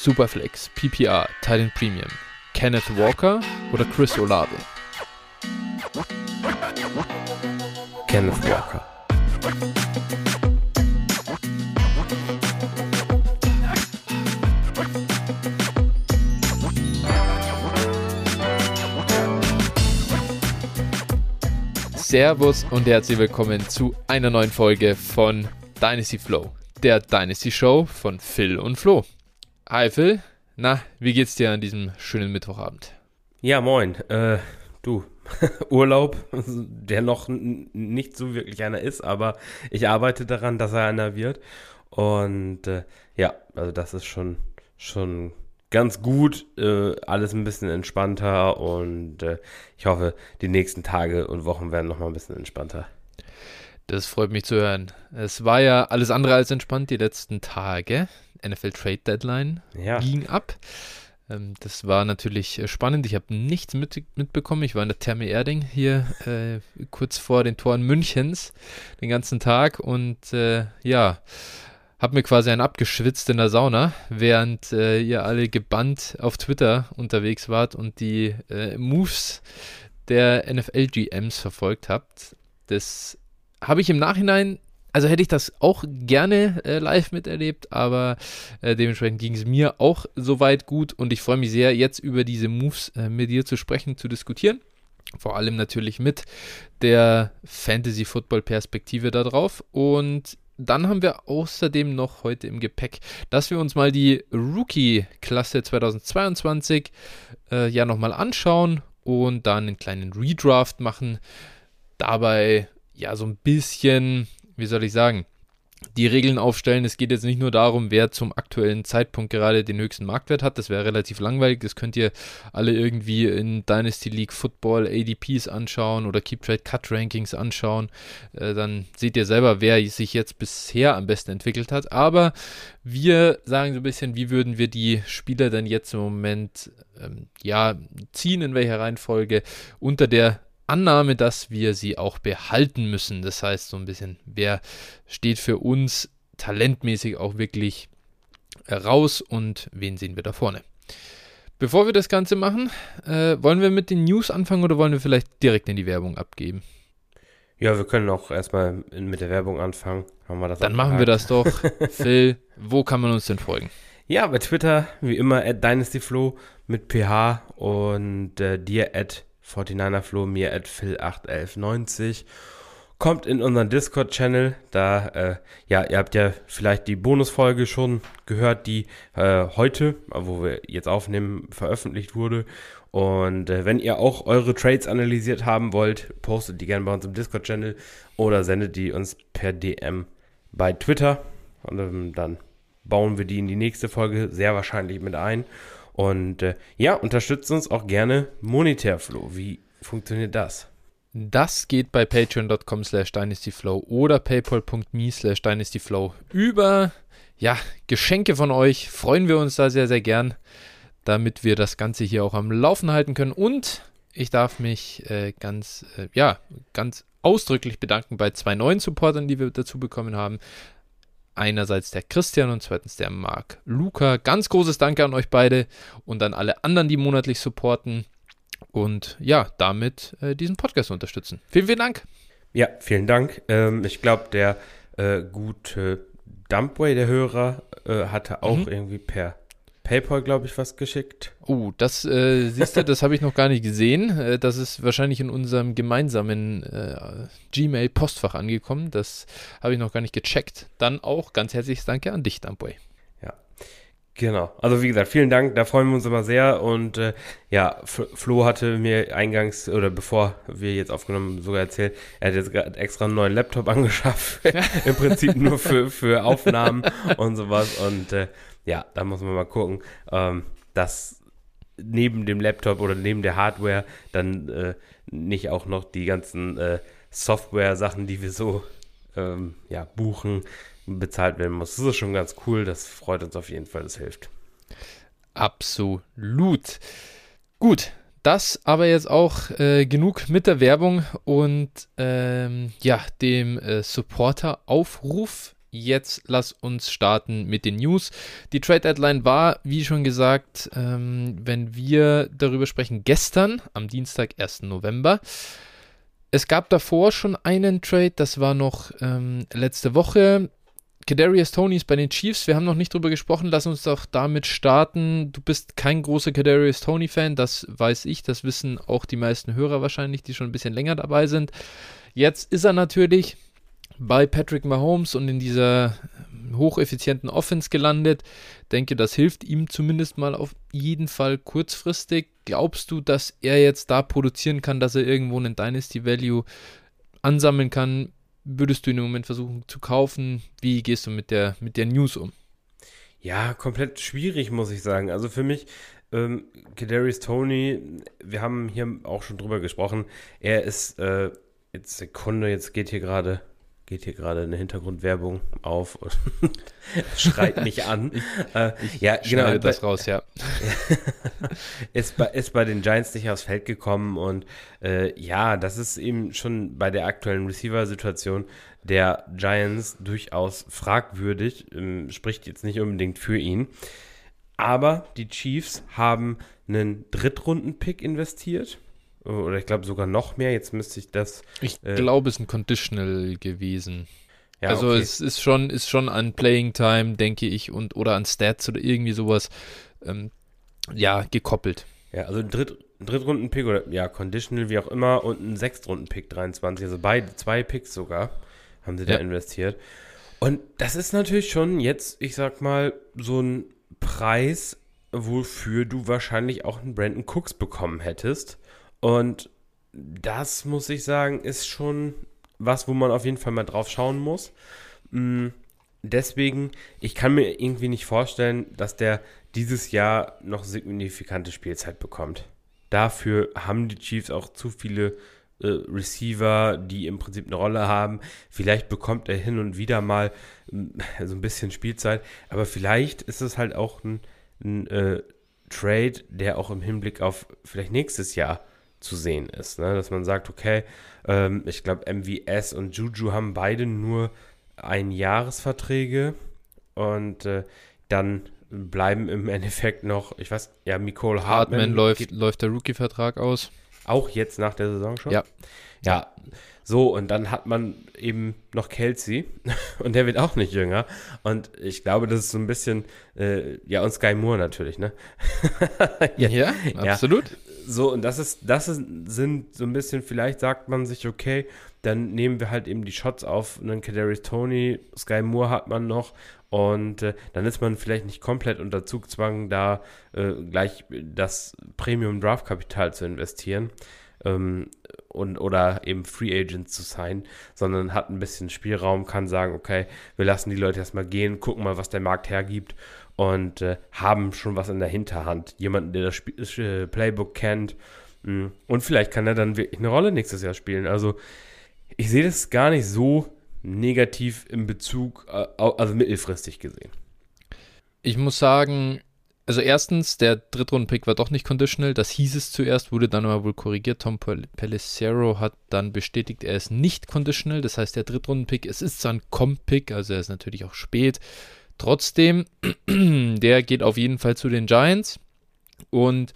Superflex, PPR, Titan Premium, Kenneth Walker oder Chris Olave? Kenneth Walker. Servus und herzlich willkommen zu einer neuen Folge von Dynasty Flow, der Dynasty Show von Phil und Flo. Hi Phil, na, wie geht's dir an diesem schönen Mittwochabend? Ja, moin. Äh, du, Urlaub, der noch nicht so wirklich einer ist, aber ich arbeite daran, dass er einer wird. Und äh, ja, also das ist schon, schon ganz gut, äh, alles ein bisschen entspannter und äh, ich hoffe, die nächsten Tage und Wochen werden nochmal ein bisschen entspannter. Das freut mich zu hören. Es war ja alles andere als entspannt die letzten Tage. NFL Trade Deadline ja. ging ab. Ähm, das war natürlich äh, spannend. Ich habe nichts mit, mitbekommen. Ich war in der Therme Erding hier äh, kurz vor den Toren Münchens den ganzen Tag und äh, ja, habe mir quasi einen abgeschwitzt in der Sauna, während äh, ihr alle gebannt auf Twitter unterwegs wart und die äh, Moves der NFL-GMs verfolgt habt. Das habe ich im Nachhinein, also hätte ich das auch gerne äh, live miterlebt, aber äh, dementsprechend ging es mir auch soweit gut und ich freue mich sehr, jetzt über diese Moves äh, mit dir zu sprechen, zu diskutieren. Vor allem natürlich mit der Fantasy-Football-Perspektive darauf. Und dann haben wir außerdem noch heute im Gepäck, dass wir uns mal die Rookie-Klasse 2022 äh, ja nochmal anschauen und dann einen kleinen Redraft machen. Dabei ja so ein bisschen, wie soll ich sagen, die Regeln aufstellen. Es geht jetzt nicht nur darum, wer zum aktuellen Zeitpunkt gerade den höchsten Marktwert hat. Das wäre relativ langweilig. Das könnt ihr alle irgendwie in Dynasty League Football ADPs anschauen oder Keep Trade Cut Rankings anschauen. Äh, dann seht ihr selber, wer sich jetzt bisher am besten entwickelt hat. Aber wir sagen so ein bisschen, wie würden wir die Spieler denn jetzt im Moment ähm, ja ziehen, in welcher Reihenfolge unter der Annahme, dass wir sie auch behalten müssen. Das heißt, so ein bisschen, wer steht für uns talentmäßig auch wirklich raus und wen sehen wir da vorne. Bevor wir das Ganze machen, äh, wollen wir mit den News anfangen oder wollen wir vielleicht direkt in die Werbung abgeben? Ja, wir können auch erstmal mit der Werbung anfangen. Dann machen wir das doch. Phil, wo kann man uns denn folgen? Ja, bei Twitter, wie immer, at DynastyFlow mit PH und äh, dir at 49er Flo, mir at Phil81190. Kommt in unseren Discord-Channel. Da, äh, ja, ihr habt ja vielleicht die Bonusfolge schon gehört, die äh, heute, wo wir jetzt aufnehmen, veröffentlicht wurde. Und äh, wenn ihr auch eure Trades analysiert haben wollt, postet die gerne bei uns im Discord-Channel oder sendet die uns per DM bei Twitter. Und ähm, dann bauen wir die in die nächste Folge sehr wahrscheinlich mit ein. Und äh, ja, unterstützt uns auch gerne monetär, Flo. Wie funktioniert das? Das geht bei patreon.com slash dynastyflow oder paypal.me slash dynastyflow. Über ja, Geschenke von euch freuen wir uns da sehr, sehr gern, damit wir das Ganze hier auch am Laufen halten können. Und ich darf mich äh, ganz, äh, ja, ganz ausdrücklich bedanken bei zwei neuen Supportern, die wir dazu bekommen haben einerseits der Christian und zweitens der Marc Luca. Ganz großes Danke an euch beide und an alle anderen, die monatlich supporten und ja, damit äh, diesen Podcast unterstützen. Vielen, vielen Dank. Ja, vielen Dank. Ähm, ich glaube, der äh, gute Dumpway, der Hörer, äh, hatte auch mhm. irgendwie per PayPal, glaube ich, was geschickt. Oh, das äh, siehst du, das habe ich noch gar nicht gesehen. Äh, das ist wahrscheinlich in unserem gemeinsamen äh, Gmail-Postfach angekommen. Das habe ich noch gar nicht gecheckt. Dann auch ganz herzliches Danke an dich, Dumpway. Ja, genau. Also wie gesagt, vielen Dank, da freuen wir uns immer sehr. Und äh, ja, Flo hatte mir eingangs oder bevor wir jetzt aufgenommen sogar erzählt, er hat jetzt gerade extra einen neuen Laptop angeschafft. Im Prinzip nur für, für Aufnahmen und sowas. Und äh, ja, da muss man mal gucken, ähm, dass neben dem Laptop oder neben der Hardware dann äh, nicht auch noch die ganzen äh, Software-Sachen, die wir so ähm, ja, buchen, bezahlt werden muss. Das ist schon ganz cool. Das freut uns auf jeden Fall. Das hilft. Absolut. Gut, das aber jetzt auch äh, genug mit der Werbung und ähm, ja, dem äh, Supporter-Aufruf jetzt lass uns starten mit den News. Die Trade Deadline war, wie schon gesagt, ähm, wenn wir darüber sprechen, gestern am Dienstag, 1. November. Es gab davor schon einen Trade, das war noch ähm, letzte Woche. Kadarius Tony ist bei den Chiefs. Wir haben noch nicht drüber gesprochen. Lass uns doch damit starten. Du bist kein großer Kadarius Tony Fan, das weiß ich. Das wissen auch die meisten Hörer wahrscheinlich, die schon ein bisschen länger dabei sind. Jetzt ist er natürlich bei Patrick Mahomes und in dieser hocheffizienten Offense gelandet. Denke, das hilft ihm zumindest mal auf jeden Fall kurzfristig. Glaubst du, dass er jetzt da produzieren kann, dass er irgendwo einen Dynasty Value ansammeln kann? Würdest du ihn im Moment versuchen zu kaufen? Wie gehst du mit der, mit der News um? Ja, komplett schwierig, muss ich sagen. Also für mich, ähm, Kadarius Tony, wir haben hier auch schon drüber gesprochen. Er ist, äh, jetzt Sekunde, jetzt geht hier gerade geht hier gerade eine Hintergrundwerbung auf und schreit mich an. Äh, ja, genau. das raus, ja. ist, bei, ist bei den Giants nicht aufs Feld gekommen und äh, ja, das ist eben schon bei der aktuellen Receiver-Situation der Giants durchaus fragwürdig, ähm, spricht jetzt nicht unbedingt für ihn. Aber die Chiefs haben einen Drittrunden-Pick investiert oder ich glaube sogar noch mehr. Jetzt müsste ich das. Ich äh, glaube, es ist ein Conditional gewesen. Ja, also okay. es ist schon, ist schon an Playing Time, denke ich, und oder an Stats oder irgendwie sowas, ähm, ja, gekoppelt. Ja, also ein Dritt, Drittrunden-Pick oder ja, Conditional, wie auch immer, und ein Sechstrunden-Pick 23, also beide, zwei Picks sogar, haben sie ja. da investiert. Und das ist natürlich schon jetzt, ich sag mal, so ein Preis, wofür du wahrscheinlich auch einen Brandon Cooks bekommen hättest. Und das muss ich sagen, ist schon was, wo man auf jeden Fall mal drauf schauen muss. Mm, deswegen, ich kann mir irgendwie nicht vorstellen, dass der dieses Jahr noch signifikante Spielzeit bekommt. Dafür haben die Chiefs auch zu viele äh, Receiver, die im Prinzip eine Rolle haben. Vielleicht bekommt er hin und wieder mal äh, so ein bisschen Spielzeit, aber vielleicht ist es halt auch ein, ein äh, Trade, der auch im Hinblick auf vielleicht nächstes Jahr zu sehen ist. Ne? Dass man sagt, okay, ähm, ich glaube, MVS und Juju haben beide nur Einjahresverträge und äh, dann bleiben im Endeffekt noch, ich weiß, ja, Nicole Hartman, Hartman läuft, läuft der Rookie-Vertrag aus. Auch jetzt nach der Saison schon? Ja. Ja, so, und dann hat man eben noch Kelsey und der wird auch nicht jünger. Und ich glaube, das ist so ein bisschen, äh, ja, und Sky Moore natürlich, ne? ja, ja, absolut. So, und das ist, das ist, sind so ein bisschen, vielleicht sagt man sich, okay, dann nehmen wir halt eben die Shots auf einen Kadarius Tony, Sky Moore hat man noch und äh, dann ist man vielleicht nicht komplett unter Zugzwang, da äh, gleich das Premium Draft Kapital zu investieren ähm, und oder eben Free Agents zu sein, sondern hat ein bisschen Spielraum, kann sagen, okay, wir lassen die Leute erstmal gehen, gucken mal, was der Markt hergibt und äh, haben schon was in der Hinterhand. Jemanden, der das Sp äh, Playbook kennt. Mh. Mm, und vielleicht kann er dann wirklich eine Rolle nächstes Jahr spielen. Also ich sehe das gar nicht so negativ in Bezug, äh, also mittelfristig gesehen. Ich muss sagen, also erstens, der Drittrunden-Pick war doch nicht conditional. Das hieß es zuerst, wurde dann aber wohl korrigiert. Tom Pellicero hat dann bestätigt, er ist nicht conditional. Das heißt, der Drittrunden-Pick, es ist zwar ein Comp-Pick, also er ist natürlich auch spät. Trotzdem, der geht auf jeden Fall zu den Giants. Und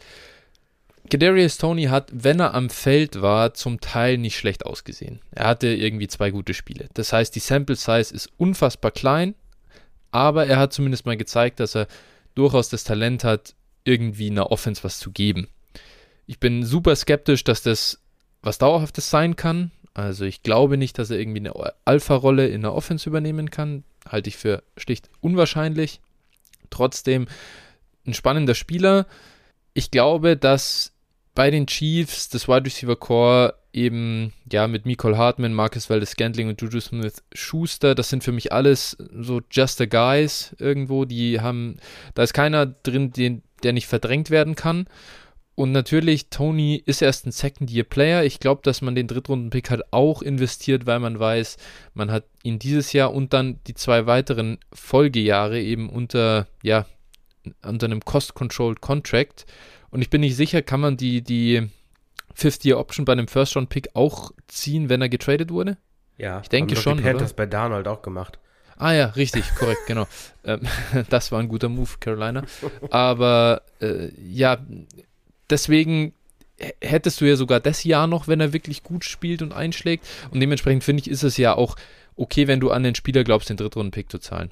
Kadarius Tony hat, wenn er am Feld war, zum Teil nicht schlecht ausgesehen. Er hatte irgendwie zwei gute Spiele. Das heißt, die Sample Size ist unfassbar klein, aber er hat zumindest mal gezeigt, dass er durchaus das Talent hat, irgendwie in der Offense was zu geben. Ich bin super skeptisch, dass das was Dauerhaftes sein kann. Also ich glaube nicht, dass er irgendwie eine Alpha-Rolle in der Offense übernehmen kann. Halte ich für schlicht unwahrscheinlich. Trotzdem ein spannender Spieler. Ich glaube, dass bei den Chiefs das Wide Receiver Core eben ja mit Nicole Hartman, Marcus Valdez Scantling und Juju Smith Schuster, das sind für mich alles so just the guys irgendwo, die haben da ist keiner drin, den, der nicht verdrängt werden kann. Und natürlich, Tony ist erst ein Second-Year-Player. Ich glaube, dass man den Drittrunden-Pick halt auch investiert, weil man weiß, man hat ihn dieses Jahr und dann die zwei weiteren Folgejahre eben unter, ja, unter einem Cost-Controlled Contract. Und ich bin nicht sicher, kann man die, die Fifth-Year-Option bei einem First-Round-Pick auch ziehen, wenn er getradet wurde? Ja, ich denke schon. Die Panthers bei Darnold auch gemacht. Ah ja, richtig, korrekt, genau. Ähm, das war ein guter Move, Carolina. Aber äh, ja, deswegen hättest du ja sogar das Jahr noch, wenn er wirklich gut spielt und einschlägt. Und dementsprechend finde ich, ist es ja auch okay, wenn du an den Spieler glaubst, den Drittrunden-Pick zu zahlen.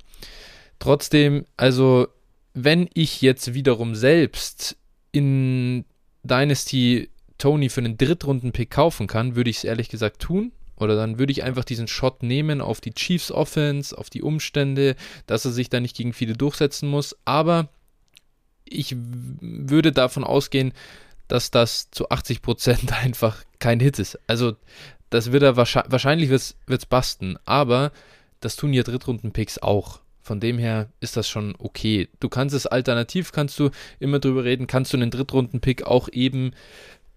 Trotzdem, also, wenn ich jetzt wiederum selbst in Dynasty Tony für einen Drittrunden-Pick kaufen kann, würde ich es ehrlich gesagt tun. Oder dann würde ich einfach diesen Shot nehmen auf die Chiefs Offense, auf die Umstände, dass er sich da nicht gegen viele durchsetzen muss. Aber ich würde davon ausgehen, dass das zu 80% einfach kein Hit ist. Also, das wird er wahrscheinlich, wahrscheinlich wird es basten, aber das tun ja Drittrunden-Picks auch. Von dem her ist das schon okay. Du kannst es alternativ, kannst du immer drüber reden, kannst du einen Drittrunden-Pick auch eben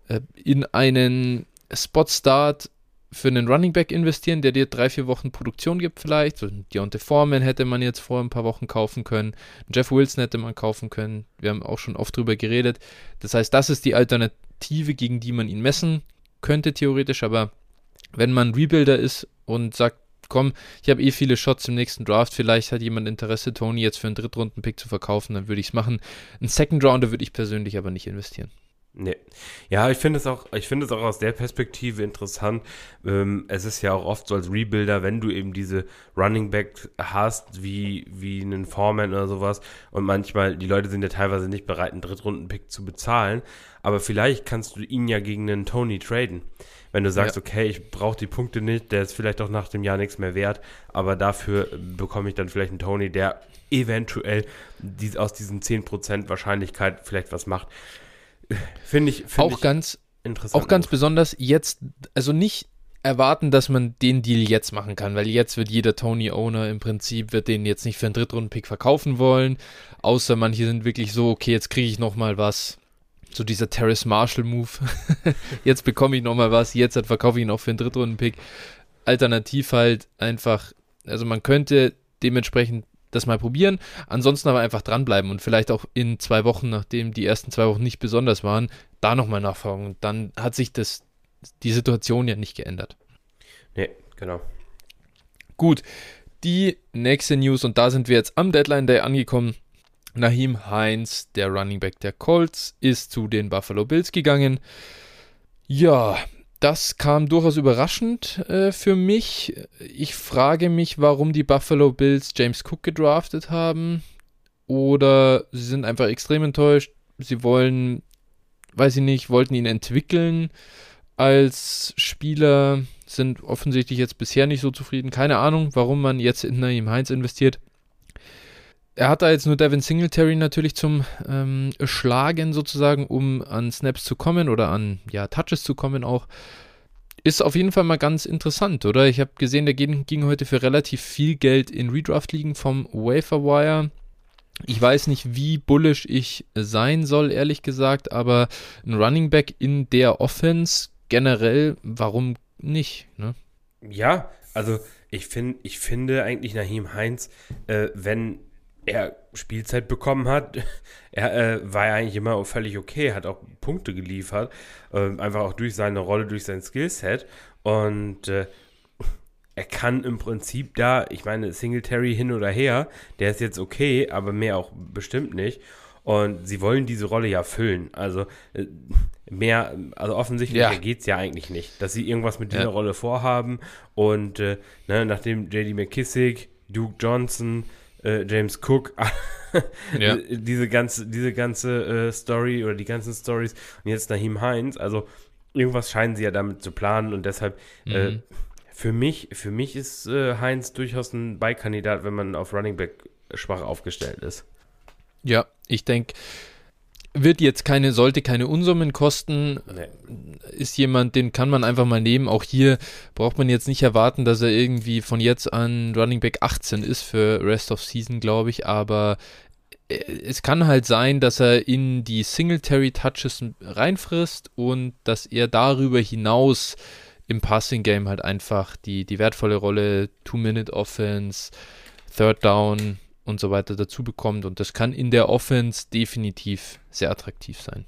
äh, in einen Spot-Start für einen Running Back investieren, der dir drei, vier Wochen Produktion gibt vielleicht. So Deontay Foreman hätte man jetzt vor ein paar Wochen kaufen können. Jeff Wilson hätte man kaufen können. Wir haben auch schon oft drüber geredet. Das heißt, das ist die Alternative, gegen die man ihn messen könnte theoretisch. Aber wenn man Rebuilder ist und sagt, komm, ich habe eh viele Shots im nächsten Draft, vielleicht hat jemand Interesse, Tony jetzt für einen Drittrunden-Pick zu verkaufen, dann würde ich es machen. Einen Second Rounder würde ich persönlich aber nicht investieren. Nee. Ja, ich finde es auch, ich finde es auch aus der Perspektive interessant. Ähm, es ist ja auch oft so als Rebuilder, wenn du eben diese Running Back hast, wie, wie einen Foreman oder sowas, und manchmal, die Leute sind ja teilweise nicht bereit, einen Drittrunden-Pick zu bezahlen, aber vielleicht kannst du ihn ja gegen einen Tony traden. Wenn du sagst, ja. okay, ich brauche die Punkte nicht, der ist vielleicht auch nach dem Jahr nichts mehr wert, aber dafür bekomme ich dann vielleicht einen Tony, der eventuell die, aus diesen 10% Wahrscheinlichkeit vielleicht was macht. Finde ich find auch ich ganz interessant. Auch ganz besonders jetzt, also nicht erwarten, dass man den Deal jetzt machen kann, weil jetzt wird jeder Tony-Owner im Prinzip, wird den jetzt nicht für einen Drittrunden-Pick verkaufen wollen, außer manche sind wirklich so, okay, jetzt kriege ich nochmal was, so dieser Terrace Marshall-Move, jetzt bekomme ich nochmal was, jetzt verkaufe ich ihn auch für einen Drittrunden-Pick. Alternativ halt einfach, also man könnte dementsprechend das mal probieren. Ansonsten aber einfach dranbleiben und vielleicht auch in zwei Wochen, nachdem die ersten zwei Wochen nicht besonders waren, da nochmal nachfragen. Und dann hat sich das, die Situation ja nicht geändert. Nee, genau. Gut, die nächste News und da sind wir jetzt am Deadline Day angekommen. Nahim Heinz, der Running Back der Colts, ist zu den Buffalo Bills gegangen. Ja, das kam durchaus überraschend äh, für mich. Ich frage mich, warum die Buffalo Bills James Cook gedraftet haben. Oder sie sind einfach extrem enttäuscht. Sie wollen, weiß ich nicht, wollten ihn entwickeln als Spieler, sind offensichtlich jetzt bisher nicht so zufrieden. Keine Ahnung, warum man jetzt in Naim Heinz investiert er hat da jetzt nur Devin Singletary natürlich zum ähm, Schlagen sozusagen, um an Snaps zu kommen oder an ja, Touches zu kommen auch. Ist auf jeden Fall mal ganz interessant, oder? Ich habe gesehen, der ging, ging, heute für relativ viel Geld in Redraft-Ligen vom Waferwire. Ich weiß nicht, wie bullish ich sein soll, ehrlich gesagt, aber ein Running Back in der Offense generell, warum nicht? Ne? Ja, also ich, find, ich finde eigentlich Nahim Heinz, äh, wenn er Spielzeit bekommen hat, er äh, war ja eigentlich immer völlig okay, hat auch Punkte geliefert, äh, einfach auch durch seine Rolle, durch sein Skillset und äh, er kann im Prinzip da, ich meine, Singletary hin oder her, der ist jetzt okay, aber mehr auch bestimmt nicht. Und sie wollen diese Rolle ja füllen. Also äh, mehr, also offensichtlich ja. geht es ja eigentlich nicht, dass sie irgendwas mit dieser ja. Rolle vorhaben. Und äh, ne, nachdem JD McKissick, Duke Johnson, äh, James Cook, ja. diese ganze, diese ganze äh, Story oder die ganzen Stories und jetzt Nahim Heinz, also irgendwas scheinen sie ja damit zu planen und deshalb äh, mhm. für mich, für mich ist äh, Heinz durchaus ein Beikandidat, wenn man auf Running Back schwach aufgestellt ist. Ja, ich denke, wird jetzt keine, sollte keine Unsummen kosten. Nee. Ist jemand, den kann man einfach mal nehmen. Auch hier braucht man jetzt nicht erwarten, dass er irgendwie von jetzt an Running Back 18 ist für Rest of Season, glaube ich. Aber äh, es kann halt sein, dass er in die Singletary Touches reinfrisst und dass er darüber hinaus im Passing Game halt einfach die, die wertvolle Rolle Two-Minute Offense, Third Down, und so weiter dazu bekommt. Und das kann in der Offense definitiv sehr attraktiv sein.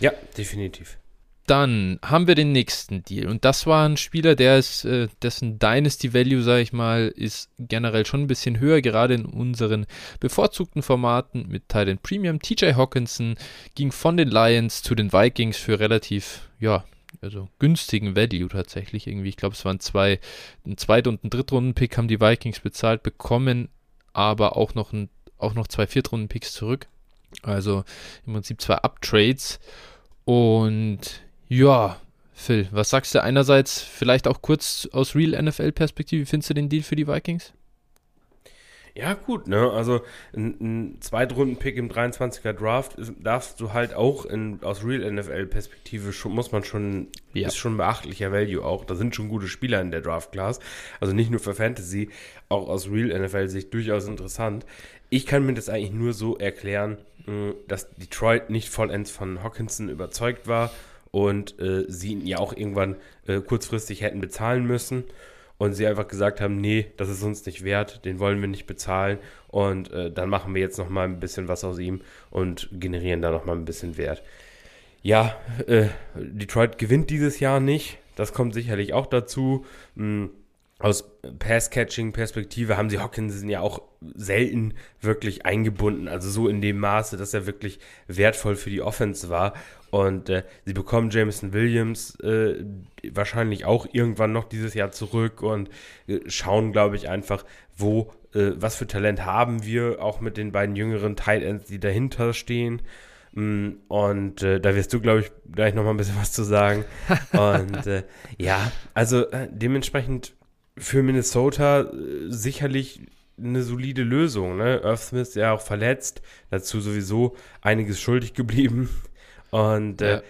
Ja, definitiv. Dann haben wir den nächsten Deal und das war ein Spieler, der ist, äh, dessen Dynasty Value, sage ich mal, ist generell schon ein bisschen höher, gerade in unseren bevorzugten Formaten mit Titan Premium. TJ Hawkinson ging von den Lions zu den Vikings für relativ, ja, also günstigen Value tatsächlich irgendwie. Ich glaube, es waren zwei, ein Zweit- und ein Drittrunden-Pick haben die Vikings bezahlt, bekommen aber auch noch, ein, auch noch zwei Viertrunden-Picks zurück. Also im Prinzip zwei Uptrades. Und ja, Phil, was sagst du einerseits vielleicht auch kurz aus Real NFL-Perspektive? Wie findest du den Deal für die Vikings? Ja, gut, ne? Also ein, ein Zweitrunden-Pick im 23er Draft ist, darfst du halt auch in, aus Real NFL-Perspektive schon, muss man schon, ja. ist schon beachtlicher Value auch. Da sind schon gute Spieler in der Draft-Class. Also nicht nur für Fantasy, auch aus Real NFL-Sicht durchaus interessant. Ich kann mir das eigentlich nur so erklären, dass Detroit nicht vollends von Hawkinson überzeugt war und äh, sie ihn ja auch irgendwann äh, kurzfristig hätten bezahlen müssen und sie einfach gesagt haben, nee, das ist uns nicht wert, den wollen wir nicht bezahlen und äh, dann machen wir jetzt noch mal ein bisschen was aus ihm und generieren da noch mal ein bisschen Wert. Ja, äh, Detroit gewinnt dieses Jahr nicht, das kommt sicherlich auch dazu. Hm, aus Pass-Catching-Perspektive haben sie Hawkinson ja auch selten wirklich eingebunden, also so in dem Maße, dass er wirklich wertvoll für die Offense war. Und äh, sie bekommen Jameson Williams äh, wahrscheinlich auch irgendwann noch dieses Jahr zurück und äh, schauen, glaube ich, einfach, wo, äh, was für Talent haben wir, auch mit den beiden jüngeren Tight Ends, die dahinter stehen. Mm, und äh, da wirst du, glaube ich, gleich nochmal ein bisschen was zu sagen. Und äh, ja, also dementsprechend für Minnesota sicherlich eine solide Lösung. Ne? Ist ja auch verletzt, dazu sowieso einiges schuldig geblieben. Und ja, äh,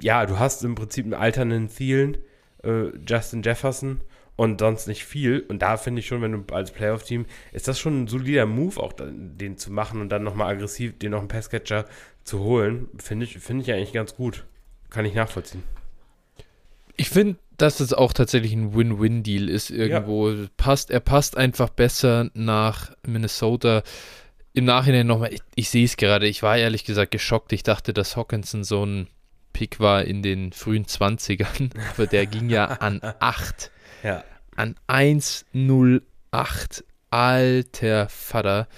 ja du hast im Prinzip einen alternden Thielen, äh, Justin Jefferson und sonst nicht viel. Und da finde ich schon, wenn du als Playoff-Team, ist das schon ein solider Move, auch den zu machen und dann nochmal aggressiv den noch einen Passcatcher zu holen. Finde ich, find ich eigentlich ganz gut. Kann ich nachvollziehen. Ich finde, dass es auch tatsächlich ein Win-Win-Deal ist irgendwo. Ja. Passt, er passt einfach besser nach Minnesota im Nachhinein nochmal, ich, ich sehe es gerade, ich war ehrlich gesagt geschockt. Ich dachte, dass Hawkinson so ein Pick war in den frühen 20ern, aber der ging ja an 8. Ja. An 1,08. Alter Vater.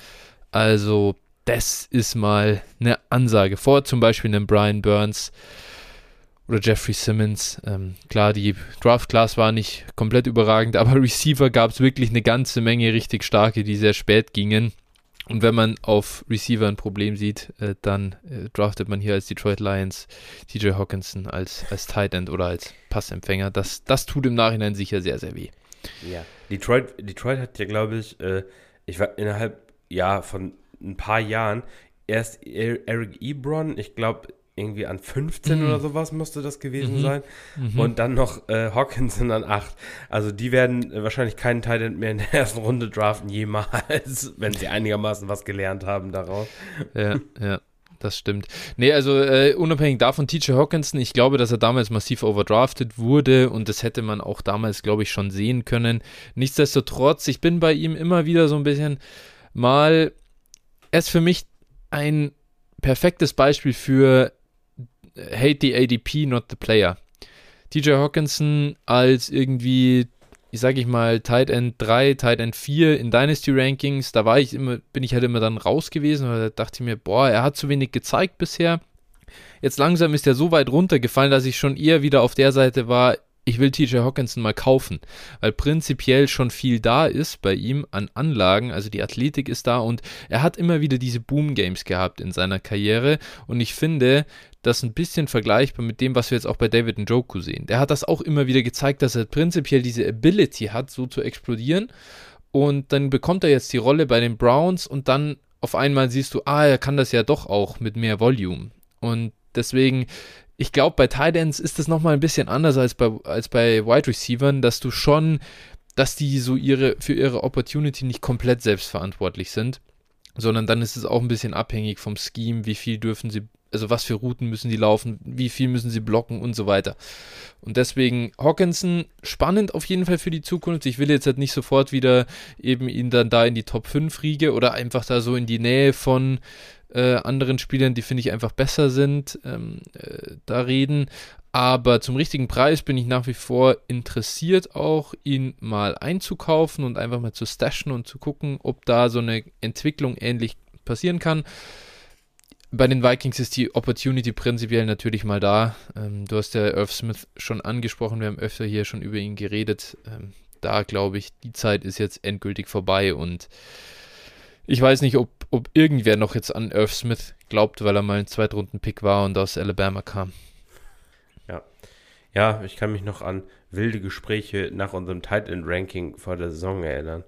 Also, das ist mal eine Ansage. Vor zum Beispiel einem Brian Burns oder Jeffrey Simmons. Ähm, klar, die Draft Class war nicht komplett überragend, aber Receiver gab es wirklich eine ganze Menge richtig starke, die sehr spät gingen. Und wenn man auf Receiver ein Problem sieht, äh, dann äh, draftet man hier als Detroit Lions TJ Hawkinson als, als Tight End oder als Passempfänger. Das, das tut im Nachhinein sicher sehr, sehr weh. Ja, Detroit, Detroit hat ja, glaube ich, äh, ich war innerhalb ja, von ein paar Jahren erst Eric Ebron, ich glaube, irgendwie an 15 mhm. oder sowas musste das gewesen mhm. sein. Mhm. Und dann noch äh, Hawkinson an 8. Also die werden wahrscheinlich keinen Titan mehr in der ersten Runde draften, jemals, wenn sie einigermaßen was gelernt haben daraus. Ja, ja. Das stimmt. Nee, also äh, unabhängig davon, TJ Hawkinson, ich glaube, dass er damals massiv overdrafted wurde und das hätte man auch damals, glaube ich, schon sehen können. Nichtsdestotrotz, ich bin bei ihm immer wieder so ein bisschen mal, er ist für mich ein perfektes Beispiel für hate the ADP, not the player. TJ Hawkinson als irgendwie, ich sage ich mal, Tight End 3, Tight End 4 in Dynasty Rankings, da war ich immer, bin ich halt immer dann raus gewesen, weil da dachte ich mir, boah, er hat zu wenig gezeigt bisher. Jetzt langsam ist er so weit runtergefallen, dass ich schon eher wieder auf der Seite war, ich will TJ Hawkinson mal kaufen, weil prinzipiell schon viel da ist bei ihm an Anlagen, also die Athletik ist da und er hat immer wieder diese Boom Games gehabt in seiner Karriere. Und ich finde das ein bisschen vergleichbar mit dem, was wir jetzt auch bei David Njoku sehen. Der hat das auch immer wieder gezeigt, dass er prinzipiell diese Ability hat, so zu explodieren. Und dann bekommt er jetzt die Rolle bei den Browns und dann auf einmal siehst du, ah, er kann das ja doch auch mit mehr Volume. Und deswegen ich glaube, bei Tight Ends ist das nochmal ein bisschen anders als bei, als bei Wide Receivern, dass du schon, dass die so ihre, für ihre Opportunity nicht komplett selbstverantwortlich sind, sondern dann ist es auch ein bisschen abhängig vom Scheme, wie viel dürfen sie, also was für Routen müssen die laufen, wie viel müssen sie blocken und so weiter. Und deswegen Hawkinson spannend auf jeden Fall für die Zukunft. Ich will jetzt halt nicht sofort wieder eben ihn dann da in die Top 5 riege oder einfach da so in die Nähe von äh, anderen Spielern, die finde ich einfach besser sind, ähm, äh, da reden. Aber zum richtigen Preis bin ich nach wie vor interessiert, auch ihn mal einzukaufen und einfach mal zu stashen und zu gucken, ob da so eine Entwicklung ähnlich passieren kann. Bei den Vikings ist die Opportunity prinzipiell natürlich mal da. Ähm, du hast ja Irv Smith schon angesprochen, wir haben öfter hier schon über ihn geredet. Ähm, da glaube ich, die Zeit ist jetzt endgültig vorbei und ich weiß nicht, ob, ob irgendwer noch jetzt an Irv Smith glaubt, weil er mal ein Zweitrunden-Pick war und aus Alabama kam. Ja. Ja, ich kann mich noch an wilde Gespräche nach unserem Tight End Ranking vor der Saison erinnern.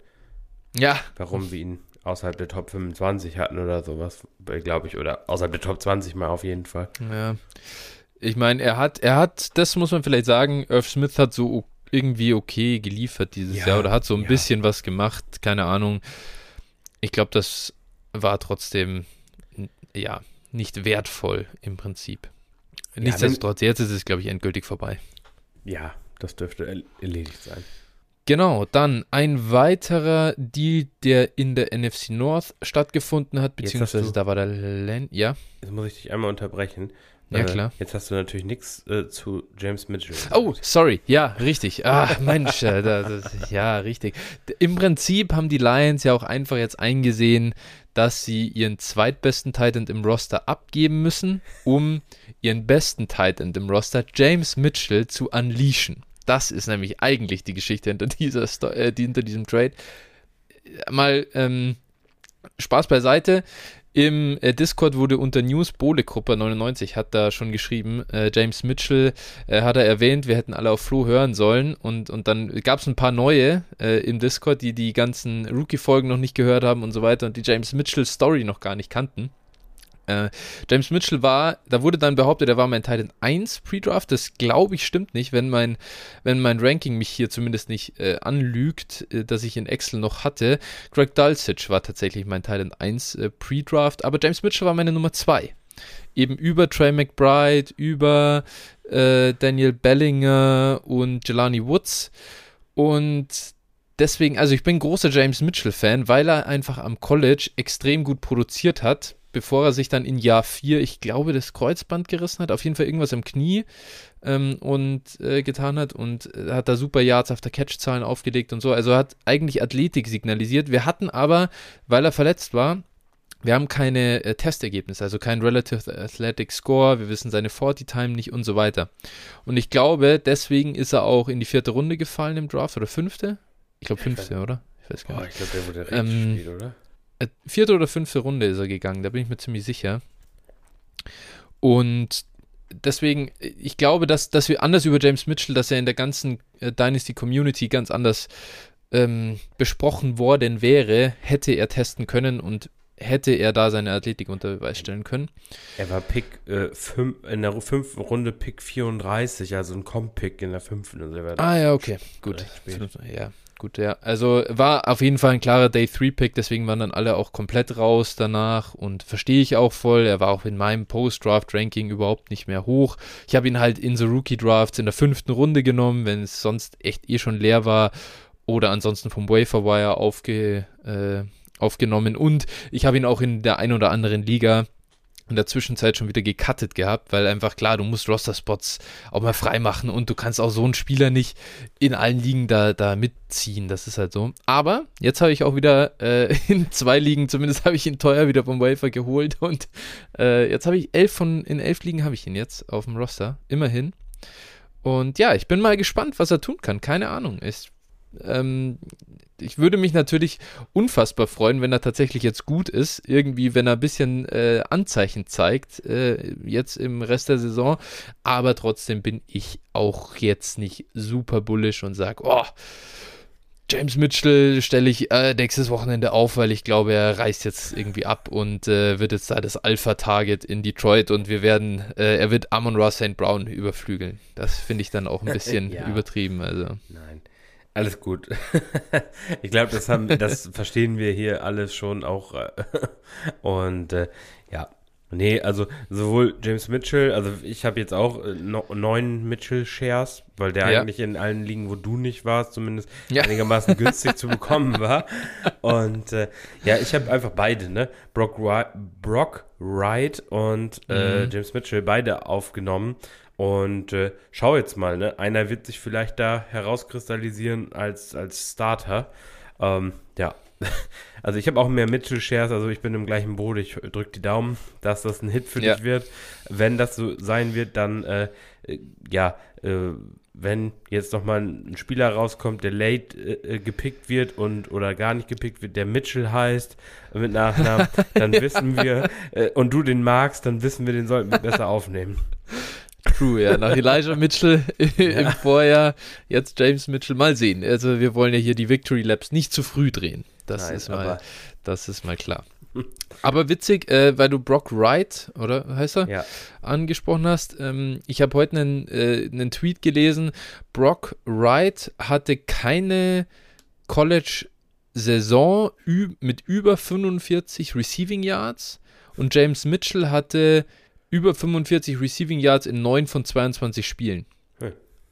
Ja. Warum wir ihn außerhalb der Top 25 hatten oder sowas, glaube ich, oder außerhalb der Top 20 mal auf jeden Fall. Ja. Ich meine, er hat, er hat, das muss man vielleicht sagen, Irv Smith hat so irgendwie okay geliefert dieses ja, Jahr oder hat so ein ja. bisschen was gemacht, keine Ahnung. Ich glaube, das war trotzdem, ja, nicht wertvoll im Prinzip. Nichtsdestotrotz, jetzt ist es, glaube ich, endgültig vorbei. Ja, das dürfte erledigt sein. Genau, dann ein weiterer Deal, der in der NFC North stattgefunden hat, beziehungsweise da war der Len, ja. Jetzt muss ich dich einmal unterbrechen. Ja, äh, klar. Jetzt hast du natürlich nichts äh, zu James Mitchell. Oh, sorry. Ja, richtig. Ach, Mensch. Äh, das, ja, richtig. Im Prinzip haben die Lions ja auch einfach jetzt eingesehen, dass sie ihren zweitbesten Titan im Roster abgeben müssen, um ihren besten Titan im Roster, James Mitchell, zu unleashen. Das ist nämlich eigentlich die Geschichte hinter, dieser Sto äh, hinter diesem Trade. Mal ähm, Spaß beiseite. Im äh, Discord wurde unter News Bohlegruppe 99 hat da schon geschrieben, äh, James Mitchell äh, hat er erwähnt, wir hätten alle auf Flo hören sollen und, und dann gab es ein paar neue äh, im Discord, die die ganzen Rookie-Folgen noch nicht gehört haben und so weiter und die James Mitchell Story noch gar nicht kannten. Äh, James Mitchell war, da wurde dann behauptet, er war mein Titan 1 Pre-Draft. Das glaube ich stimmt nicht, wenn mein, wenn mein Ranking mich hier zumindest nicht äh, anlügt, äh, dass ich in Excel noch hatte. Greg Dulcich war tatsächlich mein Titan 1 äh, Pre-Draft, aber James Mitchell war meine Nummer 2. Eben über Trey McBride, über äh, Daniel Bellinger und Jelani Woods. Und deswegen, also ich bin großer James Mitchell-Fan, weil er einfach am College extrem gut produziert hat bevor er sich dann in Jahr 4, ich glaube, das Kreuzband gerissen hat, auf jeden Fall irgendwas im Knie ähm, und äh, getan hat und äh, hat da super Yards auf der Catch-Zahlen aufgelegt und so. Also hat eigentlich Athletik signalisiert. Wir hatten aber, weil er verletzt war, wir haben keine äh, Testergebnisse, also kein Relative Athletic Score, wir wissen seine 40 Time nicht und so weiter. Und ich glaube, deswegen ist er auch in die vierte Runde gefallen im Draft oder fünfte? Ich glaube fünfte, oder? Ich weiß gar nicht. Oh, ich glaube, der wurde richtig ähm, spät, oder? Äh, vierte oder fünfte Runde ist er gegangen, da bin ich mir ziemlich sicher. Und deswegen, ich glaube, dass, dass wir anders über James Mitchell, dass er in der ganzen äh, Dynasty Community ganz anders ähm, besprochen worden wäre, hätte er testen können und hätte er da seine Athletik unter Beweis stellen können. Er war Pick äh, fünf, in der fünften Runde Pick 34, also ein Comp-Pick in der fünften. Also ah ja, okay, gut. Ja, gut, ja. Also war auf jeden Fall ein klarer Day-3-Pick, deswegen waren dann alle auch komplett raus danach und verstehe ich auch voll. Er war auch in meinem Post-Draft-Ranking überhaupt nicht mehr hoch. Ich habe ihn halt in so Rookie-Drafts in der fünften Runde genommen, wenn es sonst echt eh schon leer war oder ansonsten vom Waferwire aufge, äh, aufgenommen und ich habe ihn auch in der ein oder anderen Liga in der Zwischenzeit schon wieder gecuttet gehabt, weil einfach klar, du musst Roster-Spots auch mal freimachen und du kannst auch so einen Spieler nicht in allen Ligen da, da mitziehen. Das ist halt so. Aber jetzt habe ich auch wieder äh, in zwei Ligen, zumindest habe ich ihn teuer wieder vom Wafer geholt und äh, jetzt habe ich elf von, in elf Ligen habe ich ihn jetzt auf dem Roster. Immerhin. Und ja, ich bin mal gespannt, was er tun kann. Keine Ahnung. Ich ähm, ich würde mich natürlich unfassbar freuen, wenn er tatsächlich jetzt gut ist. Irgendwie, wenn er ein bisschen äh, Anzeichen zeigt, äh, jetzt im Rest der Saison. Aber trotzdem bin ich auch jetzt nicht super bullish und sage, oh, James Mitchell stelle ich äh, nächstes Wochenende auf, weil ich glaube, er reißt jetzt irgendwie ab und äh, wird jetzt da das Alpha-Target in Detroit und wir werden, äh, er wird Amon Ross St. Brown überflügeln. Das finde ich dann auch ein bisschen ja. übertrieben. Also. Nein. Alles gut. ich glaube, das das verstehen wir hier alles schon auch. Äh, und äh, ja, nee, also sowohl James Mitchell, also ich habe jetzt auch äh, neun Mitchell-Shares, weil der ja. eigentlich in allen Ligen, wo du nicht warst, zumindest ja. einigermaßen günstig zu bekommen war. Und äh, ja, ich habe einfach beide, ne? Brock, Brock Wright und äh, mhm. James Mitchell beide aufgenommen. Und äh, schau jetzt mal, ne? Einer wird sich vielleicht da herauskristallisieren als, als Starter. Ähm, ja, also ich habe auch mehr Mitchell-Shares, also ich bin im gleichen Boot. Ich drücke die Daumen, dass das ein Hit für ja. dich wird. Wenn das so sein wird, dann äh, äh ja, äh, wenn jetzt nochmal ein Spieler rauskommt, der late äh, gepickt wird und oder gar nicht gepickt wird, der Mitchell heißt mit Nachnamen, dann wissen wir, äh, und du den magst, dann wissen wir, den sollten wir besser aufnehmen. True, ja. Nach Elijah Mitchell im Vorjahr, jetzt James Mitchell. Mal sehen. Also wir wollen ja hier die Victory Labs nicht zu früh drehen. Das, Nein, ist, mal, das ist mal klar. Aber witzig, äh, weil du Brock Wright, oder heißt er, ja. angesprochen hast. Ähm, ich habe heute einen, äh, einen Tweet gelesen. Brock Wright hatte keine College-Saison mit über 45 Receiving Yards und James Mitchell hatte über 45 Receiving Yards in 9 von 22 Spielen.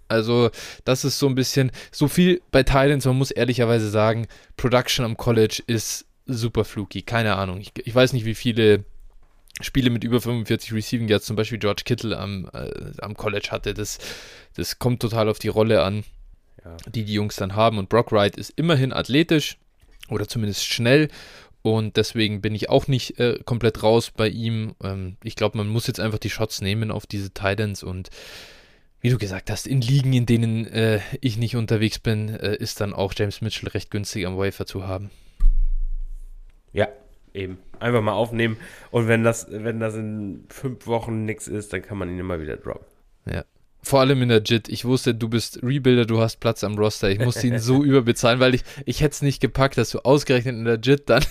Also, das ist so ein bisschen, so viel bei Titans, man muss ehrlicherweise sagen, Production am College ist super fluky. Keine Ahnung. Ich, ich weiß nicht, wie viele Spiele mit über 45 Receiving Yards zum Beispiel George Kittle am, äh, am College hatte. Das, das kommt total auf die Rolle an, ja. die die Jungs dann haben. Und Brock Wright ist immerhin athletisch oder zumindest schnell und deswegen bin ich auch nicht äh, komplett raus bei ihm. Ähm, ich glaube, man muss jetzt einfach die Shots nehmen auf diese Titans und wie du gesagt hast, in Ligen, in denen äh, ich nicht unterwegs bin, äh, ist dann auch James Mitchell recht günstig am Wafer zu haben. Ja, eben. Einfach mal aufnehmen und wenn das, wenn das in fünf Wochen nichts ist, dann kann man ihn immer wieder droppen. Ja. Vor allem in der JIT. Ich wusste, du bist Rebuilder, du hast Platz am Roster. Ich musste ihn so überbezahlen, weil ich, ich hätte es nicht gepackt, dass du ausgerechnet in der JIT dann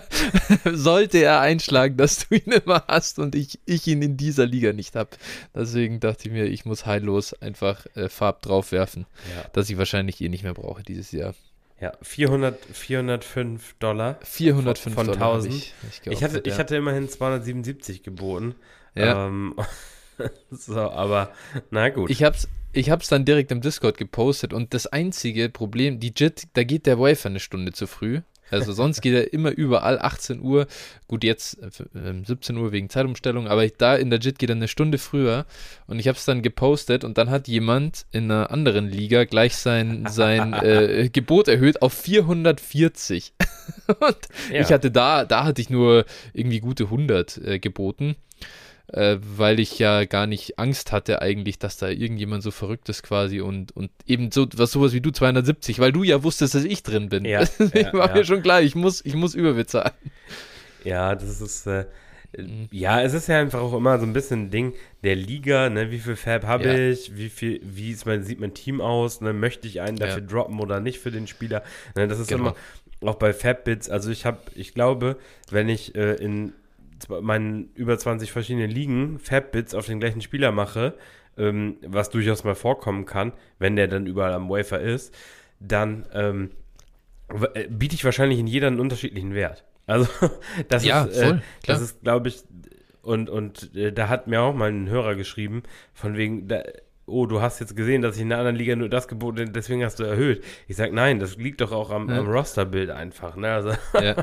sollte er einschlagen, dass du ihn immer hast und ich, ich ihn in dieser Liga nicht habe. Deswegen dachte ich mir, ich muss heillos einfach äh, Farb drauf werfen, ja. dass ich wahrscheinlich eh nicht mehr brauche dieses Jahr. Ja, 400, 405 Dollar. 405 von, von Dollar 1000. Ich, ich, ich, hatte, ich hatte immerhin 277 geboten. Ja. Ähm, so, aber na gut. Ich hab's, ich hab's dann direkt im Discord gepostet und das einzige Problem, die JIT, da geht der Wafer eine Stunde zu früh. Also sonst geht er immer überall 18 Uhr. Gut, jetzt äh, 17 ähm, Uhr wegen Zeitumstellung, aber da in der JIT geht er eine Stunde früher. Und ich habe es dann gepostet und dann hat jemand in einer anderen Liga gleich sein, sein äh, Gebot erhöht auf 440. und ja. ich hatte da, da hatte ich nur irgendwie gute 100 äh, geboten äh, weil ich ja gar nicht Angst hatte eigentlich, dass da irgendjemand so verrückt ist quasi und, und eben so was sowas wie du 270, weil du ja wusstest, dass ich drin bin. Ja, ja war ja. mir schon klar, ich muss, ich muss überbezahlen. Ja, das ist äh, ja, es ist ja einfach auch immer so ein bisschen ein Ding der Liga, ne, wie viel Fab habe ja. ich, wie viel, wie ist mein, sieht mein Team aus, ne, möchte ich einen dafür droppen oder nicht für den Spieler. Ne, das ist genau. immer auch bei Fab-Bits, also ich habe, ich glaube, wenn ich äh, in meinen über 20 verschiedenen Ligen Fab-Bits auf den gleichen Spieler mache, ähm, was durchaus mal vorkommen kann, wenn der dann überall am Wafer ist, dann ähm, äh, biete ich wahrscheinlich in jeder einen unterschiedlichen Wert. Also das ja, ist, äh, das ist, glaube ich, und, und äh, da hat mir auch mal ein Hörer geschrieben, von wegen, da, oh, du hast jetzt gesehen, dass ich in einer anderen Liga nur das geboten, deswegen hast du erhöht. Ich sage, nein, das liegt doch auch am, ja. am Rosterbild einfach. Ne? Also, ja.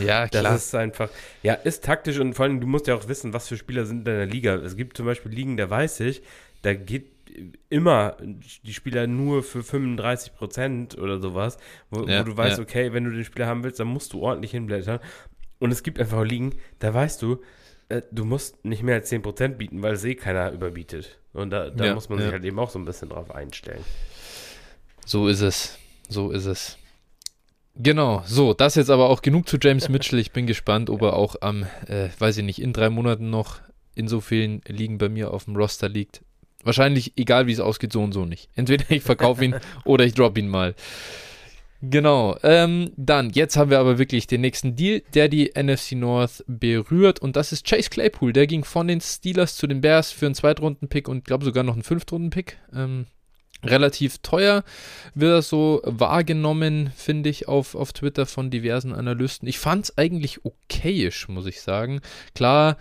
ja, klar. Das ist einfach, ja, ist taktisch und vor allem, du musst ja auch wissen, was für Spieler sind in deiner Liga. Es gibt zum Beispiel Ligen, da weiß ich, da geht immer die Spieler nur für 35 Prozent oder sowas, wo, ja, wo du weißt, ja. okay, wenn du den Spieler haben willst, dann musst du ordentlich hinblättern. Und es gibt einfach Ligen, da weißt du, äh, du musst nicht mehr als 10 Prozent bieten, weil es eh keiner überbietet. Und da, da ja, muss man sich halt eben auch so ein bisschen drauf einstellen. So ist es. So ist es. Genau, so, das jetzt aber auch genug zu James Mitchell. Ich bin gespannt, ob er auch am, äh, weiß ich nicht, in drei Monaten noch in so vielen Ligen bei mir auf dem Roster liegt. Wahrscheinlich, egal wie es ausgeht, so und so nicht. Entweder ich verkaufe ihn oder ich drop ihn mal. Genau. Ähm, dann, jetzt haben wir aber wirklich den nächsten Deal, der die NFC North berührt. Und das ist Chase Claypool. Der ging von den Steelers zu den Bears für einen Zweitrunden-Pick und glaube sogar noch einen Fünftrunden-Pick. Ähm, relativ teuer wird das so wahrgenommen, finde ich, auf, auf Twitter von diversen Analysten. Ich fand es eigentlich okayisch, muss ich sagen. Klar,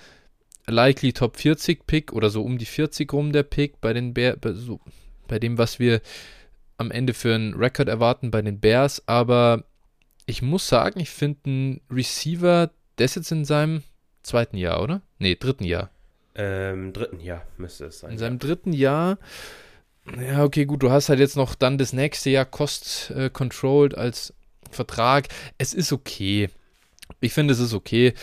likely Top 40 Pick oder so um die 40 rum der Pick bei den Bears, so, bei dem, was wir am Ende für einen Rekord erwarten bei den Bears, aber ich muss sagen, ich finde einen Receiver, der ist jetzt in seinem zweiten Jahr, oder? Nee, dritten Jahr. Ähm, dritten Jahr müsste es sein. In seinem dritten Jahr. Ja, okay, gut, du hast halt jetzt noch dann das nächste Jahr Cost-Controlled als Vertrag. Es ist okay. Ich finde, es ist okay.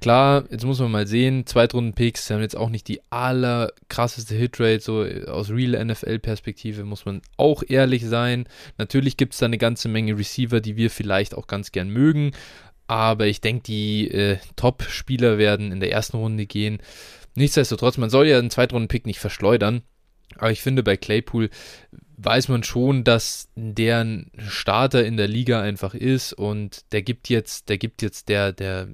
Klar, jetzt muss man mal sehen, Zweitrunden-Picks haben jetzt auch nicht die allerkrasseste Hitrate, so aus Real NFL-Perspektive muss man auch ehrlich sein. Natürlich gibt es da eine ganze Menge Receiver, die wir vielleicht auch ganz gern mögen, aber ich denke, die äh, Top-Spieler werden in der ersten Runde gehen. Nichtsdestotrotz, man soll ja einen Zweitrunden-Pick nicht verschleudern, aber ich finde, bei Claypool weiß man schon, dass der ein Starter in der Liga einfach ist und der gibt jetzt, der gibt jetzt der, der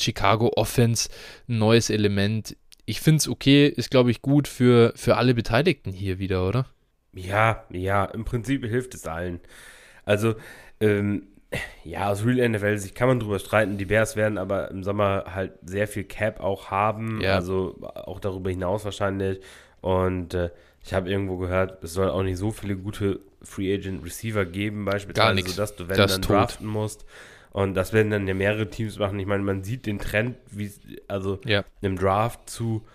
Chicago Offense ein neues Element. Ich finde es okay, ist glaube ich gut für, für alle Beteiligten hier wieder, oder? Ja, ja, im Prinzip hilft es allen. Also, ähm, ja, aus Real NFL-Sicht kann man drüber streiten. Die Bears werden aber im Sommer halt sehr viel Cap auch haben, ja. also auch darüber hinaus wahrscheinlich. Und äh, ich habe irgendwo gehört, es soll auch nicht so viele gute Free Agent Receiver geben, beispielsweise, Gar nichts. sodass du, wenn das dann tot. draften musst, und das werden dann ja mehrere Teams machen. Ich meine, man sieht den Trend, wie also ja. im Draft zu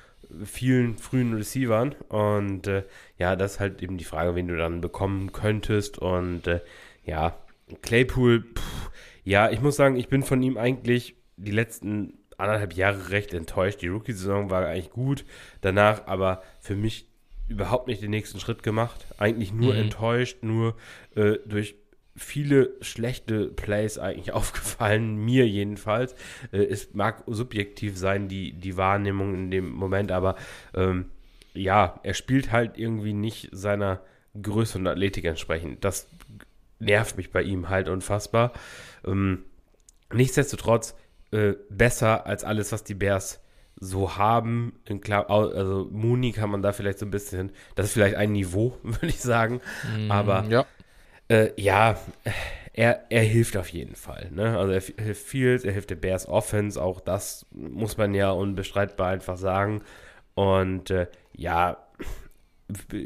vielen frühen Receivern. Und äh, ja, das ist halt eben die Frage, wen du dann bekommen könntest. Und äh, ja, Claypool, pff, ja, ich muss sagen, ich bin von ihm eigentlich die letzten anderthalb Jahre recht enttäuscht. Die Rookie-Saison war eigentlich gut. Danach aber für mich überhaupt nicht den nächsten Schritt gemacht. Eigentlich nur mhm. enttäuscht, nur äh, durch viele schlechte Plays eigentlich aufgefallen, mir jedenfalls. Äh, es mag subjektiv sein, die, die Wahrnehmung in dem Moment, aber ähm, ja, er spielt halt irgendwie nicht seiner Größe und Athletik entsprechend. Das nervt mich bei ihm halt unfassbar. Ähm, nichtsdestotrotz äh, besser als alles, was die Bears so haben. Klar, also Mooney kann man da vielleicht so ein bisschen, das ist vielleicht ein Niveau, würde ich sagen. Mm, aber ja. Äh, ja, er, er hilft auf jeden Fall. Ne? Also er hilft Fields, er hilft der Bears Offense, auch das muss man ja unbestreitbar einfach sagen. Und äh, ja,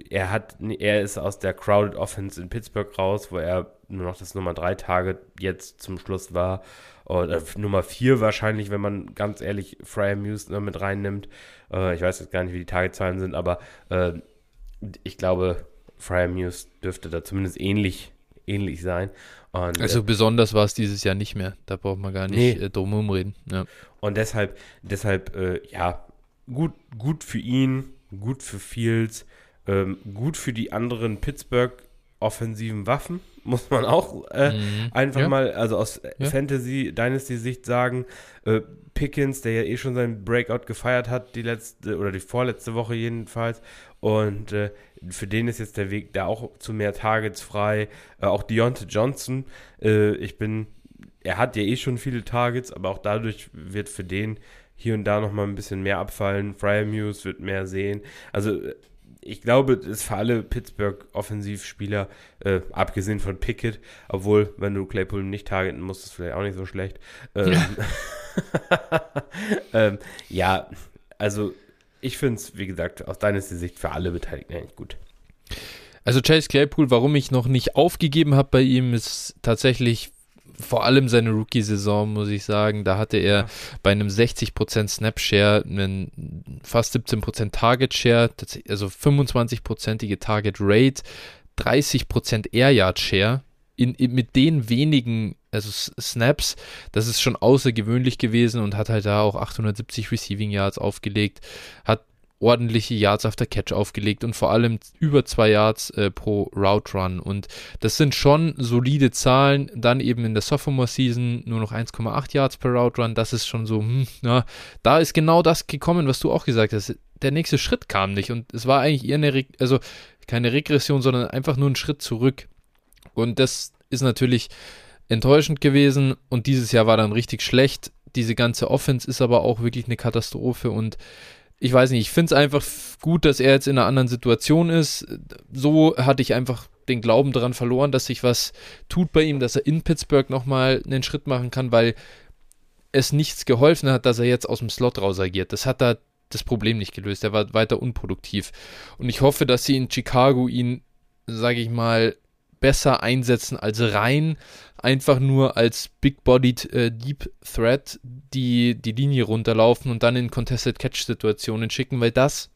er hat, er ist aus der Crowded Offense in Pittsburgh raus, wo er nur noch das Nummer 3 Target jetzt zum Schluss war. Oder Nummer 4 wahrscheinlich, wenn man ganz ehrlich Fryer Muse mit reinnimmt. Äh, ich weiß jetzt gar nicht, wie die Targetzahlen sind, aber äh, ich glaube, Fryer Muse dürfte da zumindest ähnlich, ähnlich sein. Und, also äh, besonders war es dieses Jahr nicht mehr. Da braucht man gar nicht nee. äh, drum rumreden. Ja. Und deshalb, deshalb, äh, ja, gut, gut für ihn, gut für Fields, ähm, gut für die anderen Pittsburgh offensiven Waffen, muss man auch äh, mhm. einfach ja. mal, also aus ja. Fantasy Dynasty Sicht sagen, äh, Pickens, der ja eh schon seinen Breakout gefeiert hat, die letzte oder die vorletzte Woche jedenfalls, und äh, für den ist jetzt der Weg da auch zu mehr Targets frei. Äh, auch Deontay Johnson, äh, ich bin, er hat ja eh schon viele Targets, aber auch dadurch wird für den hier und da nochmal ein bisschen mehr abfallen. Fryer Muse wird mehr sehen. Also äh, ich glaube, das ist für alle Pittsburgh-Offensivspieler, äh, abgesehen von Pickett, obwohl, wenn du Claypool nicht targeten musst, ist vielleicht auch nicht so schlecht. Ähm, ja. ähm, ja, also ich finde es, wie gesagt, aus deiner Sicht für alle Beteiligten eigentlich gut. Also Chase Claypool, warum ich noch nicht aufgegeben habe bei ihm, ist tatsächlich vor allem seine Rookie-Saison, muss ich sagen. Da hatte er ja. bei einem 60% Snap-Share einen fast 17% Target-Share, also 25%ige Target-Rate, 30% Air-Yard-Share. In, in, mit den wenigen also Snaps, das ist schon außergewöhnlich gewesen und hat halt da auch 870 Receiving Yards aufgelegt, hat ordentliche Yards after Catch aufgelegt und vor allem über zwei Yards äh, pro Route Run. Und das sind schon solide Zahlen. Dann eben in der Sophomore Season nur noch 1,8 Yards per Route Run. Das ist schon so, hm, na, da ist genau das gekommen, was du auch gesagt hast. Der nächste Schritt kam nicht und es war eigentlich eher eine, Re also keine Regression, sondern einfach nur ein Schritt zurück. Und das ist natürlich enttäuschend gewesen und dieses Jahr war dann richtig schlecht. Diese ganze Offense ist aber auch wirklich eine Katastrophe und ich weiß nicht, ich finde es einfach gut, dass er jetzt in einer anderen Situation ist. So hatte ich einfach den Glauben daran verloren, dass sich was tut bei ihm, dass er in Pittsburgh nochmal einen Schritt machen kann, weil es nichts geholfen hat, dass er jetzt aus dem Slot raus agiert. Das hat da das Problem nicht gelöst. Er war weiter unproduktiv. Und ich hoffe, dass sie in Chicago ihn, sage ich mal, besser einsetzen als rein einfach nur als Big-Bodied äh, Deep Threat die, die Linie runterlaufen und dann in Contested Catch-Situationen schicken, weil das,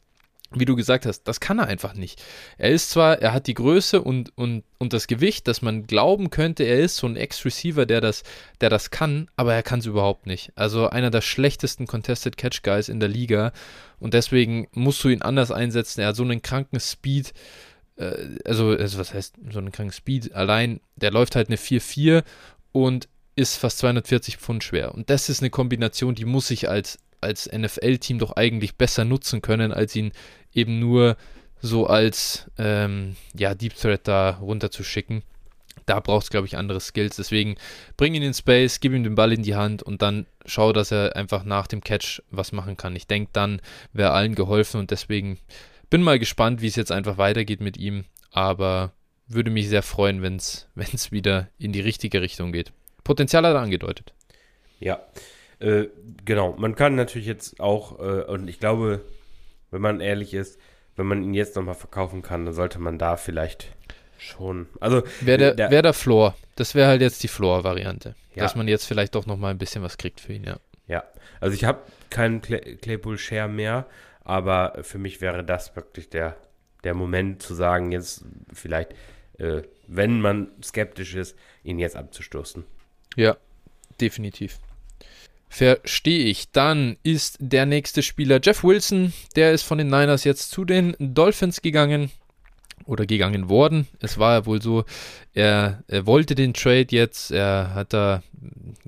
wie du gesagt hast, das kann er einfach nicht. Er ist zwar, er hat die Größe und, und, und das Gewicht, dass man glauben könnte, er ist so ein Ex-Receiver, der das, der das kann, aber er kann es überhaupt nicht. Also einer der schlechtesten Contested Catch Guys in der Liga und deswegen musst du ihn anders einsetzen. Er hat so einen kranken Speed also, also was heißt so einen kranken Speed, allein, der läuft halt eine 4-4 und ist fast 240 Pfund schwer. Und das ist eine Kombination, die muss ich als, als NFL-Team doch eigentlich besser nutzen können, als ihn eben nur so als ähm, ja, Deep Threat da runterzuschicken. Da braucht es, glaube ich, andere Skills. Deswegen bring ihn in Space, gib ihm den Ball in die Hand und dann schau, dass er einfach nach dem Catch was machen kann. Ich denke, dann wäre allen geholfen und deswegen bin mal gespannt, wie es jetzt einfach weitergeht mit ihm, aber würde mich sehr freuen, wenn es wieder in die richtige Richtung geht. Potenzial hat er angedeutet. Ja, äh, genau. Man kann natürlich jetzt auch, äh, und ich glaube, wenn man ehrlich ist, wenn man ihn jetzt nochmal verkaufen kann, dann sollte man da vielleicht schon. Also wäre der, der, wär der Floor. Das wäre halt jetzt die Floor-Variante. Ja. Dass man jetzt vielleicht doch nochmal ein bisschen was kriegt für ihn, ja. Ja, also ich habe keinen Clay Claypool-Share mehr, aber für mich wäre das wirklich der, der Moment zu sagen, jetzt vielleicht, äh, wenn man skeptisch ist, ihn jetzt abzustoßen. Ja, definitiv. Verstehe ich. Dann ist der nächste Spieler Jeff Wilson. Der ist von den Niners jetzt zu den Dolphins gegangen oder gegangen worden. Es war ja wohl so, er, er, wollte den Trade jetzt, er hat da,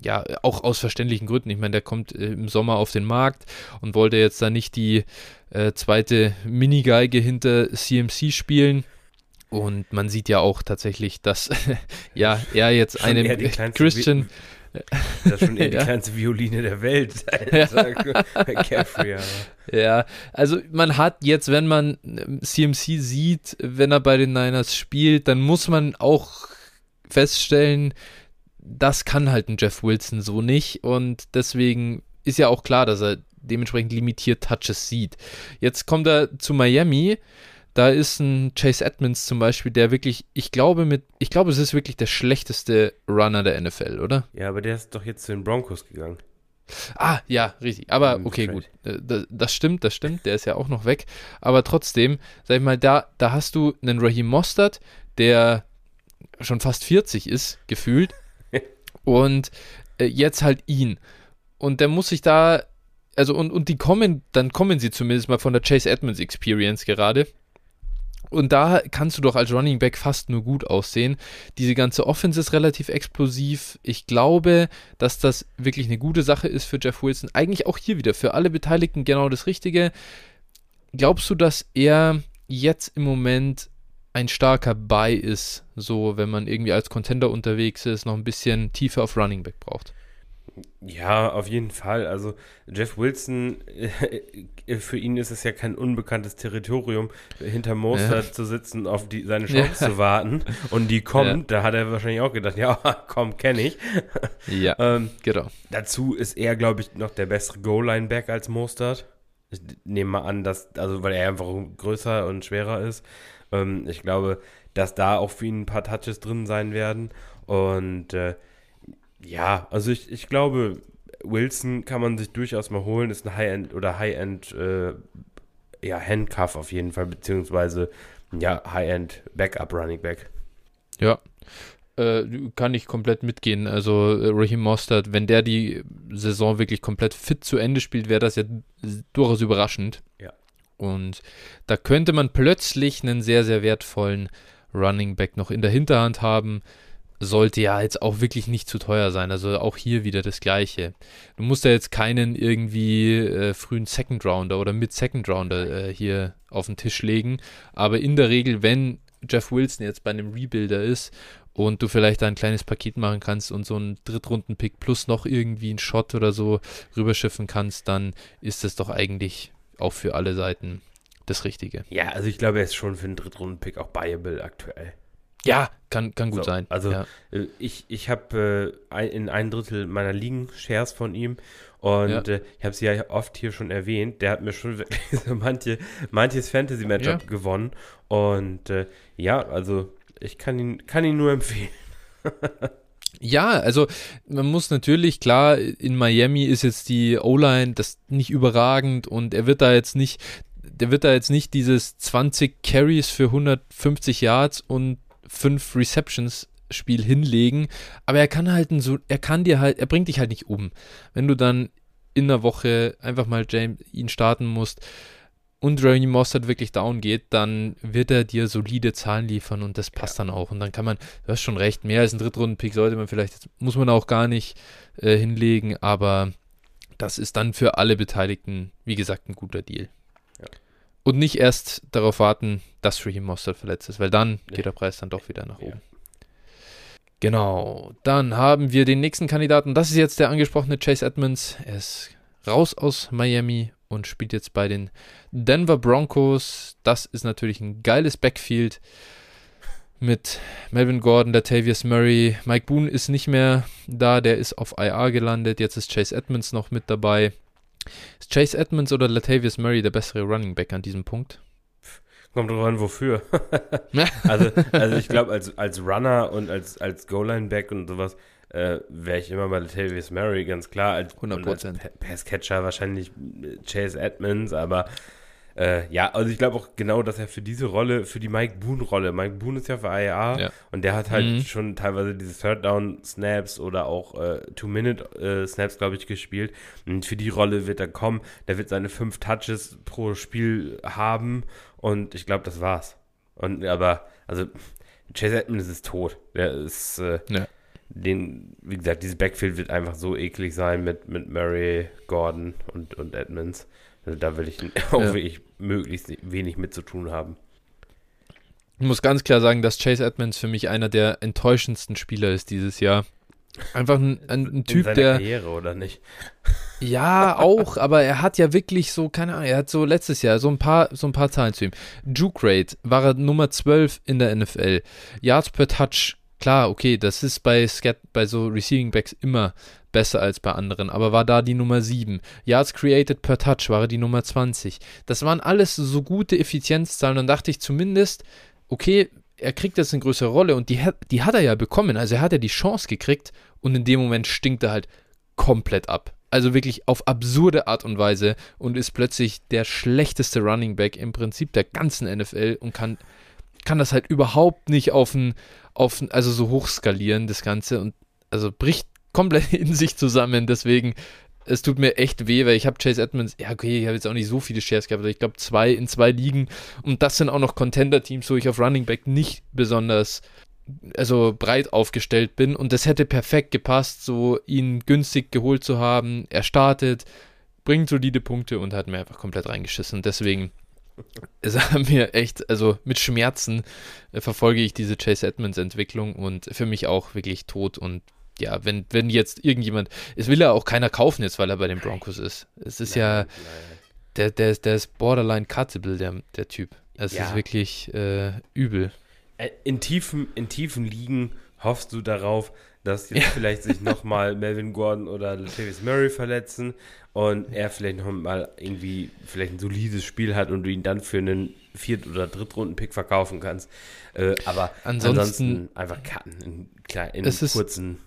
ja, auch aus verständlichen Gründen, ich meine, der kommt äh, im Sommer auf den Markt und wollte jetzt da nicht die äh, zweite Minigeige hinter CMC spielen. Und man sieht ja auch tatsächlich, dass ja, er jetzt einem Christian. Das ist schon eher die ja. kleinste Violine der Welt. Ja. ja, also man hat jetzt, wenn man CMC ähm, sieht, wenn er bei den Niners spielt, dann muss man auch feststellen, das kann halt ein Jeff Wilson so nicht. Und deswegen ist ja auch klar, dass er dementsprechend limitiert Touches sieht. Jetzt kommt er zu Miami da ist ein Chase Edmonds zum Beispiel, der wirklich, ich glaube, mit, ich glaube, es ist wirklich der schlechteste Runner der NFL, oder? Ja, aber der ist doch jetzt zu den Broncos gegangen. Ah, ja, richtig. Aber okay, gut. Das stimmt, das stimmt. Der ist ja auch noch weg. Aber trotzdem, sag ich mal, da, da hast du einen Raheem Mostert, der schon fast 40 ist, gefühlt. und äh, jetzt halt ihn. Und der muss sich da, also und, und die kommen, dann kommen sie zumindest mal von der Chase Edmonds Experience gerade. Und da kannst du doch als Running Back fast nur gut aussehen. Diese ganze Offense ist relativ explosiv. Ich glaube, dass das wirklich eine gute Sache ist für Jeff Wilson. Eigentlich auch hier wieder für alle Beteiligten genau das Richtige. Glaubst du, dass er jetzt im Moment ein starker Buy ist, so wenn man irgendwie als Contender unterwegs ist, noch ein bisschen tiefer auf Running Back braucht? Ja, auf jeden Fall. Also Jeff Wilson, äh, für ihn ist es ja kein unbekanntes Territorium, hinter Mostert ja. zu sitzen, auf die, seine Chance ja. zu warten. Und die kommt, ja. da hat er wahrscheinlich auch gedacht, ja, komm, kenne ich. Ja, ähm, genau. Dazu ist er, glaube ich, noch der bessere Goal-Line-Back als Mostert. Ich nehme mal an, dass, also weil er einfach größer und schwerer ist. Ähm, ich glaube, dass da auch für ihn ein paar Touches drin sein werden. Und äh, ja, also ich, ich glaube, Wilson kann man sich durchaus mal holen, ist ein High-End oder High-End, äh, ja, Handcuff auf jeden Fall, beziehungsweise ja, High-End Backup Running Back. Ja, äh, kann ich komplett mitgehen. Also äh, Raheem Mostert, wenn der die Saison wirklich komplett fit zu Ende spielt, wäre das ja durchaus überraschend. Ja. Und da könnte man plötzlich einen sehr, sehr wertvollen Running Back noch in der Hinterhand haben, sollte ja jetzt auch wirklich nicht zu teuer sein. Also auch hier wieder das Gleiche. Du musst ja jetzt keinen irgendwie äh, frühen Second Rounder oder mit Second Rounder äh, hier auf den Tisch legen. Aber in der Regel, wenn Jeff Wilson jetzt bei einem Rebuilder ist und du vielleicht da ein kleines Paket machen kannst und so einen Drittrunden-Pick plus noch irgendwie einen Shot oder so rüberschiffen kannst, dann ist das doch eigentlich auch für alle Seiten das Richtige. Ja, also ich glaube, er ist schon für einen Drittrunden-Pick auch buyable aktuell. Ja, kann, kann gut so, sein. Also ja. Äh, ich, ich habe äh, in ein Drittel meiner Ligen Shares von ihm und ja. äh, ich habe sie ja oft hier schon erwähnt. Der hat mir schon wirklich so manche, manches Fantasy-Matchup ja. gewonnen. Und äh, ja, also ich kann ihn, kann ihn nur empfehlen. Ja, also man muss natürlich, klar, in Miami ist jetzt die O-Line das nicht überragend und er wird da jetzt nicht, der wird da jetzt nicht dieses 20 Carries für 150 Yards und 5 Receptions Spiel hinlegen, aber er kann halt so, er kann dir halt, er bringt dich halt nicht um. Wenn du dann in der Woche einfach mal James ihn starten musst, und Raheem Mostert wirklich down geht, dann wird er dir solide Zahlen liefern und das passt ja. dann auch. Und dann kann man, du hast schon recht, mehr als ein Drittrunden-Pick sollte man vielleicht, muss man auch gar nicht äh, hinlegen, aber das ist dann für alle Beteiligten, wie gesagt, ein guter Deal. Ja. Und nicht erst darauf warten, dass Raheem Mostert verletzt ist, weil dann ja. geht der Preis dann doch wieder nach oben. Genau, dann haben wir den nächsten Kandidaten. Das ist jetzt der angesprochene Chase Edmonds. Er ist raus aus Miami und spielt jetzt bei den Denver Broncos. Das ist natürlich ein geiles Backfield mit Melvin Gordon, Latavius Murray. Mike Boone ist nicht mehr da, der ist auf IR gelandet. Jetzt ist Chase Edmonds noch mit dabei. Ist Chase Edmonds oder Latavius Murray der bessere Running Back an diesem Punkt? Kommt drauf an, wofür. also, also ich glaube, als, als Runner und als, als Goal-Line-Back und sowas äh, wäre ich immer bei Latavius Murray, ganz klar. Als, 100%. Passcatcher wahrscheinlich äh, Chase Edmonds, aber äh, ja, also ich glaube auch genau, dass er für diese Rolle, für die Mike Boone-Rolle, Mike Boone ist ja für IAA ja. und der hat halt mhm. schon teilweise diese Third-Down-Snaps oder auch äh, Two-Minute-Snaps, glaube ich, gespielt. Und für die Rolle wird er kommen, der wird seine fünf Touches pro Spiel haben und ich glaube, das war's. Und aber, also Chase Edmonds ist tot. Der ist, äh, ja den, wie gesagt, dieses Backfield wird einfach so eklig sein mit, mit Murray, Gordon und, und Edmonds. Also da will ich auch ja. wirklich möglichst wenig mit zu tun haben. Ich muss ganz klar sagen, dass Chase Edmonds für mich einer der enttäuschendsten Spieler ist dieses Jahr. Einfach ein, ein, ein Typ, der. Karriere, oder nicht? Ja, auch, aber er hat ja wirklich so, keine Ahnung, er hat so letztes Jahr so ein paar, so ein paar Zahlen zu ihm. Juke Rate war er Nummer 12 in der NFL. Yards per Touch Klar, okay, das ist bei, Scat, bei so Receiving Backs immer besser als bei anderen, aber war da die Nummer 7. Yards created per Touch war die Nummer 20. Das waren alles so gute Effizienzzahlen und dachte ich zumindest, okay, er kriegt jetzt eine größere Rolle und die, die hat er ja bekommen, also er hat ja die Chance gekriegt und in dem Moment stinkt er halt komplett ab. Also wirklich auf absurde Art und Weise und ist plötzlich der schlechteste Running Back im Prinzip der ganzen NFL und kann kann das halt überhaupt nicht auf ein, auf ein, also so hoch skalieren, das Ganze. Und also bricht komplett in sich zusammen. Deswegen, es tut mir echt weh, weil ich habe Chase Edmonds, ja, okay, ich habe jetzt auch nicht so viele Shares gehabt, aber ich glaube zwei in zwei Ligen. Und das sind auch noch Contender-Teams, wo ich auf Running Back nicht besonders also breit aufgestellt bin und das hätte perfekt gepasst, so ihn günstig geholt zu haben. Er startet, bringt solide Punkte und hat mir einfach komplett reingeschissen. Deswegen es haben mir echt, also mit Schmerzen äh, verfolge ich diese Chase Edmonds Entwicklung und für mich auch wirklich tot und ja, wenn, wenn jetzt irgendjemand, es will ja auch keiner kaufen jetzt, weil er bei den Broncos ist. Es ist nein, ja, nein. Der, der, der ist borderline cuttable, der, der Typ. Es ja. ist wirklich äh, übel. Äh, in tiefen, in tiefen Ligen hoffst du darauf, dass jetzt vielleicht sich nochmal Melvin Gordon oder Latavius Murray verletzen und er vielleicht nochmal irgendwie vielleicht ein solides Spiel hat und du ihn dann für einen Viert- oder Drittrunden-Pick verkaufen kannst. Äh, aber ansonsten, ansonsten, einfach cutten in, in kurzen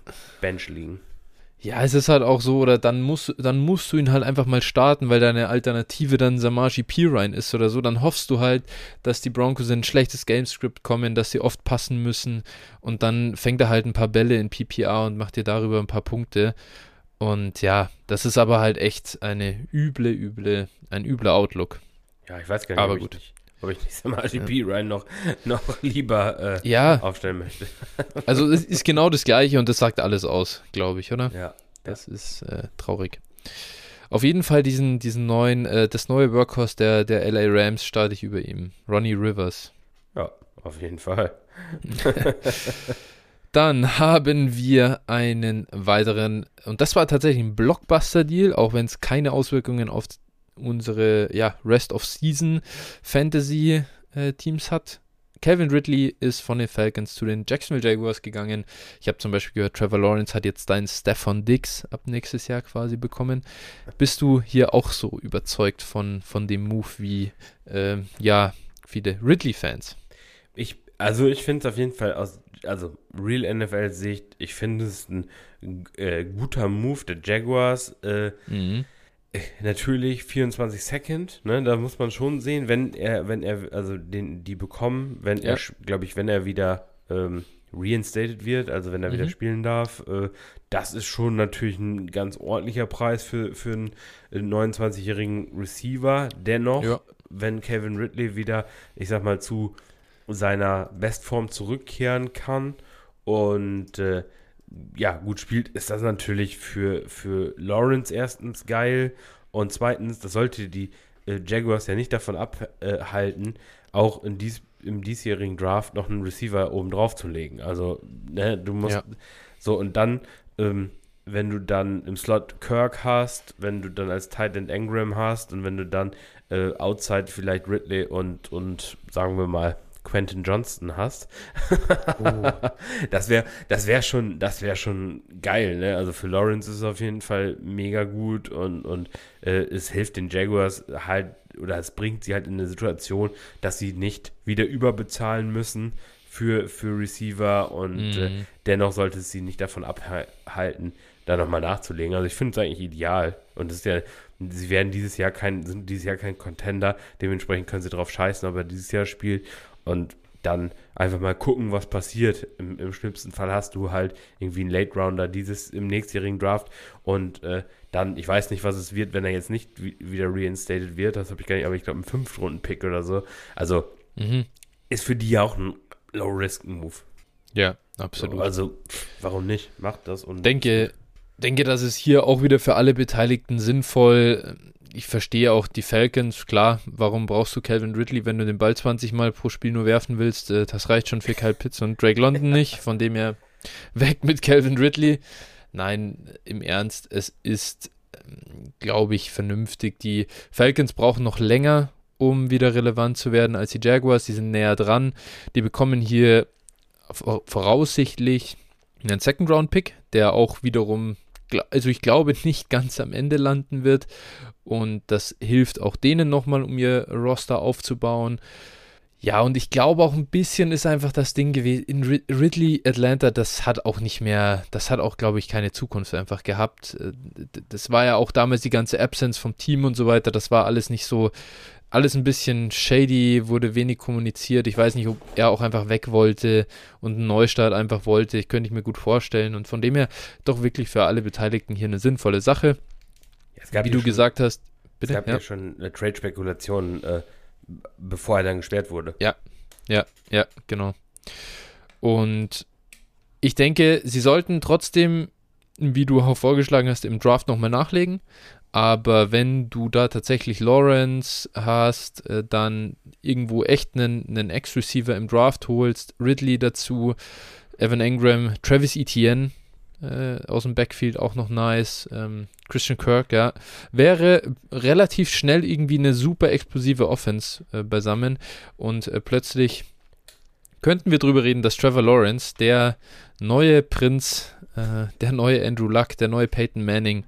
Bench liegen. Ja, es ist halt auch so, oder dann musst, dann musst du ihn halt einfach mal starten, weil deine Alternative dann Samaji Pirine ist oder so. Dann hoffst du halt, dass die Broncos in ein schlechtes Gamescript kommen, dass sie oft passen müssen und dann fängt er halt ein paar Bälle in PPA und macht dir darüber ein paar Punkte. Und ja, das ist aber halt echt eine üble, üble, ein übler Outlook. Ja, ich weiß gar nicht, aber gut. Ich ob ich nicht Samaji ja. Ryan noch, noch lieber äh, ja. aufstellen möchte. also es ist genau das gleiche und das sagt alles aus, glaube ich, oder? Ja. Das ja. ist äh, traurig. Auf jeden Fall diesen, diesen neuen, äh, das neue Workhorse der, der LA Rams starte ich über ihm. Ronnie Rivers. Ja, auf jeden Fall. Dann haben wir einen weiteren, und das war tatsächlich ein Blockbuster-Deal, auch wenn es keine Auswirkungen auf unsere ja, Rest of Season Fantasy äh, Teams hat. Calvin Ridley ist von den Falcons zu den Jacksonville Jaguars gegangen. Ich habe zum Beispiel gehört, Trevor Lawrence hat jetzt deinen Stefan Diggs ab nächstes Jahr quasi bekommen. Bist du hier auch so überzeugt von, von dem Move wie äh, ja viele Ridley-Fans? Ich Also ich finde es auf jeden Fall aus, also Real NFL-Sicht, ich finde es ein äh, guter Move der Jaguars. Äh, mhm. Äh, natürlich 24 Second, ne, da muss man schon sehen, wenn er, wenn er, also den, die bekommen, wenn ja. er, glaube ich, wenn er wieder ähm, reinstated wird, also wenn er mhm. wieder spielen darf, äh, das ist schon natürlich ein ganz ordentlicher Preis für, für einen 29-jährigen Receiver. Dennoch, ja. wenn Kevin Ridley wieder, ich sag mal, zu seiner Bestform zurückkehren kann und äh, ja, gut spielt, ist das natürlich für, für Lawrence erstens geil und zweitens, das sollte die äh, Jaguars ja nicht davon abhalten, auch in dies, im diesjährigen Draft noch einen Receiver oben drauf zu legen. Also, ne, du musst ja. so und dann, ähm, wenn du dann im Slot Kirk hast, wenn du dann als Tight End Engram hast und wenn du dann äh, outside vielleicht Ridley und, und sagen wir mal Quentin Johnston hast. oh. Das wäre das wär schon, das wär schon geil, ne? Also für Lawrence ist es auf jeden Fall mega gut und, und äh, es hilft den Jaguars halt, oder es bringt sie halt in eine Situation, dass sie nicht wieder überbezahlen müssen für, für Receiver und mm. äh, dennoch sollte es sie nicht davon abhalten, da nochmal nachzulegen. Also ich finde es eigentlich ideal. Und es ist ja, sie werden dieses Jahr kein, sind dieses Jahr kein Contender, dementsprechend können sie drauf scheißen, aber dieses Jahr spielt und dann einfach mal gucken, was passiert. Im, Im, schlimmsten Fall hast du halt irgendwie einen Late Rounder dieses im nächstjährigen Draft und äh, dann, ich weiß nicht, was es wird, wenn er jetzt nicht wieder reinstated wird, das habe ich gar nicht, aber ich glaube, ein Fünf-Runden-Pick oder so. Also mhm. ist für die ja auch ein Low-Risk-Move. Ja, absolut. Also, warum nicht? Macht das und. Denke, denke, das ist hier auch wieder für alle Beteiligten sinnvoll ich verstehe auch die Falcons, klar, warum brauchst du Calvin Ridley, wenn du den Ball 20 Mal pro Spiel nur werfen willst? Äh, das reicht schon für Kyle Pitts und Drake London nicht, von dem her weg mit Calvin Ridley. Nein, im Ernst, es ist, ähm, glaube ich, vernünftig. Die Falcons brauchen noch länger, um wieder relevant zu werden als die Jaguars. Die sind näher dran. Die bekommen hier voraussichtlich einen Second-Round-Pick, der auch wiederum also ich glaube, nicht ganz am Ende landen wird. Und das hilft auch denen nochmal, um ihr Roster aufzubauen. Ja, und ich glaube auch ein bisschen ist einfach das Ding gewesen. In Ridley Atlanta, das hat auch nicht mehr, das hat auch, glaube ich, keine Zukunft einfach gehabt. Äh, das war ja auch damals die ganze Absence vom Team und so weiter. Das war alles nicht so, alles ein bisschen shady, wurde wenig kommuniziert. Ich weiß nicht, ob er auch einfach weg wollte und einen Neustart einfach wollte. Ich könnte ich mir gut vorstellen. Und von dem her doch wirklich für alle Beteiligten hier eine sinnvolle Sache. Ja, Wie du schon, gesagt hast, bitte. Es gab ja, ja schon eine Trade-Spekulation, äh, bevor er dann gesperrt wurde. Ja, ja, ja, genau. Und ich denke, sie sollten trotzdem, wie du auch vorgeschlagen hast, im Draft nochmal nachlegen. Aber wenn du da tatsächlich Lawrence hast, äh, dann irgendwo echt einen, Ex-Receiver im Draft holst, Ridley dazu, Evan Engram, Travis Etienne äh, aus dem Backfield auch noch nice, ähm, Christian Kirk, ja, wäre relativ schnell irgendwie eine super explosive Offense äh, beisammen. Und äh, plötzlich könnten wir drüber reden, dass Trevor Lawrence, der neue Prinz, äh, der neue Andrew Luck, der neue Peyton Manning,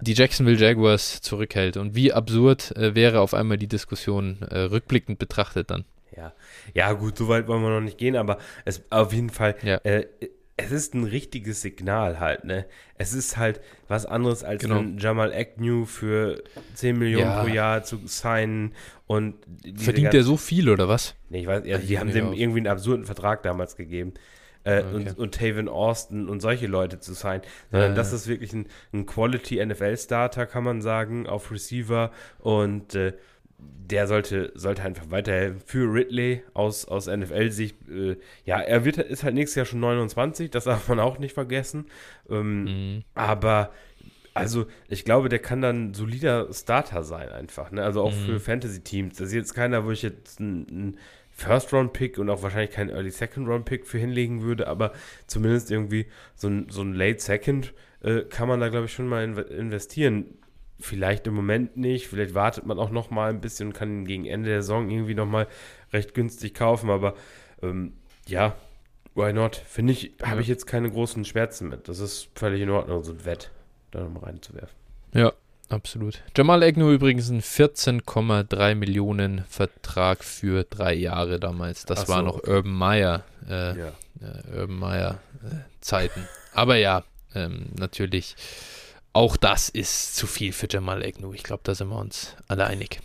die Jacksonville Jaguars zurückhält. Und wie absurd äh, wäre auf einmal die Diskussion äh, rückblickend betrachtet dann. Ja. ja, gut, so weit wollen wir noch nicht gehen, aber es auf jeden Fall, ja. äh, es ist ein richtiges Signal halt, ne? Es ist halt was anderes als genau. ein Jamal Agnew für 10 Millionen ja. pro Jahr zu signen und Verdient der so viel oder was? Nee, ich weiß, ja, die haben dem irgendwie einen absurden Vertrag damals gegeben äh, okay. und, und Taven Austin und solche Leute zu sein, sondern ja, das ist wirklich ein, ein Quality-NFL-Starter, kann man sagen, auf Receiver und äh, der sollte, sollte einfach weiterhelfen. Für Ridley aus, aus NFL-Sicht, äh, ja, er wird, ist halt nächstes Jahr schon 29, das darf man auch nicht vergessen. Ähm, mhm. Aber also, ich glaube, der kann dann ein solider Starter sein, einfach. Ne? Also auch mhm. für Fantasy-Teams. Das ist jetzt keiner, wo ich jetzt ein, First-Round-Pick und auch wahrscheinlich keinen Early Second-Round-Pick für hinlegen würde, aber zumindest irgendwie so ein, so ein Late Second äh, kann man da, glaube ich, schon mal in, investieren. Vielleicht im Moment nicht, vielleicht wartet man auch noch mal ein bisschen und kann ihn gegen Ende der Saison irgendwie noch mal recht günstig kaufen, aber ähm, ja, why not? Finde ich, habe ich jetzt keine großen Schmerzen mit. Das ist völlig in Ordnung, so ein Wett da nochmal reinzuwerfen. Ja, absolut. Jamal Agnew übrigens ein 14,3 Millionen Vertrag für drei Jahre damals. Das Ach war so, noch okay. Urban Meyer, äh, ja. äh, Urban Meyer äh, Zeiten. Aber ja, ähm, natürlich, auch das ist zu viel für Jamal Agnew. Ich glaube, da sind wir uns alle einig.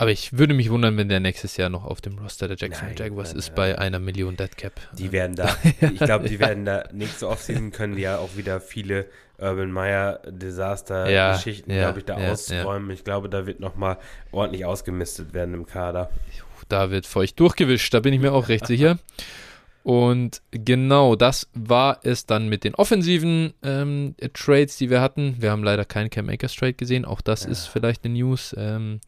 Aber ich würde mich wundern, wenn der nächstes Jahr noch auf dem Roster der Jacksonville Jaguars ist nein. bei einer Million Dead Cap. Die werden da, ich glaube, die werden da nächste Offseason können ja auch wieder viele Urban Meyer Desaster ja, Geschichten, ja, glaube ich, da ja, ausräumen. Ich glaube, da wird nochmal ordentlich ausgemistet werden im Kader. Da wird feucht durchgewischt, da bin ich mir auch recht sicher. Und genau das war es dann mit den offensiven ähm, Trades, die wir hatten. Wir haben leider keinen Cam Akers Trade gesehen. Auch das ist vielleicht eine News. Ähm,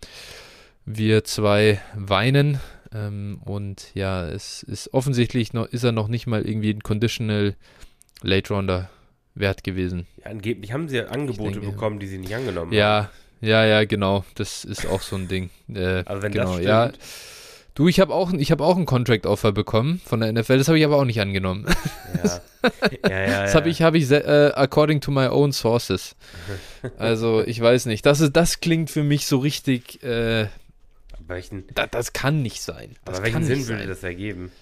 wir zwei weinen. Ähm, und ja, es ist offensichtlich noch, ist er noch nicht mal irgendwie ein Conditional Late Rounder wert gewesen. Ja, angeblich haben sie ja Angebote denke, bekommen, die sie nicht angenommen ja, haben. Ja, ja, genau. Das ist auch so ein Ding. Äh, also wenn genau, das stimmt, ja. Du, ich habe auch, hab auch ein Contract-Offer bekommen von der NFL, das habe ich aber auch nicht angenommen. Ja. ja, ja, das habe ich, hab ich uh, according to my own sources. Also, ich weiß nicht. Das, ist, das klingt für mich so richtig äh, welchen, da, das kann nicht sein. Das aber welchen Sinn würde das ergeben?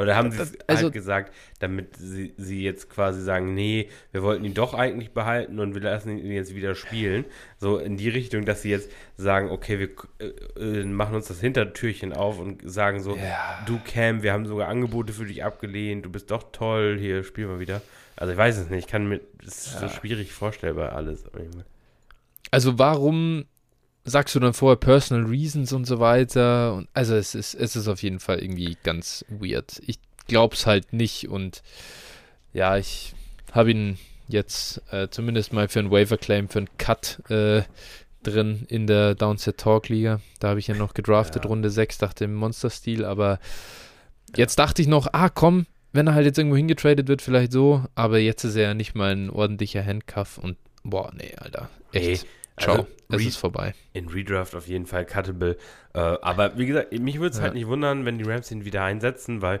Oder haben sie es also, halt gesagt, damit sie, sie jetzt quasi sagen, nee, wir wollten ihn doch eigentlich behalten und wir lassen ihn jetzt wieder spielen. So in die Richtung, dass sie jetzt sagen, okay, wir äh, äh machen uns das Hintertürchen auf und sagen so, ja. du Cam, wir haben sogar Angebote für dich abgelehnt, du bist doch toll, hier, spiel mal wieder. Also ich weiß es nicht, ich kann mir, es ist ja. so schwierig vorstellbar alles. Also warum sagst du dann vorher Personal Reasons und so weiter. Und also es ist, es ist auf jeden Fall irgendwie ganz weird. Ich glaub's halt nicht und ja, ich habe ihn jetzt äh, zumindest mal für einen Waiver Claim, für einen Cut äh, drin in der Downset Talk Liga. Da habe ich ja noch gedraftet, ja. Runde 6, dachte im Monster-Stil, aber jetzt dachte ich noch, ah komm, wenn er halt jetzt irgendwo hingetradet wird, vielleicht so, aber jetzt ist er ja nicht mal ein ordentlicher Handcuff und boah, nee, Alter. Echt. Ey, Ciao, also, es ist vorbei. In Redraft auf jeden Fall cuttable. Äh, aber wie gesagt, mich würde es ja. halt nicht wundern, wenn die Rams ihn wieder einsetzen, weil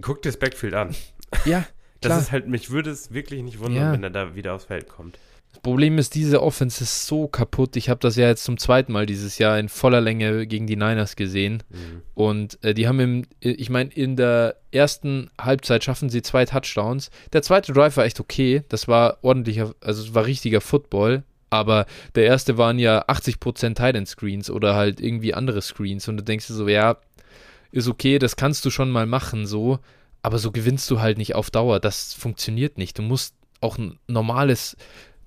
guck dir das Backfield an. Ja, das klar. ist halt, mich würde es wirklich nicht wundern, ja. wenn er da wieder aufs Feld kommt. Das Problem ist, diese Offense ist so kaputt. Ich habe das ja jetzt zum zweiten Mal dieses Jahr in voller Länge gegen die Niners gesehen. Mhm. Und äh, die haben im, ich meine, in der ersten Halbzeit schaffen sie zwei Touchdowns. Der zweite Drive war echt okay. Das war ordentlicher, also es war richtiger Football aber der erste waren ja 80% Titan Screens oder halt irgendwie andere Screens und du denkst dir so, ja, ist okay, das kannst du schon mal machen, so, aber so gewinnst du halt nicht auf Dauer. Das funktioniert nicht. Du musst auch ein normales,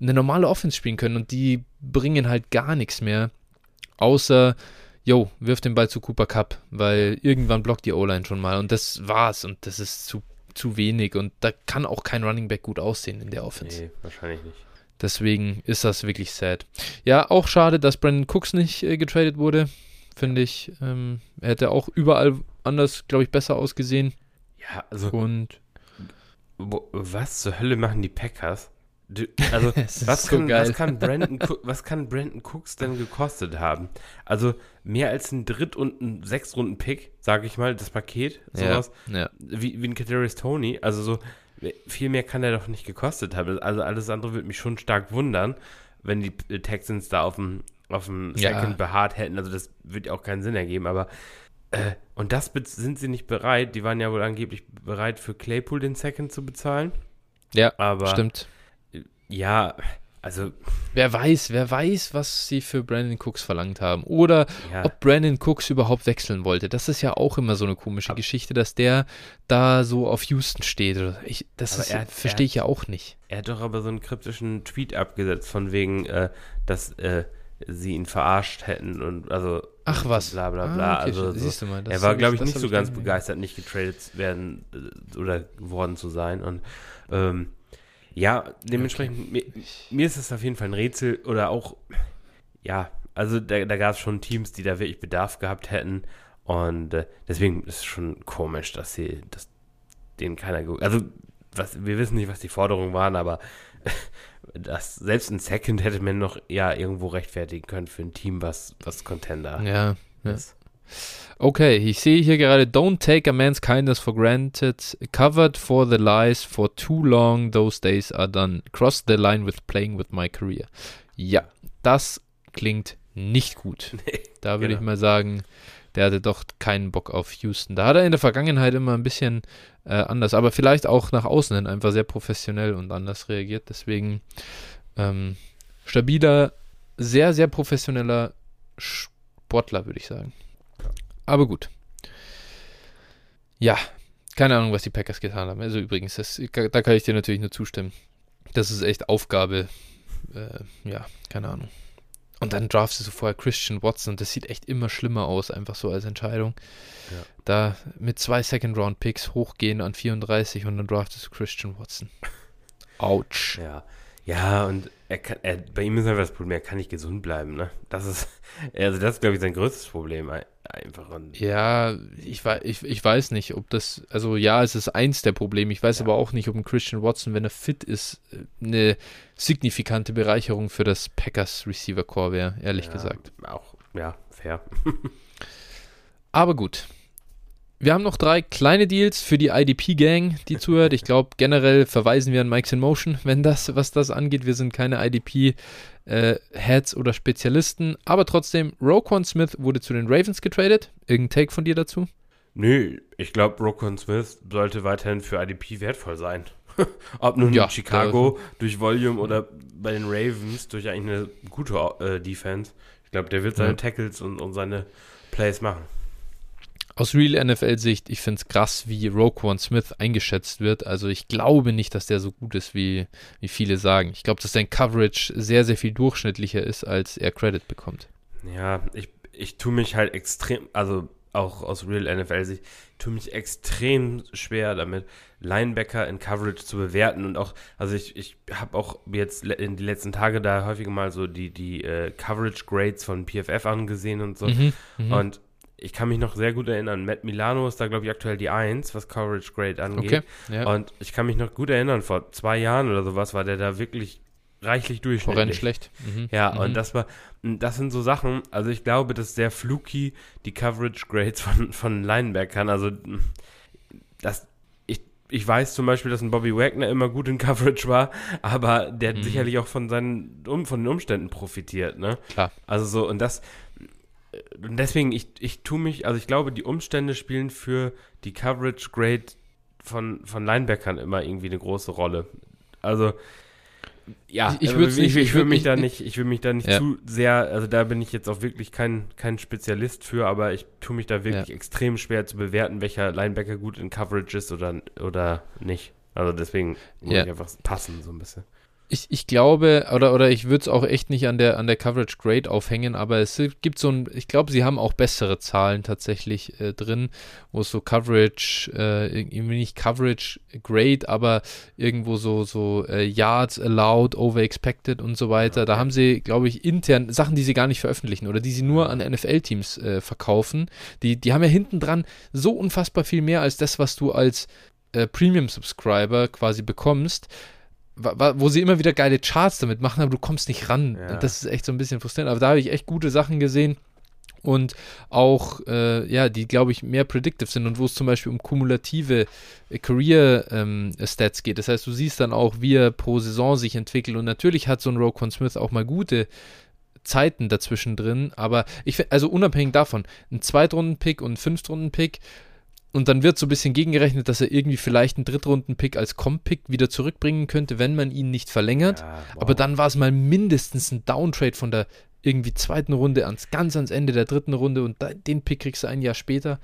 eine normale Offense spielen können und die bringen halt gar nichts mehr, außer, yo, wirf den Ball zu Cooper Cup, weil irgendwann blockt die O-Line schon mal und das war's und das ist zu, zu wenig und da kann auch kein Running Back gut aussehen in der Offense. Nee, wahrscheinlich nicht. Deswegen ist das wirklich sad. Ja, auch schade, dass Brandon Cooks nicht äh, getradet wurde. Finde ich. Ähm, er hätte auch überall anders, glaube ich, besser ausgesehen. Ja, also. Und. Was zur Hölle machen die Packers? Du, also, was, so kann, was, kann Brandon, was kann Brandon Cooks denn gekostet haben? Also, mehr als ein Dritt- und ein Sechstrunden-Pick, sage ich mal, das Paket, sowas. Ja, ja. Wie, wie ein Kadarius Tony. Also, so, viel mehr kann er doch nicht gekostet haben. Also alles andere würde mich schon stark wundern, wenn die Texans da auf dem, auf dem Second ja. beharrt hätten. Also das würde auch keinen Sinn ergeben, aber äh, und das sind sie nicht bereit. Die waren ja wohl angeblich bereit, für Claypool den Second zu bezahlen. Ja, aber stimmt. Ja, also. Wer weiß, wer weiß, was sie für Brandon Cooks verlangt haben. Oder ja. ob Brandon Cooks überhaupt wechseln wollte. Das ist ja auch immer so eine komische Geschichte, dass der da so auf Houston steht. Ich, das verstehe ich ja auch nicht. Er hat doch aber so einen kryptischen Tweet abgesetzt, von wegen, äh, dass äh, sie ihn verarscht hätten und also. Ach was. Bla bla bla. Ah, okay. also, Siehst du mal, er war, glaube ich, nicht so ganz begeistert, nicht getradet werden äh, oder geworden zu sein. Und ähm, ja, dementsprechend, okay. mir, mir, ist es auf jeden Fall ein Rätsel oder auch, ja, also da, da gab es schon Teams, die da wirklich Bedarf gehabt hätten und äh, deswegen ist es schon komisch, dass sie, dass denen keiner, also was, wir wissen nicht, was die Forderungen waren, aber das, selbst ein Second hätte man noch ja irgendwo rechtfertigen können für ein Team, was, was Contender ja, ist. Ja. Okay, ich sehe hier gerade, don't take a man's kindness for granted. Covered for the lies for too long, those days are done. Cross the line with playing with my career. Ja, das klingt nicht gut. Nee, da würde genau. ich mal sagen, der hatte doch keinen Bock auf Houston. Da hat er in der Vergangenheit immer ein bisschen äh, anders, aber vielleicht auch nach außen hin einfach sehr professionell und anders reagiert. Deswegen ähm, stabiler, sehr, sehr professioneller Sportler, würde ich sagen. Aber gut. Ja, keine Ahnung, was die Packers getan haben. Also übrigens, das, da kann ich dir natürlich nur zustimmen. Das ist echt Aufgabe. Äh, ja, keine Ahnung. Und dann draftest du vorher Christian Watson. Das sieht echt immer schlimmer aus, einfach so als Entscheidung. Ja. Da mit zwei Second-Round-Picks hochgehen an 34 und dann draftest du Christian Watson. Autsch. Ja, ja und er kann, er, bei ihm ist einfach das Problem, er kann nicht gesund bleiben. Ne? Das ist, also das ist, glaube ich, sein größtes Problem einfach. Und ja, ich, ich, ich weiß nicht, ob das, also ja, es ist eins der Probleme. Ich weiß ja. aber auch nicht, ob ein Christian Watson, wenn er fit ist, eine signifikante Bereicherung für das Packers Receiver Core wäre, ehrlich ja, gesagt. Auch, ja, fair. aber gut. Wir haben noch drei kleine Deals für die IDP-Gang, die zuhört. Ich glaube, generell verweisen wir an Mike's in Motion, wenn das, was das angeht. Wir sind keine IDP-Heads äh, oder Spezialisten. Aber trotzdem, Roquan Smith wurde zu den Ravens getradet. Irgendein Take von dir dazu? Nö, ich glaube, Roquan Smith sollte weiterhin für IDP wertvoll sein. Ob nun ja, in Chicago durch Volume oder bei den Ravens durch eigentlich eine gute äh, Defense. Ich glaube, der wird seine ja. Tackles und, und seine Plays machen aus Real NFL-Sicht, ich finde es krass, wie Roquan Smith eingeschätzt wird. Also ich glaube nicht, dass der so gut ist, wie, wie viele sagen. Ich glaube, dass sein Coverage sehr, sehr viel durchschnittlicher ist, als er Credit bekommt. Ja, ich, ich tue mich halt extrem, also auch aus Real NFL-Sicht, tue mich extrem schwer damit, Linebacker in Coverage zu bewerten und auch, also ich, ich habe auch jetzt in die letzten Tage da häufiger mal so die, die äh, Coverage Grades von PFF angesehen und so. Mhm, mhm. und ich kann mich noch sehr gut erinnern, Matt Milano ist da, glaube ich, aktuell die 1, was Coverage Grade angeht. Okay, ja. Und ich kann mich noch gut erinnern, vor zwei Jahren oder sowas war der da wirklich reichlich durchschnittlich. Horrend schlecht. Mhm. Ja, mhm. und das war, das sind so Sachen, also ich glaube, das ist sehr fluky, die Coverage Grades von, von Linebackern. Also, das, ich, ich weiß zum Beispiel, dass ein Bobby Wagner immer gut in Coverage war, aber der hat mhm. sicherlich auch von seinen, um, von den Umständen profitiert, ne? Klar. Also so, und das, und deswegen, ich, ich tue mich, also ich glaube, die Umstände spielen für die Coverage Grade von, von Linebackern immer irgendwie eine große Rolle. Also, ja, ich, ich, ich, ich will mich da nicht, ich will mich da nicht ja. zu sehr, also da bin ich jetzt auch wirklich kein, kein Spezialist für, aber ich tue mich da wirklich ja. extrem schwer zu bewerten, welcher Linebacker gut in Coverage ist oder, oder nicht. Also deswegen muss ja. ich einfach passen, so ein bisschen ich, ich glaube, oder, oder ich würde es auch echt nicht an der, an der Coverage Grade aufhängen, aber es gibt so ein, ich glaube, sie haben auch bessere Zahlen tatsächlich äh, drin, wo es so Coverage, äh, irgendwie nicht Coverage Grade, aber irgendwo so, so äh, Yards allowed, over expected und so weiter. Da haben sie, glaube ich, intern Sachen, die sie gar nicht veröffentlichen oder die sie nur an NFL-Teams äh, verkaufen. Die, die haben ja hinten dran so unfassbar viel mehr als das, was du als äh, Premium-Subscriber quasi bekommst wo sie immer wieder geile Charts damit machen, aber du kommst nicht ran. Ja. Das ist echt so ein bisschen frustrierend. Aber da habe ich echt gute Sachen gesehen und auch, äh, ja, die, glaube ich, mehr predictive sind und wo es zum Beispiel um kumulative äh, Career-Stats ähm, geht. Das heißt, du siehst dann auch, wie er pro Saison sich entwickelt und natürlich hat so ein Roquan Smith auch mal gute Zeiten dazwischen drin, aber ich finde, also unabhängig davon, ein Zweitrunden-Pick und ein Fünftrunden-Pick und dann wird so ein bisschen gegengerechnet, dass er irgendwie vielleicht einen Drittrunden-Pick als Comp-Pick wieder zurückbringen könnte, wenn man ihn nicht verlängert. Ja, wow. Aber dann war es mal mindestens ein Downtrade von der irgendwie zweiten Runde ans ganz ans Ende der dritten Runde und den Pick kriegst du ein Jahr später.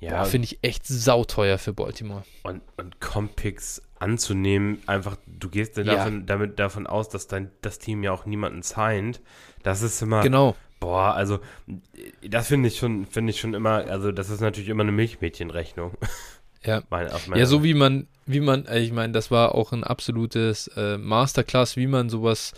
Ja, finde ich echt sauteuer für Baltimore. Und, und Comp-Picks anzunehmen, einfach, du gehst ja. davon, damit davon aus, dass dein, das Team ja auch niemanden signed. Das ist immer. Genau. Boah, also das finde ich schon, finde ich schon immer, also das ist natürlich immer eine Milchmädchenrechnung. Ja, meine, ja so wie man, wie man, äh, ich meine, das war auch ein absolutes äh, Masterclass, wie man sowas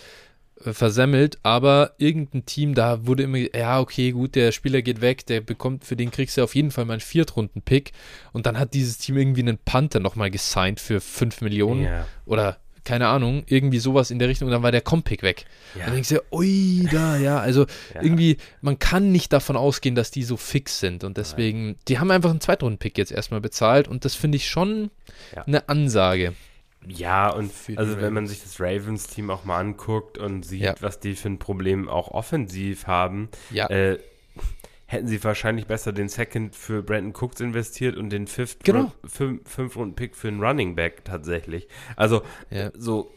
äh, versemmelt, aber irgendein Team, da wurde immer, ja, okay, gut, der Spieler geht weg, der bekommt, für den kriegst du auf jeden Fall mal einen Viertrunden-Pick und dann hat dieses Team irgendwie einen Panther nochmal gesigned für 5 Millionen ja. oder keine Ahnung, irgendwie sowas in der Richtung, und dann war der Compick weg. Ja. Dann denkst du, ui, da, ja, also ja. irgendwie, man kann nicht davon ausgehen, dass die so fix sind und deswegen, die haben einfach einen Zweitrunden-Pick jetzt erstmal bezahlt und das finde ich schon ja. eine Ansage. Ja, und also wenn man sich das Ravens-Team auch mal anguckt und sieht, was die für ein Problem auch offensiv haben, ja. äh, hätten sie wahrscheinlich besser den Second für Brandon Cooks investiert und den Fifth genau. fünf, fünf Runden Pick für einen Running Back tatsächlich. Also ja. so,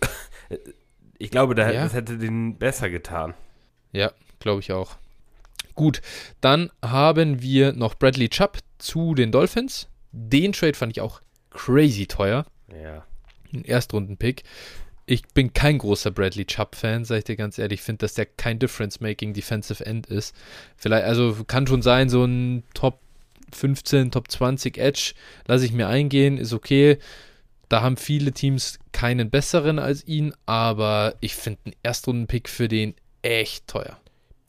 ich glaube, da, ja. das hätte den besser getan. Ja, glaube ich auch. Gut, dann haben wir noch Bradley Chubb zu den Dolphins. Den Trade fand ich auch crazy teuer. Ja. Ein Erstrunden-Pick ich bin kein großer Bradley Chubb-Fan, sag ich dir ganz ehrlich. Ich finde, dass der kein Difference-Making Defensive End ist. Vielleicht, also kann schon sein, so ein Top 15, Top 20 Edge lasse ich mir eingehen, ist okay. Da haben viele Teams keinen besseren als ihn, aber ich finde einen Erstrunden-Pick für den echt teuer.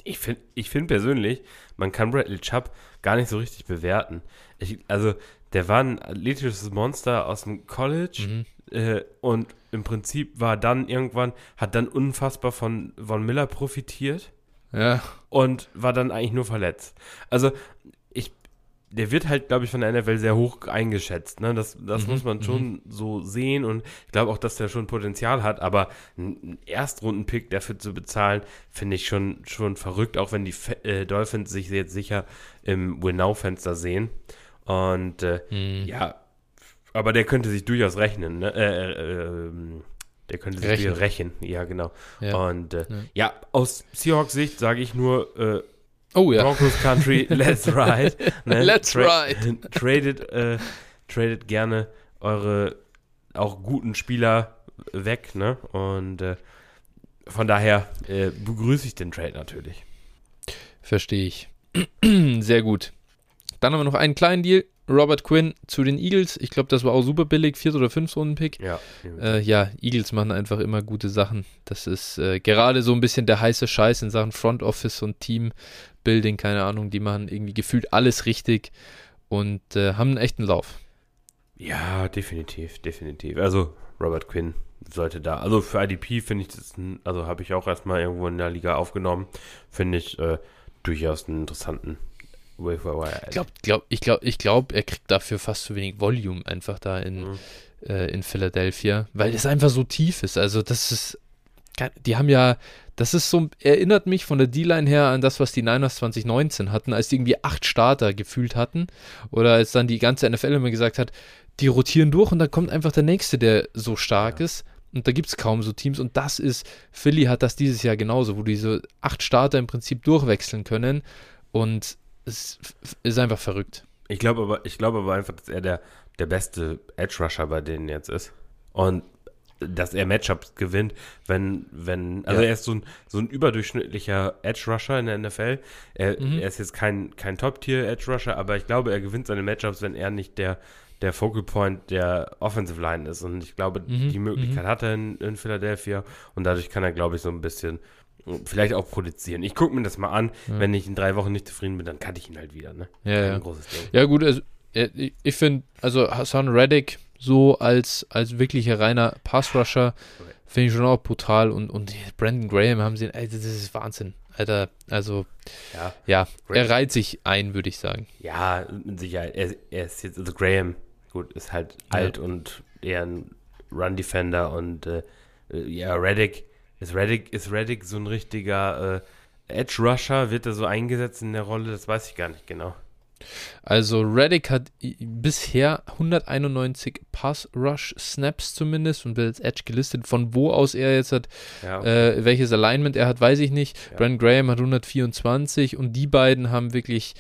Ich finde ich find persönlich, man kann Bradley Chubb gar nicht so richtig bewerten. Ich, also, der war ein athletisches Monster aus dem College. Mhm äh, und im Prinzip war dann irgendwann, hat dann unfassbar von Von Miller profitiert. Ja. Und war dann eigentlich nur verletzt. Also, ich, der wird halt, glaube ich, von der NFL sehr hoch eingeschätzt. Ne? Das, das mhm, muss man schon mhm. so sehen und ich glaube auch, dass der schon Potenzial hat, aber einen Erstrundenpick dafür zu bezahlen, finde ich schon, schon verrückt, auch wenn die äh, Dolphins sich jetzt sicher im Win-Now-Fenster sehen. Und äh, mhm. ja, aber der könnte sich durchaus rechnen, ne? Äh, äh, ähm, der könnte sich rechnen. rächen, ja, genau. Ja. Und äh, ja. ja. aus Seahawks Sicht sage ich nur, äh, oh ja. Broncos Country, let's ride. Ne? Let's Tra ride. Tradet, äh, tradet gerne eure auch guten Spieler weg, ne? Und äh, von daher begrüße ich den Trade natürlich. Verstehe ich. Sehr gut. Dann haben wir noch einen kleinen Deal. Robert Quinn zu den Eagles. Ich glaube, das war auch super billig, viert oder fünf Runden Pick. Ja, äh, ja, Eagles machen einfach immer gute Sachen. Das ist äh, gerade so ein bisschen der heiße Scheiß in Sachen Front Office und Teambuilding, keine Ahnung. Die machen irgendwie gefühlt alles richtig und äh, haben einen echten Lauf. Ja, definitiv, definitiv. Also Robert Quinn sollte da. Also für IDP finde ich das, also habe ich auch erstmal irgendwo in der Liga aufgenommen, finde ich äh, durchaus einen interessanten ich glaube, glaub, ich glaube, ich glaub, er kriegt dafür fast zu wenig Volume einfach da in, mhm. äh, in Philadelphia, weil es einfach so tief ist. Also das ist, die haben ja, das ist so, erinnert mich von der D-Line her an das, was die Niners 2019 hatten, als die irgendwie acht Starter gefühlt hatten. Oder als dann die ganze NFL immer gesagt hat, die rotieren durch und dann kommt einfach der nächste, der so stark ja. ist. Und da gibt es kaum so Teams. Und das ist, Philly hat das dieses Jahr genauso, wo diese acht Starter im Prinzip durchwechseln können. Und es ist einfach verrückt. Ich glaube aber, ich aber einfach, dass er der, der beste Edge Rusher bei denen jetzt ist. Und dass er Matchups gewinnt, wenn, wenn, also ja. er ist so ein, so ein überdurchschnittlicher Edge Rusher in der NFL. Er, mhm. er ist jetzt kein, kein Top-Tier Edge Rusher, aber ich glaube, er gewinnt seine Matchups, wenn er nicht der, der Focal Point der Offensive Line ist. Und ich glaube, mhm. die Möglichkeit mhm. hat er in, in Philadelphia und dadurch kann er, glaube ich, so ein bisschen vielleicht auch produzieren. Ich gucke mir das mal an. Ja. Wenn ich in drei Wochen nicht zufrieden bin, dann kann ich ihn halt wieder. Ne? Ja, ja. ja, gut. Also, ich finde, also Hassan Reddick so als, als wirklicher reiner Pass-Rusher finde ich schon auch brutal. Und, und Brandon Graham haben sie, ey, das ist Wahnsinn. Alter, also, ja, ja er reiht sich ein, würde ich sagen. Ja, mit Sicherheit. Er, er, ist jetzt, also Graham, gut, ist halt alt und eher ein Run-Defender und äh, ja, Reddick ist Reddick, ist Reddick so ein richtiger äh, Edge Rusher? Wird er so eingesetzt in der Rolle? Das weiß ich gar nicht genau. Also Reddick hat bisher 191 Pass Rush Snaps zumindest und wird als Edge gelistet. Von wo aus er jetzt hat, ja, okay. äh, welches Alignment er hat, weiß ich nicht. Ja. Brandon Graham hat 124 und die beiden haben wirklich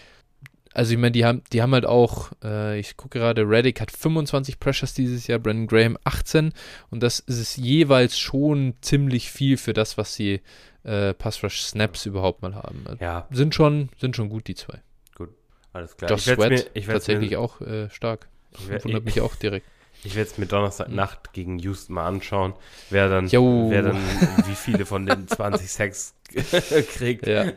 also ich meine, die haben, die haben halt auch, äh, ich gucke gerade, Reddick hat 25 Pressures dieses Jahr, Brandon Graham 18 und das ist jeweils schon ziemlich viel für das, was sie äh, Pass Rush Snaps überhaupt mal haben. Ja. Sind schon, sind schon gut, die zwei. Gut, alles klar. Josh Sweat mir, ich tatsächlich mir, auch äh, stark. Ich wundert mich auch direkt. Ich werde es mir Donnerstagnacht gegen Houston mal anschauen, wer dann, wer dann wie viele von den 20 Sacks kriegt. Ja.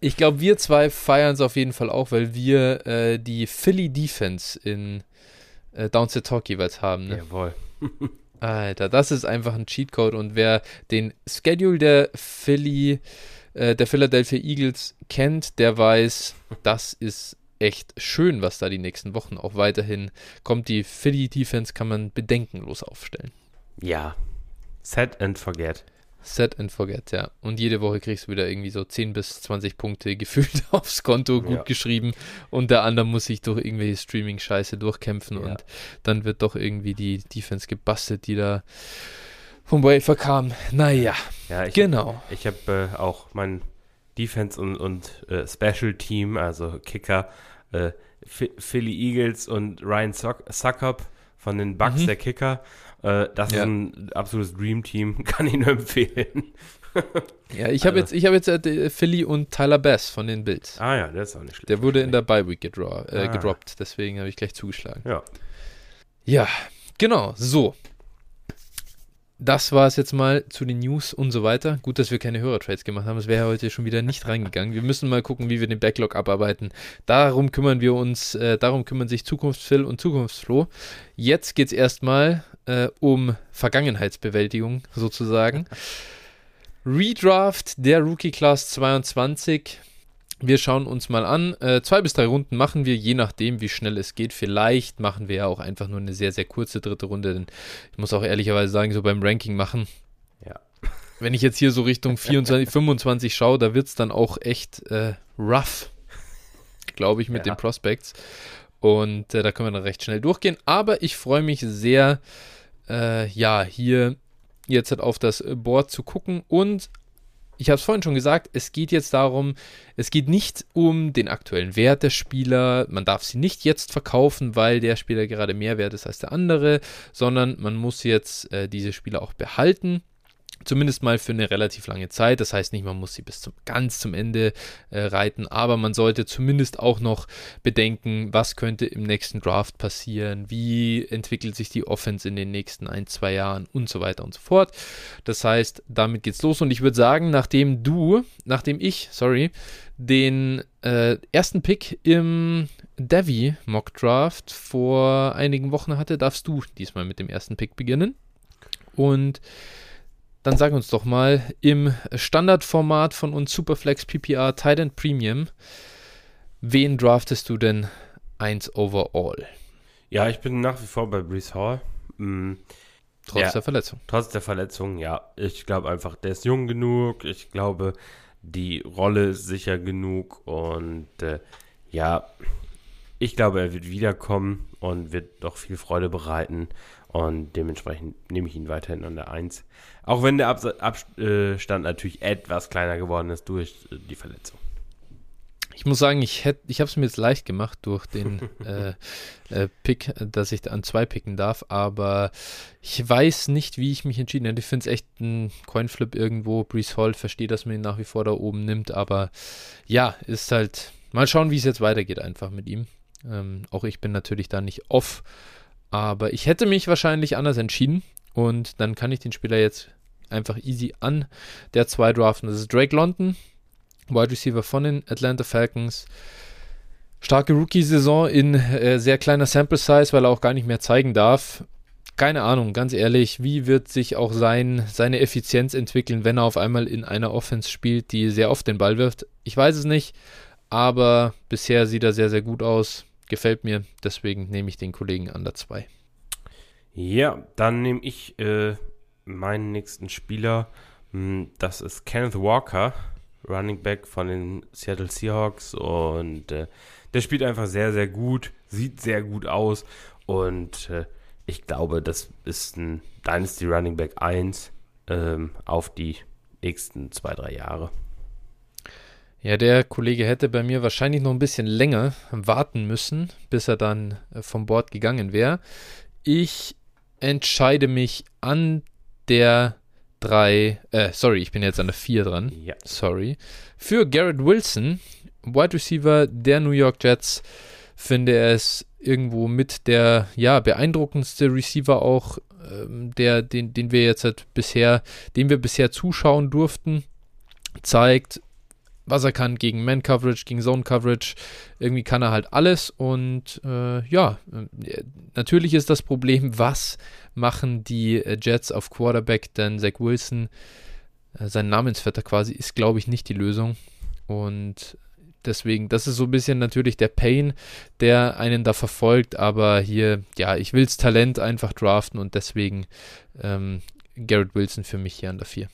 Ich glaube, wir zwei feiern es auf jeden Fall auch, weil wir äh, die Philly Defense in äh, Downset Talk jeweils haben. Ne? Jawohl. Alter, das ist einfach ein Cheatcode und wer den Schedule der Philly, äh, der Philadelphia Eagles kennt, der weiß, das ist echt schön, was da die nächsten Wochen auch weiterhin kommt. Die Philly Defense kann man bedenkenlos aufstellen. Ja, set and forget. Set and forget, ja. Und jede Woche kriegst du wieder irgendwie so 10 bis 20 Punkte gefühlt aufs Konto, gut ja. geschrieben. Und der andere muss sich durch irgendwelche Streaming-Scheiße durchkämpfen. Ja. Und dann wird doch irgendwie die Defense gebastelt, die da vom Wafer kam. Naja, ja, ich genau. Hab, ich habe äh, auch mein Defense und, und äh, Special Team, also Kicker, äh, Philly Eagles und Ryan Suckup von den Bucks, mhm. der Kicker. Äh, das ja. ist ein absolutes Dream Team, kann ich nur empfehlen. ja, ich habe also. jetzt, ich hab jetzt äh, Philly und Tyler Bass von den Bills. Ah ja, der ist auch nicht schlecht. Der wurde in der Bye Week gedro äh, ah. gedroppt, deswegen habe ich gleich zugeschlagen. Ja. Ja, genau, so das war es jetzt mal zu den News und so weiter. Gut, dass wir keine Hörertrades gemacht haben. Das wäre heute schon wieder nicht reingegangen. Wir müssen mal gucken, wie wir den Backlog abarbeiten. Darum kümmern wir uns, äh, darum kümmern sich Zukunftsphil und Zukunftsflo. Jetzt geht es erstmal äh, um Vergangenheitsbewältigung sozusagen. Redraft der Rookie Class 22 wir schauen uns mal an. Äh, zwei bis drei Runden machen wir, je nachdem, wie schnell es geht. Vielleicht machen wir ja auch einfach nur eine sehr, sehr kurze dritte Runde. Denn ich muss auch ehrlicherweise sagen, so beim Ranking machen. Ja. Wenn ich jetzt hier so Richtung 24, 25 schaue, da wird es dann auch echt äh, rough, glaube ich, mit ja. den Prospects. Und äh, da können wir dann recht schnell durchgehen. Aber ich freue mich sehr, äh, ja, hier jetzt halt auf das Board zu gucken und ich habe es vorhin schon gesagt, es geht jetzt darum, es geht nicht um den aktuellen Wert der Spieler, man darf sie nicht jetzt verkaufen, weil der Spieler gerade mehr wert ist als der andere, sondern man muss jetzt äh, diese Spieler auch behalten Zumindest mal für eine relativ lange Zeit. Das heißt nicht, man muss sie bis zum ganz zum Ende äh, reiten, aber man sollte zumindest auch noch bedenken, was könnte im nächsten Draft passieren, wie entwickelt sich die Offense in den nächsten ein, zwei Jahren und so weiter und so fort. Das heißt, damit geht's los und ich würde sagen, nachdem du, nachdem ich, sorry, den äh, ersten Pick im Devi Mock Draft vor einigen Wochen hatte, darfst du diesmal mit dem ersten Pick beginnen. Und dann sag uns doch mal im Standardformat von uns Superflex PPR Titan Premium, wen draftest du denn eins overall? Ja, ich bin nach wie vor bei Brees Hall. Mhm. Trotz ja, der Verletzung. Trotz der Verletzung, ja. Ich glaube einfach, der ist jung genug. Ich glaube, die Rolle ist sicher genug. Und äh, ja, ich glaube, er wird wiederkommen und wird doch viel Freude bereiten. Und dementsprechend nehme ich ihn weiterhin an der 1. Auch wenn der Abstand natürlich etwas kleiner geworden ist durch äh, die Verletzung. Ich muss sagen, ich, ich habe es mir jetzt leicht gemacht durch den äh, äh, Pick, dass ich an zwei picken darf, aber ich weiß nicht, wie ich mich entschieden habe. Ich finde es echt ein Coinflip irgendwo. Brees Hall verstehe, dass man ihn nach wie vor da oben nimmt, aber ja, ist halt. Mal schauen, wie es jetzt weitergeht, einfach mit ihm. Ähm, auch ich bin natürlich da nicht off aber ich hätte mich wahrscheinlich anders entschieden. Und dann kann ich den Spieler jetzt einfach easy an der 2 draften. Das ist Drake London, Wide Receiver von den Atlanta Falcons. Starke Rookie-Saison in äh, sehr kleiner Sample Size, weil er auch gar nicht mehr zeigen darf. Keine Ahnung, ganz ehrlich, wie wird sich auch sein, seine Effizienz entwickeln, wenn er auf einmal in einer Offense spielt, die sehr oft den Ball wirft? Ich weiß es nicht, aber bisher sieht er sehr, sehr gut aus gefällt mir. Deswegen nehme ich den Kollegen an der 2. Ja, dann nehme ich äh, meinen nächsten Spieler. Hm, das ist Kenneth Walker, Running Back von den Seattle Seahawks. Und äh, der spielt einfach sehr, sehr gut, sieht sehr gut aus. Und äh, ich glaube, das ist ein Dynasty Running Back 1 ähm, auf die nächsten zwei, drei Jahre. Ja, der Kollege hätte bei mir wahrscheinlich noch ein bisschen länger warten müssen, bis er dann äh, vom Bord gegangen wäre. Ich entscheide mich an der 3, äh, sorry, ich bin jetzt an der 4 dran. Ja. Sorry. Für Garrett Wilson, Wide Receiver der New York Jets, finde er es irgendwo mit der ja, beeindruckendste Receiver auch, ähm, der, den, den wir jetzt halt bisher, dem wir bisher zuschauen durften zeigt was er kann gegen Man-Coverage, gegen Zone-Coverage. Irgendwie kann er halt alles. Und äh, ja, äh, natürlich ist das Problem, was machen die äh, Jets auf Quarterback, denn Zach Wilson, äh, sein Namensvetter quasi, ist, glaube ich, nicht die Lösung. Und deswegen, das ist so ein bisschen natürlich der Pain, der einen da verfolgt, aber hier, ja, ich will's Talent einfach draften und deswegen ähm, Garrett Wilson für mich hier an der 4.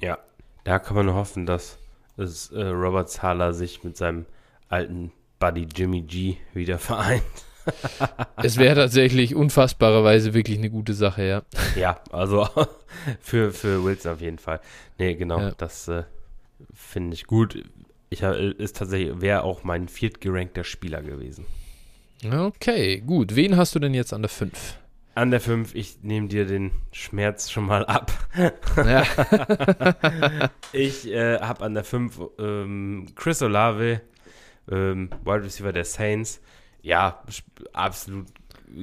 Ja, da kann man nur hoffen, dass, dass äh, Robert Zahler sich mit seinem alten Buddy Jimmy G wieder vereint. es wäre tatsächlich unfassbarerweise wirklich eine gute Sache, ja. Ja, also für, für Wilson auf jeden Fall. Nee, genau, ja. das äh, finde ich gut. Ich ist tatsächlich, wäre auch mein viertgerankter Spieler gewesen. Okay, gut. Wen hast du denn jetzt an der 5? An der 5, ich nehme dir den Schmerz schon mal ab. Ja. ich äh, habe an der 5 ähm, Chris Olave, ähm, Wide Receiver der Saints. Ja, absolut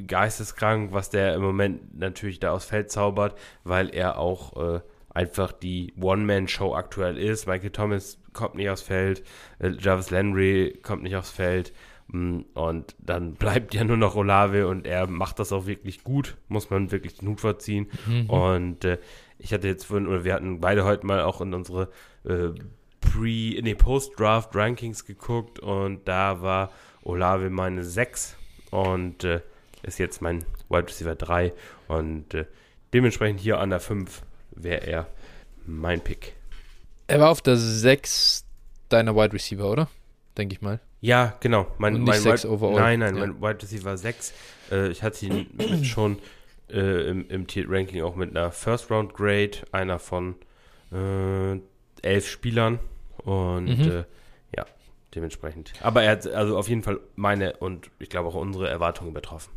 geisteskrank, was der im Moment natürlich da aufs Feld zaubert, weil er auch äh, einfach die One-Man-Show aktuell ist. Michael Thomas kommt nicht aufs Feld, äh, Jarvis Landry kommt nicht aufs Feld. Mm, und dann bleibt ja nur noch Olave und er macht das auch wirklich gut, muss man wirklich den Hut vorziehen. Mhm. Und äh, ich hatte jetzt vorhin, oder wir hatten beide heute mal auch in unsere äh, Pre-, nee, Post-Draft-Rankings geguckt und da war Olave meine 6 und äh, ist jetzt mein Wide Receiver 3 und äh, dementsprechend hier an der 5 wäre er mein Pick. Er war auf der 6 deiner Wide Receiver, oder? Denke ich mal. Ja, genau. Mein, Und nicht mein Wide, overall. Nein, nein, ja. mein Wide Receiver 6. Äh, ich hatte ihn schon äh, im, im Ranking auch mit einer First Round Grade, einer von äh, elf Spielern. Und mhm. äh, ja, dementsprechend. Aber er hat also auf jeden Fall meine und ich glaube auch unsere Erwartungen übertroffen.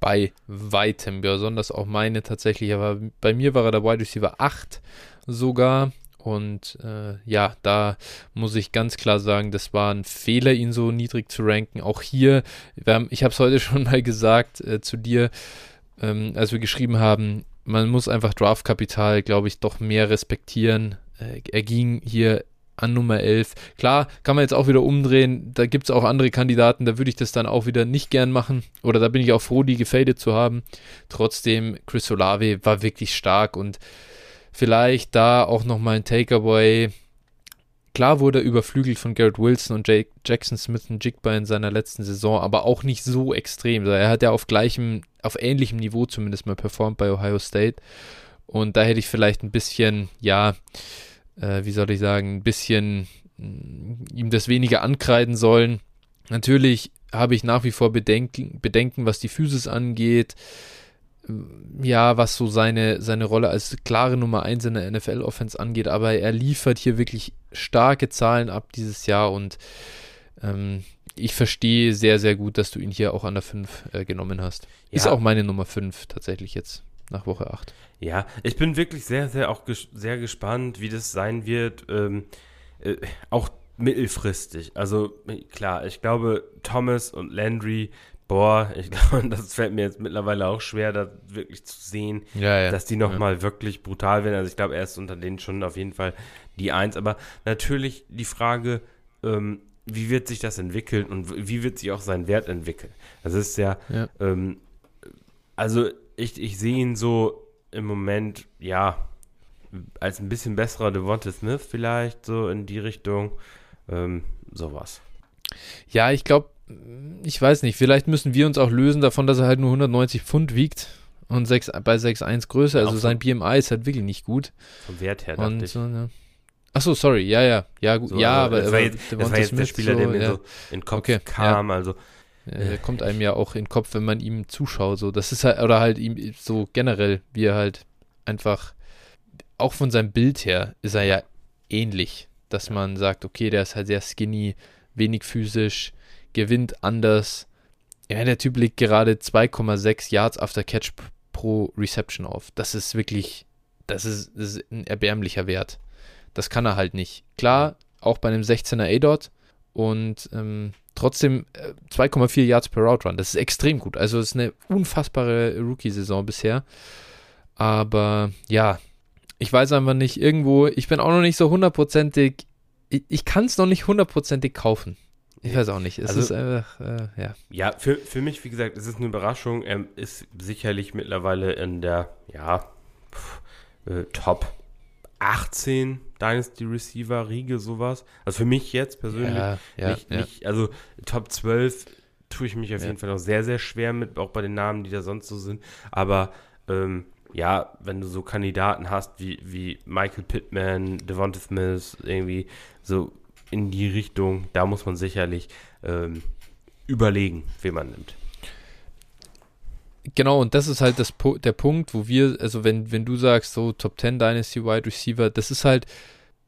Bei weitem, besonders auch meine tatsächlich. Aber bei mir war er der Wide Receiver 8 sogar. Und äh, ja, da muss ich ganz klar sagen, das war ein Fehler, ihn so niedrig zu ranken. Auch hier, haben, ich habe es heute schon mal gesagt äh, zu dir, ähm, als wir geschrieben haben, man muss einfach Draftkapital, glaube ich, doch mehr respektieren. Äh, er ging hier an Nummer 11. Klar, kann man jetzt auch wieder umdrehen. Da gibt es auch andere Kandidaten, da würde ich das dann auch wieder nicht gern machen. Oder da bin ich auch froh, die gefadet zu haben. Trotzdem, Chris Olave war wirklich stark und Vielleicht da auch nochmal ein Takeaway. Klar wurde er überflügelt von Garrett Wilson und Jake Jackson Smith und Jigba in seiner letzten Saison, aber auch nicht so extrem. Er hat ja auf gleichem, auf ähnlichem Niveau zumindest mal performt bei Ohio State. Und da hätte ich vielleicht ein bisschen, ja, äh, wie soll ich sagen, ein bisschen mh, ihm das weniger ankreiden sollen. Natürlich habe ich nach wie vor Bedenken, Bedenken was die Physis angeht ja, was so seine, seine Rolle als klare Nummer 1 in der NFL-Offense angeht, aber er liefert hier wirklich starke Zahlen ab dieses Jahr und ähm, ich verstehe sehr, sehr gut, dass du ihn hier auch an der 5 äh, genommen hast. Ja. Ist auch meine Nummer 5 tatsächlich jetzt nach Woche 8. Ja, ich bin wirklich sehr, sehr auch ges sehr gespannt, wie das sein wird. Ähm, äh, auch mittelfristig. Also klar, ich glaube, Thomas und Landry Boah, ich glaube, das fällt mir jetzt mittlerweile auch schwer, da wirklich zu sehen, ja, ja. dass die nochmal ja. wirklich brutal werden. Also ich glaube, er ist unter denen schon auf jeden Fall die Eins. Aber natürlich die Frage, ähm, wie wird sich das entwickeln und wie wird sich auch sein Wert entwickeln? Das ist ja, ja. Ähm, also ich, ich sehe ihn so im Moment, ja, als ein bisschen besserer Devonta Smith vielleicht, so in die Richtung, ähm, sowas. Ja, ich glaube, ich weiß nicht, vielleicht müssen wir uns auch lösen davon, dass er halt nur 190 Pfund wiegt und 6, bei 6,1 Größe. Also sein BMI ist halt wirklich nicht gut. Vom Wert her, und, ich. So, ja. Achso, sorry, ja, ja, ja, gut, so, ja, also, aber, das war jetzt, das war jetzt der Spieler, so, der mir ja. so in den Kopf okay, kam, ja. also er kommt einem ja auch in den Kopf, wenn man ihm zuschaut. So, das ist halt, oder halt ihm so generell, wie er halt einfach, auch von seinem Bild her, ist er ja ähnlich, dass man sagt, okay, der ist halt sehr skinny, wenig physisch, gewinnt anders. Ja, der Typ legt gerade 2,6 Yards after Catch pro Reception auf. Das ist wirklich, das ist, das ist ein erbärmlicher Wert. Das kann er halt nicht. Klar, auch bei einem 16er A-Dot und ähm, trotzdem äh, 2,4 Yards per Route Run. Das ist extrem gut. Also es ist eine unfassbare Rookie-Saison bisher. Aber ja, ich weiß einfach nicht, irgendwo, ich bin auch noch nicht so hundertprozentig, ich, ich kann es noch nicht hundertprozentig kaufen. Ich weiß auch nicht. Es also, ist einfach, äh, ja. Ja, für, für mich, wie gesagt, es ist eine Überraschung. Er ist sicherlich mittlerweile in der, ja, pff, äh, Top 18 Dynasty Receiver, Riege, sowas. Also für mich jetzt persönlich ja, ja, nicht, ja. nicht, also Top 12 tue ich mich auf jeden Fall noch sehr, sehr schwer mit, auch bei den Namen, die da sonst so sind. Aber ähm, ja, wenn du so Kandidaten hast wie, wie Michael Pittman, Devonta Smith, irgendwie so in die Richtung, da muss man sicherlich ähm, überlegen, wen man nimmt. Genau, und das ist halt das, der Punkt, wo wir, also wenn, wenn du sagst, so Top 10 Dynasty Wide Receiver, das ist halt,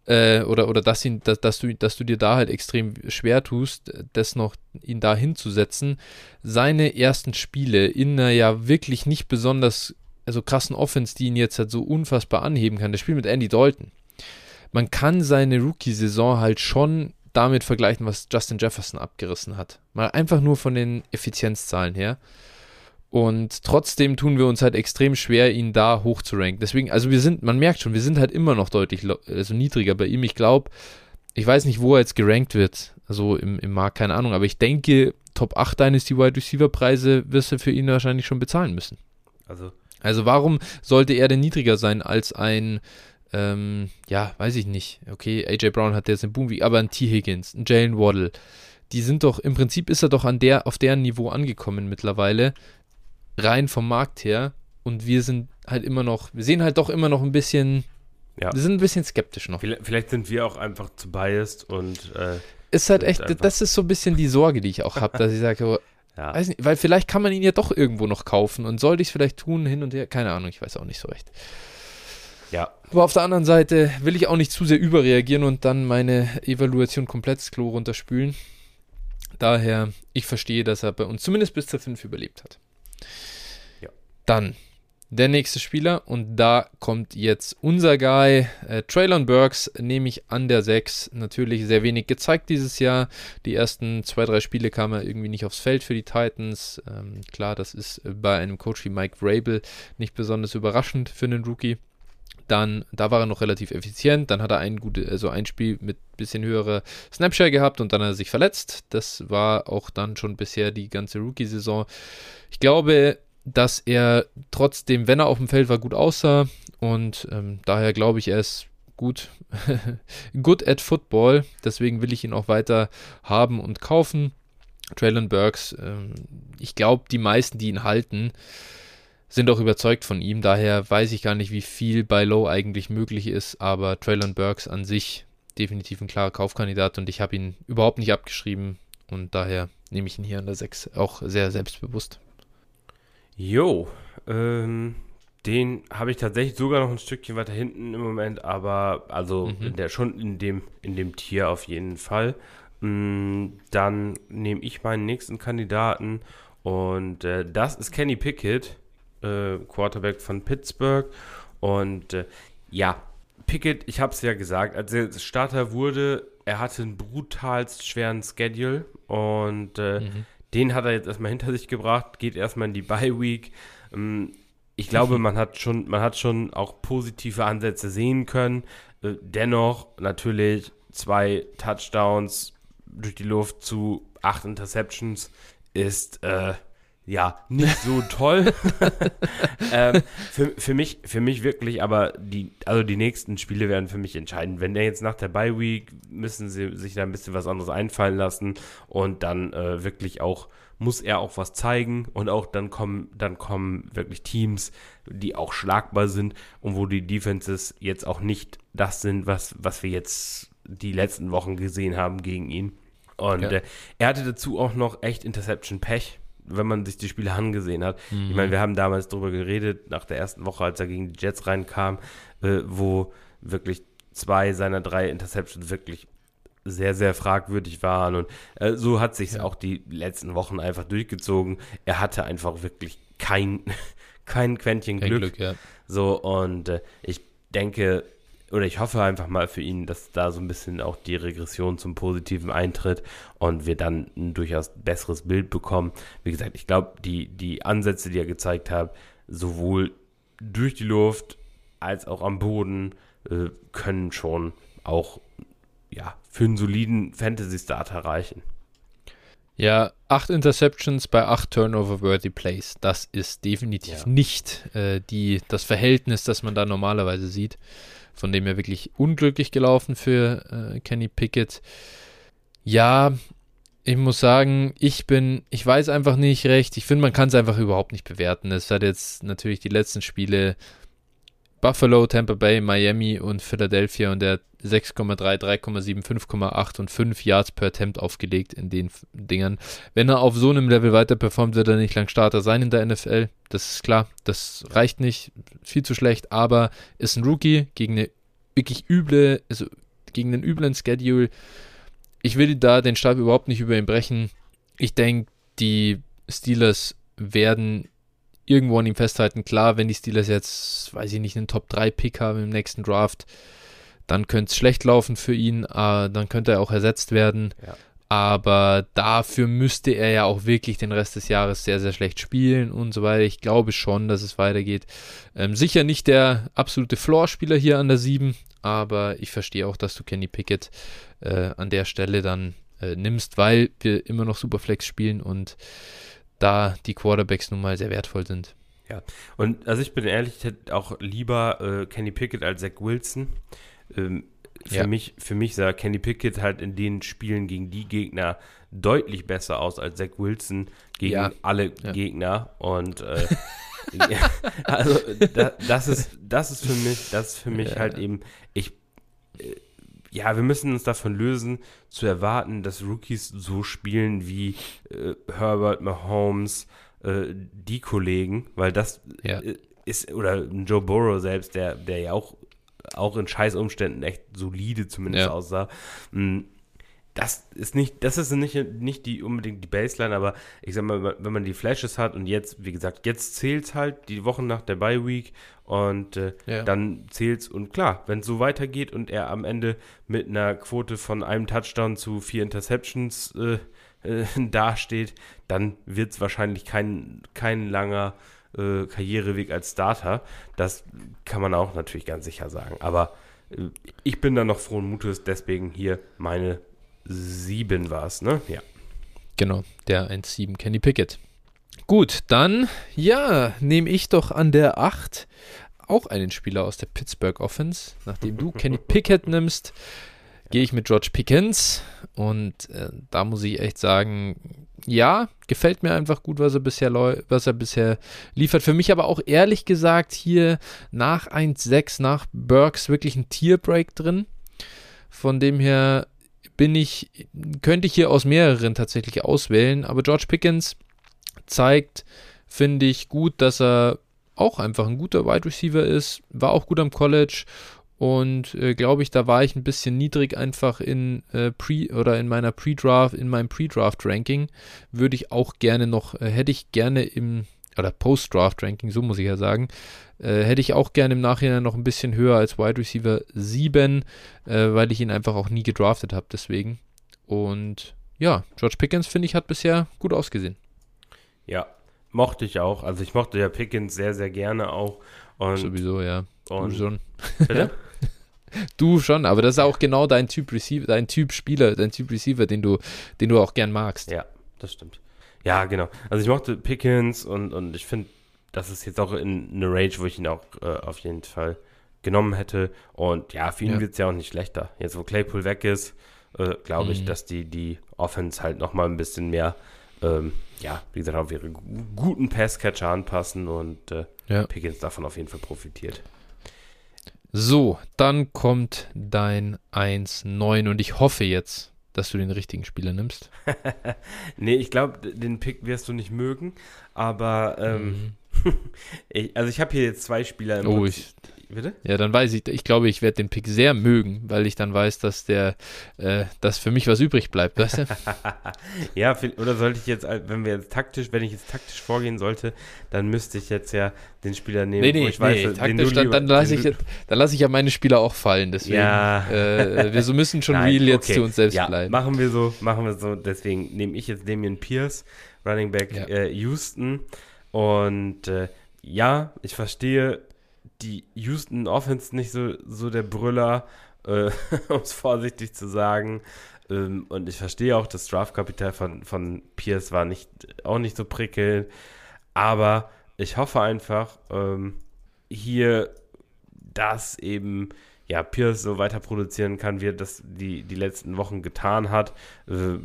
äh, oder, oder dass, ihn, dass, dass, du, dass du dir da halt extrem schwer tust, das noch ihn da hinzusetzen. Seine ersten Spiele in einer ja wirklich nicht besonders, also krassen Offense, die ihn jetzt halt so unfassbar anheben kann, das Spiel mit Andy Dalton. Man kann seine Rookie-Saison halt schon damit vergleichen, was Justin Jefferson abgerissen hat. Mal einfach nur von den Effizienzzahlen her. Und trotzdem tun wir uns halt extrem schwer, ihn da hoch zu ranken. Deswegen, also wir sind, man merkt schon, wir sind halt immer noch deutlich also niedriger bei ihm. Ich glaube, ich weiß nicht, wo er jetzt gerankt wird. Also im, im Markt, keine Ahnung. Aber ich denke, Top 8 Dynasty Wide Receiver Preise wirst du für ihn wahrscheinlich schon bezahlen müssen. Also. Also warum sollte er denn niedriger sein als ein, ähm, ja, weiß ich nicht. Okay, AJ Brown hat jetzt einen Boom, aber ein T. Higgins, ein Jalen Waddle. Die sind doch, im Prinzip ist er doch an der, auf deren Niveau angekommen mittlerweile rein vom Markt her. Und wir sind halt immer noch, wir sehen halt doch immer noch ein bisschen, ja. wir sind ein bisschen skeptisch noch. Vielleicht sind wir auch einfach zu biased und äh, ist halt echt, das ist so ein bisschen die Sorge, die ich auch habe, dass ich sage, oh, ja. nicht, weil vielleicht kann man ihn ja doch irgendwo noch kaufen und sollte ich es vielleicht tun, hin und her, keine Ahnung, ich weiß auch nicht so recht. Ja. Aber auf der anderen Seite will ich auch nicht zu sehr überreagieren und dann meine Evaluation komplett ins Klo runterspülen. Daher, ich verstehe, dass er bei uns zumindest bis zur 5 überlebt hat. Dann der nächste Spieler und da kommt jetzt unser Guy, äh, Traylon Burks, nehme ich an der 6. Natürlich sehr wenig gezeigt dieses Jahr. Die ersten zwei, drei Spiele kam er irgendwie nicht aufs Feld für die Titans. Ähm, klar, das ist bei einem Coach wie Mike Vrabel nicht besonders überraschend für einen Rookie. Dann, da war er noch relativ effizient. Dann hat er ein, gute, also ein Spiel mit bisschen höherer Snapshare gehabt und dann hat er sich verletzt. Das war auch dann schon bisher die ganze Rookie-Saison. Ich glaube, dass er trotzdem, wenn er auf dem Feld war, gut aussah. Und ähm, daher glaube ich, er ist gut, good at Football. Deswegen will ich ihn auch weiter haben und kaufen. Traylon Burks, ähm, ich glaube, die meisten, die ihn halten, sind auch überzeugt von ihm. Daher weiß ich gar nicht, wie viel bei Low eigentlich möglich ist. Aber Traylon Burks an sich definitiv ein klarer Kaufkandidat und ich habe ihn überhaupt nicht abgeschrieben. Und daher nehme ich ihn hier an der 6 auch sehr selbstbewusst. Jo, ähm, den habe ich tatsächlich sogar noch ein Stückchen weiter hinten im Moment, aber also mhm. in der, schon in dem, in dem Tier auf jeden Fall. Mm, dann nehme ich meinen nächsten Kandidaten und äh, das ist Kenny Pickett, äh, Quarterback von Pittsburgh. Und äh, ja, Pickett, ich habe es ja gesagt, als er Starter wurde, er hatte einen brutalst schweren Schedule und äh, mhm. Den hat er jetzt erstmal hinter sich gebracht, geht erstmal in die Bye Week. Ähm, ich glaube, man hat schon, man hat schon auch positive Ansätze sehen können. Äh, dennoch natürlich zwei Touchdowns durch die Luft zu acht Interceptions ist äh, ja, nicht so toll. ähm, für, für, mich, für mich wirklich, aber die, also die nächsten Spiele werden für mich entscheidend. Wenn der jetzt nach der Bye Week müssen sie sich da ein bisschen was anderes einfallen lassen und dann äh, wirklich auch muss er auch was zeigen und auch dann kommen, dann kommen wirklich Teams, die auch schlagbar sind und wo die Defenses jetzt auch nicht das sind, was, was wir jetzt die letzten Wochen gesehen haben gegen ihn. Und ja. äh, er hatte dazu auch noch echt Interception Pech wenn man sich die Spiele angesehen hat. Mhm. Ich meine, wir haben damals darüber geredet, nach der ersten Woche, als er gegen die Jets reinkam, äh, wo wirklich zwei seiner drei Interceptions wirklich sehr, sehr fragwürdig waren. Und äh, so hat sich ja. auch die letzten Wochen einfach durchgezogen. Er hatte einfach wirklich kein, kein Quäntchen Glück. Glück ja. So, und äh, ich denke, oder ich hoffe einfach mal für ihn, dass da so ein bisschen auch die Regression zum Positiven eintritt und wir dann ein durchaus besseres Bild bekommen. Wie gesagt, ich glaube, die, die Ansätze, die er gezeigt hat, sowohl durch die Luft als auch am Boden, äh, können schon auch ja, für einen soliden Fantasy-Starter reichen. Ja, acht Interceptions bei acht Turnover-worthy Plays. Das ist definitiv ja. nicht äh, die, das Verhältnis, das man da normalerweise sieht. Von dem her wirklich unglücklich gelaufen für äh, Kenny Pickett. Ja, ich muss sagen, ich bin, ich weiß einfach nicht recht. Ich finde, man kann es einfach überhaupt nicht bewerten. Es hat jetzt natürlich die letzten Spiele Buffalo, Tampa Bay, Miami und Philadelphia und der hat 6,3, 3,7, 5,8 und 5 Yards per Attempt aufgelegt in den Dingern. Wenn er auf so einem Level weiter performt, wird er nicht lang Starter sein in der NFL. Das ist klar, das reicht nicht, viel zu schlecht, aber ist ein Rookie gegen eine wirklich üble, also gegen einen üblen Schedule. Ich will da den Stab überhaupt nicht über ihn brechen. Ich denke, die Steelers werden irgendwo an ihm festhalten. Klar, wenn die Steelers jetzt, weiß ich nicht, einen Top-3-Pick haben im nächsten Draft, dann könnte es schlecht laufen für ihn, äh, dann könnte er auch ersetzt werden. Ja. Aber dafür müsste er ja auch wirklich den Rest des Jahres sehr, sehr schlecht spielen und so weiter. Ich glaube schon, dass es weitergeht. Ähm, sicher nicht der absolute Floor-Spieler hier an der 7, aber ich verstehe auch, dass du Kenny Pickett äh, an der Stelle dann äh, nimmst, weil wir immer noch Superflex spielen und da die Quarterbacks nun mal sehr wertvoll sind. Ja, und also ich bin ehrlich, ich hätte auch lieber äh, Kenny Pickett als Zach Wilson. Ähm, für, ja. mich, für mich sah Kenny Pickett halt in den Spielen gegen die Gegner deutlich besser aus als Zach Wilson gegen ja. alle ja. Gegner. Und äh, also da, das ist das ist für mich, das ist für mich halt eben, ich äh, ja, wir müssen uns davon lösen, zu erwarten, dass Rookies so spielen wie äh, Herbert, Mahomes, äh, die Kollegen, weil das. Äh, ist, oder Joe Burrow selbst, der, der ja auch, auch in Scheißumständen echt solide zumindest ja. aussah. Mh, das ist nicht, das ist nicht, nicht die unbedingt die Baseline, aber ich sag mal, wenn man die Flashes hat und jetzt, wie gesagt, jetzt zählt es halt die Wochen nach der Bye Week und äh, ja. dann zählt's und klar, wenn es so weitergeht und er am Ende mit einer Quote von einem Touchdown zu vier Interceptions äh, äh, dasteht, dann wird es wahrscheinlich kein, kein langer äh, Karriereweg als Starter. Das kann man auch natürlich ganz sicher sagen. Aber äh, ich bin da noch frohen Mutes, deswegen hier meine 7 war es, ne? Ja. Genau, der 1-7 Kenny Pickett. Gut, dann, ja, nehme ich doch an der 8 auch einen Spieler aus der Pittsburgh Offense. Nachdem du Kenny Pickett nimmst, gehe ich mit George Pickens. Und äh, da muss ich echt sagen, ja, gefällt mir einfach gut, was er bisher, was er bisher liefert. Für mich aber auch ehrlich gesagt hier nach 1-6, nach Burks wirklich ein Tierbreak drin. Von dem her bin ich, könnte ich hier aus mehreren tatsächlich auswählen, aber George Pickens zeigt, finde ich, gut, dass er auch einfach ein guter Wide Receiver ist, war auch gut am College und äh, glaube ich, da war ich ein bisschen niedrig einfach in äh, Pre oder in meiner Pre-Draft, in meinem Pre-Draft-Ranking. Würde ich auch gerne noch, äh, hätte ich gerne im oder Post-Draft-Ranking, so muss ich ja sagen, äh, hätte ich auch gerne im Nachhinein noch ein bisschen höher als Wide Receiver 7, äh, weil ich ihn einfach auch nie gedraftet habe, deswegen. Und ja, George Pickens, finde ich, hat bisher gut ausgesehen. Ja, mochte ich auch. Also ich mochte ja Pickens sehr, sehr gerne auch. Und Sowieso, ja. Und schon. Bitte? du schon, aber das ist auch genau dein Typ Receiver, dein Typ Spieler, dein Typ Receiver, den du, den du auch gern magst. Ja, das stimmt. Ja, genau. Also ich mochte Pickens und, und ich finde, das ist jetzt auch in eine Range, wo ich ihn auch äh, auf jeden Fall genommen hätte. Und ja, für ihn ja. wird es ja auch nicht schlechter. Jetzt, wo Claypool weg ist, äh, glaube mhm. ich, dass die, die Offense halt nochmal ein bisschen mehr, ähm, ja, wie gesagt, auf ihre guten Passcatcher anpassen und äh, ja. Pickens davon auf jeden Fall profitiert. So, dann kommt dein 1-9 und ich hoffe jetzt, dass du den richtigen Spieler nimmst. nee, ich glaube, den Pick wirst du nicht mögen, aber ähm, mhm. ich, also ich habe hier jetzt zwei Spieler im Oh, ich, Bitte? Ja, dann weiß ich, ich glaube, ich werde den Pick sehr mögen, weil ich dann weiß, dass der, äh, dass für mich was übrig bleibt, weißt du? ja, oder sollte ich jetzt, wenn wir jetzt taktisch, wenn ich jetzt taktisch vorgehen sollte, dann müsste ich jetzt ja den Spieler nehmen, nee, nee, ich weiß, nee, taktisch, dann, dann lasse ich, lass ich ja meine Spieler auch fallen, deswegen, ja. äh, wir so müssen schon Nein, real jetzt okay. zu uns selbst ja, bleiben. machen wir so, machen wir so, deswegen nehme ich jetzt Damian Pierce, Running Back ja. äh, Houston und äh, ja, ich verstehe, die Houston Offense nicht so, so der Brüller, äh, um es vorsichtig zu sagen. Ähm, und ich verstehe auch, das Draftkapital von, von Pierce war nicht, auch nicht so prickelnd. Aber ich hoffe einfach, ähm, hier, dass eben ja, Pierce so weiter produzieren kann, wie er das die, die letzten Wochen getan hat. Äh,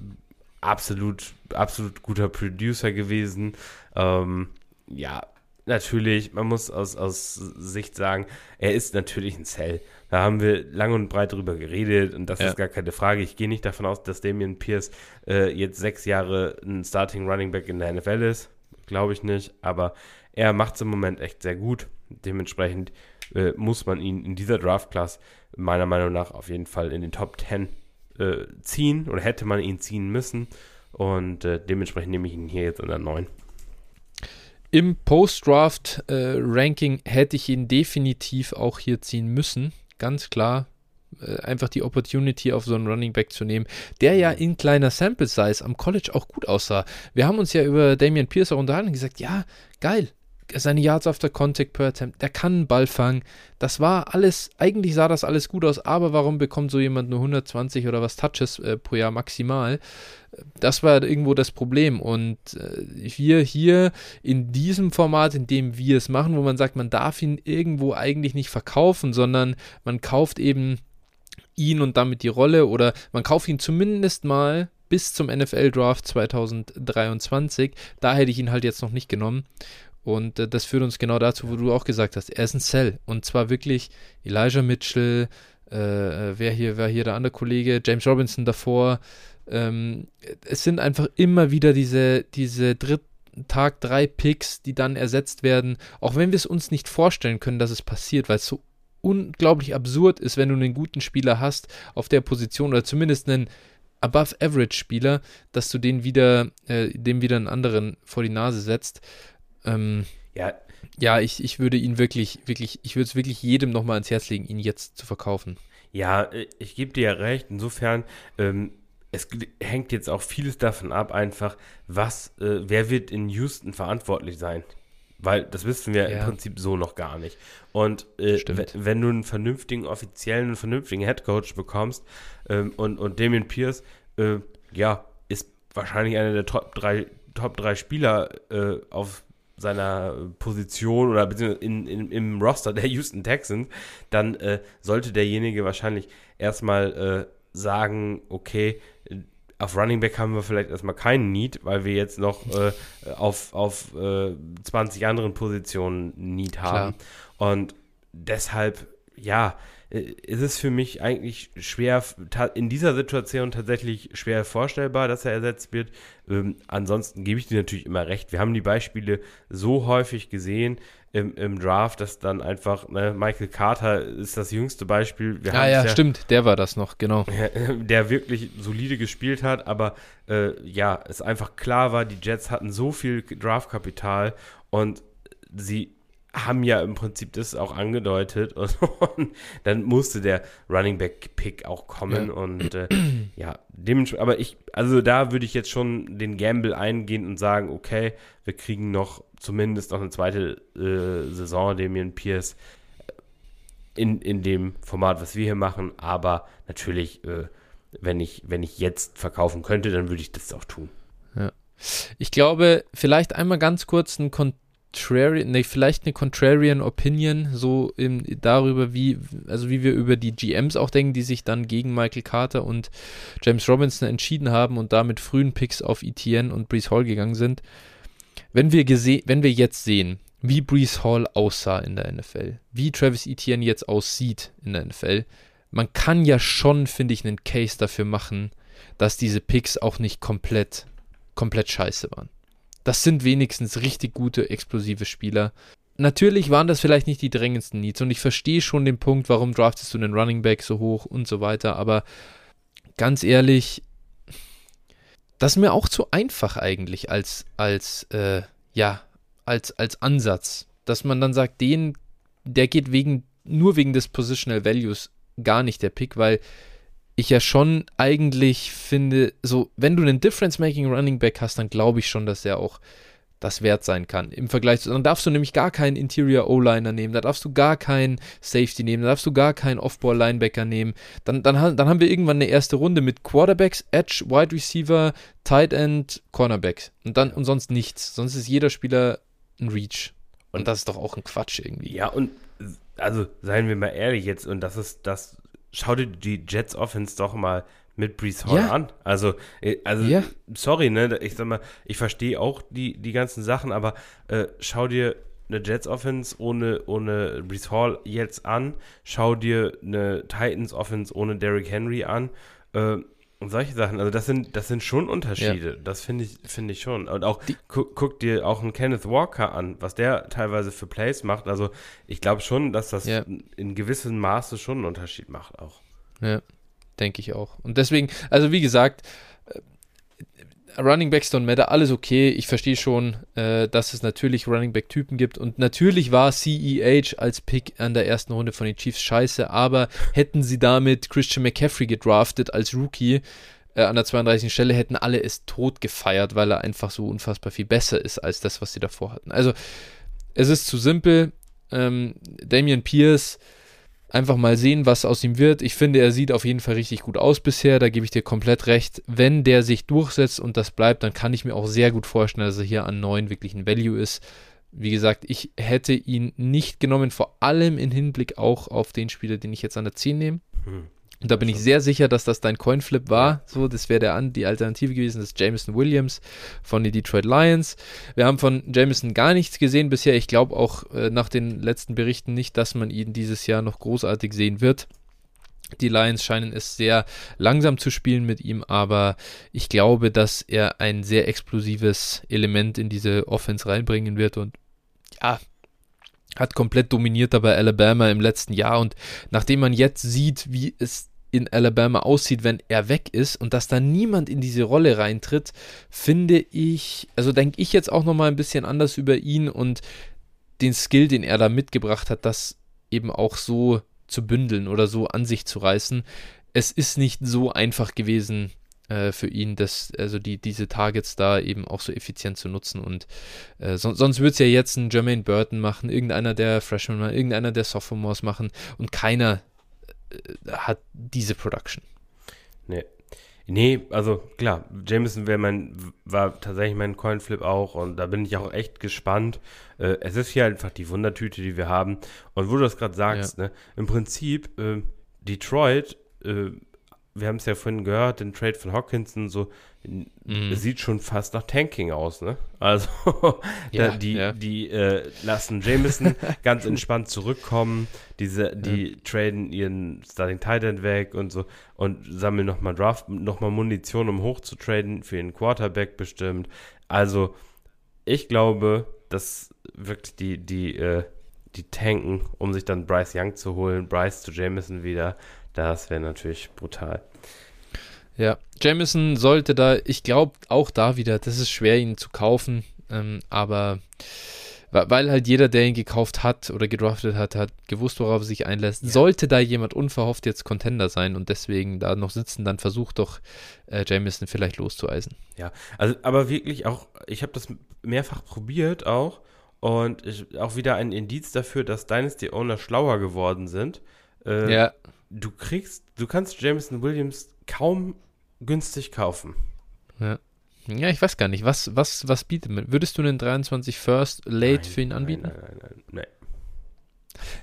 absolut, absolut guter Producer gewesen. Ähm, ja, natürlich, man muss aus, aus Sicht sagen, er ist natürlich ein Cell. Da haben wir lang und breit drüber geredet und das ja. ist gar keine Frage. Ich gehe nicht davon aus, dass Damian Pierce äh, jetzt sechs Jahre ein Starting Running Back in der NFL ist. Glaube ich nicht, aber er macht es im Moment echt sehr gut. Dementsprechend äh, muss man ihn in dieser Draft-Class meiner Meinung nach auf jeden Fall in den Top 10 äh, ziehen oder hätte man ihn ziehen müssen. Und äh, dementsprechend nehme ich ihn hier jetzt in der 9. Im Post-Draft-Ranking äh, hätte ich ihn definitiv auch hier ziehen müssen. Ganz klar. Äh, einfach die Opportunity auf so einen Running Back zu nehmen, der ja in kleiner Sample Size am College auch gut aussah. Wir haben uns ja über Damian Pierce auch unterhalten und gesagt, ja, geil, seine Yards after Contact per Attempt, der kann einen Ball fangen. Das war alles, eigentlich sah das alles gut aus, aber warum bekommt so jemand nur 120 oder was Touches äh, pro Jahr maximal? Das war irgendwo das Problem. Und äh, wir hier in diesem Format, in dem wir es machen, wo man sagt, man darf ihn irgendwo eigentlich nicht verkaufen, sondern man kauft eben ihn und damit die Rolle oder man kauft ihn zumindest mal bis zum NFL Draft 2023. Da hätte ich ihn halt jetzt noch nicht genommen. Und äh, das führt uns genau dazu, wo du auch gesagt hast, er ist ein Cell. Und zwar wirklich Elijah Mitchell, äh, äh, wer hier, wer hier der andere Kollege, James Robinson davor. Ähm, es sind einfach immer wieder diese, diese dritten Tag drei Picks, die dann ersetzt werden, auch wenn wir es uns nicht vorstellen können, dass es passiert, weil es so unglaublich absurd ist, wenn du einen guten Spieler hast auf der Position oder zumindest einen Above Average Spieler, dass du den wieder, äh, dem wieder einen anderen vor die Nase setzt. Ähm, ja. Ja, ich, ich würde ihn wirklich, wirklich, ich würde es wirklich jedem nochmal ans Herz legen, ihn jetzt zu verkaufen. Ja, äh, ich gebe dir ja recht. Insofern, ähm, es hängt jetzt auch vieles davon ab, einfach, was, äh, wer wird in Houston verantwortlich sein? Weil das wissen wir ja. im Prinzip so noch gar nicht. Und äh, wenn du einen vernünftigen, offiziellen, einen vernünftigen Headcoach bekommst ähm, und, und Damien Pierce, äh, ja, ist wahrscheinlich einer der Top 3 Top 3 Spieler äh, auf seiner Position oder beziehungsweise in, in, im Roster der Houston Texans, dann äh, sollte derjenige wahrscheinlich erstmal äh, sagen, okay, auf Running Back haben wir vielleicht erstmal keinen Need, weil wir jetzt noch äh, auf, auf 20 äh, anderen Positionen Need haben. Klar. Und deshalb, ja, äh, ist es für mich eigentlich schwer, in dieser Situation tatsächlich schwer vorstellbar, dass er ersetzt wird. Ähm, ansonsten gebe ich dir natürlich immer recht. Wir haben die Beispiele so häufig gesehen im, im Draft, dass dann einfach, ne, Michael Carter ist das jüngste Beispiel. Wir ah ja, ja, stimmt, der war das noch, genau. Der wirklich solide gespielt hat, aber äh, ja, es einfach klar war, die Jets hatten so viel Draftkapital und sie haben ja im Prinzip das auch angedeutet und, und dann musste der Running Back Pick auch kommen ja. und äh, ja, dementsprechend, aber ich, also da würde ich jetzt schon den Gamble eingehen und sagen, okay, wir kriegen noch zumindest noch eine zweite äh, Saison Damien Pierce äh, in, in dem Format, was wir hier machen, aber natürlich, äh, wenn ich, wenn ich jetzt verkaufen könnte, dann würde ich das auch tun. Ja. Ich glaube, vielleicht einmal ganz kurz ein Kontakt Contrarian, nee, vielleicht eine Contrarian Opinion, so im, darüber, wie, also wie wir über die GMs auch denken, die sich dann gegen Michael Carter und James Robinson entschieden haben und damit frühen Picks auf ETN und Brees Hall gegangen sind. Wenn wir, wenn wir jetzt sehen, wie Brees Hall aussah in der NFL, wie Travis Etienne jetzt aussieht in der NFL, man kann ja schon, finde ich, einen Case dafür machen, dass diese Picks auch nicht komplett, komplett scheiße waren. Das sind wenigstens richtig gute, explosive Spieler. Natürlich waren das vielleicht nicht die drängendsten Needs und ich verstehe schon den Punkt, warum draftest du den Running Back so hoch und so weiter, aber ganz ehrlich, das ist mir auch zu einfach eigentlich als, als, äh, ja, als, als Ansatz, dass man dann sagt, den, der geht wegen, nur wegen des Positional Values gar nicht der Pick, weil ich ja schon eigentlich finde, so, wenn du einen Difference-Making Running Back hast, dann glaube ich schon, dass er auch das wert sein kann. Im Vergleich zu, dann darfst du nämlich gar keinen Interior O-Liner nehmen, da darfst du gar keinen Safety nehmen, da darfst du gar keinen Off-Ball-Linebacker nehmen. Dann, dann, dann haben wir irgendwann eine erste Runde mit Quarterbacks, Edge, Wide Receiver, Tight End, Cornerbacks. Und dann und sonst nichts. Sonst ist jeder Spieler ein Reach. Und das ist doch auch ein Quatsch irgendwie. Ja, und also seien wir mal ehrlich jetzt, und das ist das, schau dir die Jets Offense doch mal mit Brees Hall ja. an. Also, äh, also ja. sorry, ne, ich sag mal, ich verstehe auch die, die ganzen Sachen, aber äh, schau dir eine Jets Offense ohne, ohne Brees Hall jetzt an, schau dir eine Titans Offense ohne Derrick Henry an. Äh, und solche Sachen, also das sind, das sind schon Unterschiede. Ja. Das finde ich, finde ich schon. Und auch gu guck dir auch einen Kenneth Walker an, was der teilweise für Plays macht. Also ich glaube schon, dass das ja. in gewissem Maße schon einen Unterschied macht auch. Ja denke ich auch. Und deswegen, also wie gesagt, Running Backs don't matter, alles okay. Ich verstehe schon, äh, dass es natürlich Running Back Typen gibt und natürlich war CEH als Pick an der ersten Runde von den Chiefs scheiße, aber hätten sie damit Christian McCaffrey gedraftet als Rookie äh, an der 32. Stelle, hätten alle es tot gefeiert, weil er einfach so unfassbar viel besser ist als das, was sie davor hatten. Also es ist zu simpel. Ähm, Damian Pierce einfach mal sehen, was aus ihm wird. Ich finde, er sieht auf jeden Fall richtig gut aus bisher, da gebe ich dir komplett recht. Wenn der sich durchsetzt und das bleibt, dann kann ich mir auch sehr gut vorstellen, dass er hier an 9 wirklich ein Value ist. Wie gesagt, ich hätte ihn nicht genommen, vor allem im Hinblick auch auf den Spieler, den ich jetzt an der 10 nehme. Hm. Und da bin ich sehr sicher, dass das dein Coinflip war. So, das wäre der die Alternative gewesen, das ist Jameson Williams von den Detroit Lions. Wir haben von Jameson gar nichts gesehen bisher. Ich glaube auch äh, nach den letzten Berichten nicht, dass man ihn dieses Jahr noch großartig sehen wird. Die Lions scheinen es sehr langsam zu spielen mit ihm, aber ich glaube, dass er ein sehr explosives Element in diese Offense reinbringen wird und ja, hat komplett dominiert dabei Alabama im letzten Jahr und nachdem man jetzt sieht, wie es in Alabama aussieht, wenn er weg ist und dass da niemand in diese Rolle reintritt, finde ich, also denke ich jetzt auch nochmal ein bisschen anders über ihn und den Skill, den er da mitgebracht hat, das eben auch so zu bündeln oder so an sich zu reißen. Es ist nicht so einfach gewesen, äh, für ihn, das, also die, diese Targets da eben auch so effizient zu nutzen. Und äh, so, sonst würde es ja jetzt ein Jermaine Burton machen, irgendeiner der Freshmen, irgendeiner der Sophomores machen und keiner äh, hat diese Production. Nee. Nee, also klar, Jameson wäre mein, war tatsächlich mein Coinflip auch und da bin ich auch echt gespannt. Äh, es ist hier einfach die Wundertüte, die wir haben. Und wo du das gerade sagst, ja. ne, im Prinzip, äh, Detroit äh, wir haben es ja vorhin gehört, den Trade von Hawkinson, so mm. sieht schon fast nach Tanking aus, ne? Also ja, da, die, ja. die äh, lassen Jameson ganz entspannt zurückkommen, diese, die ja. traden ihren Starting Titan weg und so und sammeln nochmal Draft, nochmal Munition, um hochzutraden für den Quarterback bestimmt. Also ich glaube, dass wirklich die, die, äh, die tanken, um sich dann Bryce Young zu holen, Bryce zu Jameson wieder. Das wäre natürlich brutal. Ja, Jameson sollte da, ich glaube auch da wieder, das ist schwer, ihn zu kaufen, ähm, aber weil halt jeder, der ihn gekauft hat oder gedraftet hat, hat gewusst, worauf er sich einlässt. Ja. Sollte da jemand unverhofft jetzt Contender sein und deswegen da noch sitzen, dann versucht doch äh, Jameson vielleicht loszueisen. Ja, also aber wirklich auch, ich habe das mehrfach probiert auch und ich, auch wieder ein Indiz dafür, dass Dynasty Owner schlauer geworden sind. Äh, ja du kriegst, du kannst Jameson Williams kaum günstig kaufen. Ja. Ja, ich weiß gar nicht. Was, was, was bietet man? Würdest du einen 23 First Late nein, für ihn anbieten? Nein, nein, nein, nein.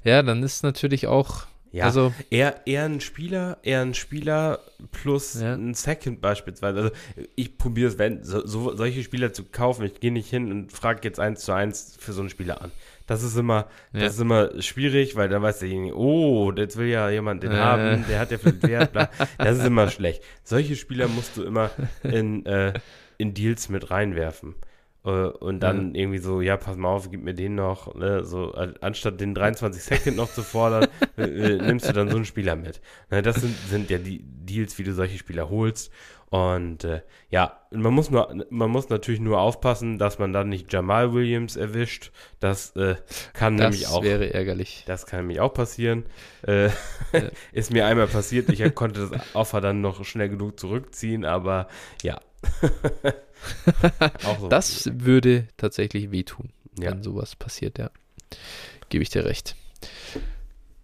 Ja, dann ist natürlich auch. Ja, also, eher, eher ein Spieler, eher ein Spieler plus ja. ein Second beispielsweise. Also ich probiere es, wenn so, so, solche Spieler zu kaufen. Ich gehe nicht hin und frage jetzt eins zu eins für so einen Spieler an. Das ist immer, ja. das ist immer schwierig, weil dann weiß derjenige, oh, jetzt will ja jemand den äh. haben, der hat ja viel Wert, bla. Das ist immer schlecht. Solche Spieler musst du immer in, äh, in Deals mit reinwerfen. Äh, und dann ja. irgendwie so, ja, pass mal auf, gib mir den noch, ne, so, anstatt den 23 Second noch zu fordern, äh, äh, nimmst du dann so einen Spieler mit. Ne, das sind, sind ja die Deals, wie du solche Spieler holst. Und äh, ja, man muss nur, man muss natürlich nur aufpassen, dass man dann nicht Jamal Williams erwischt. Das äh, kann das nämlich auch. Das wäre ärgerlich. Das kann nämlich auch passieren. Äh, ja. Ist mir einmal passiert. Ich konnte das Offer dann noch schnell genug zurückziehen, aber ja, so das würde tatsächlich wehtun, ja. wenn sowas passiert, ja. Gebe ich dir recht.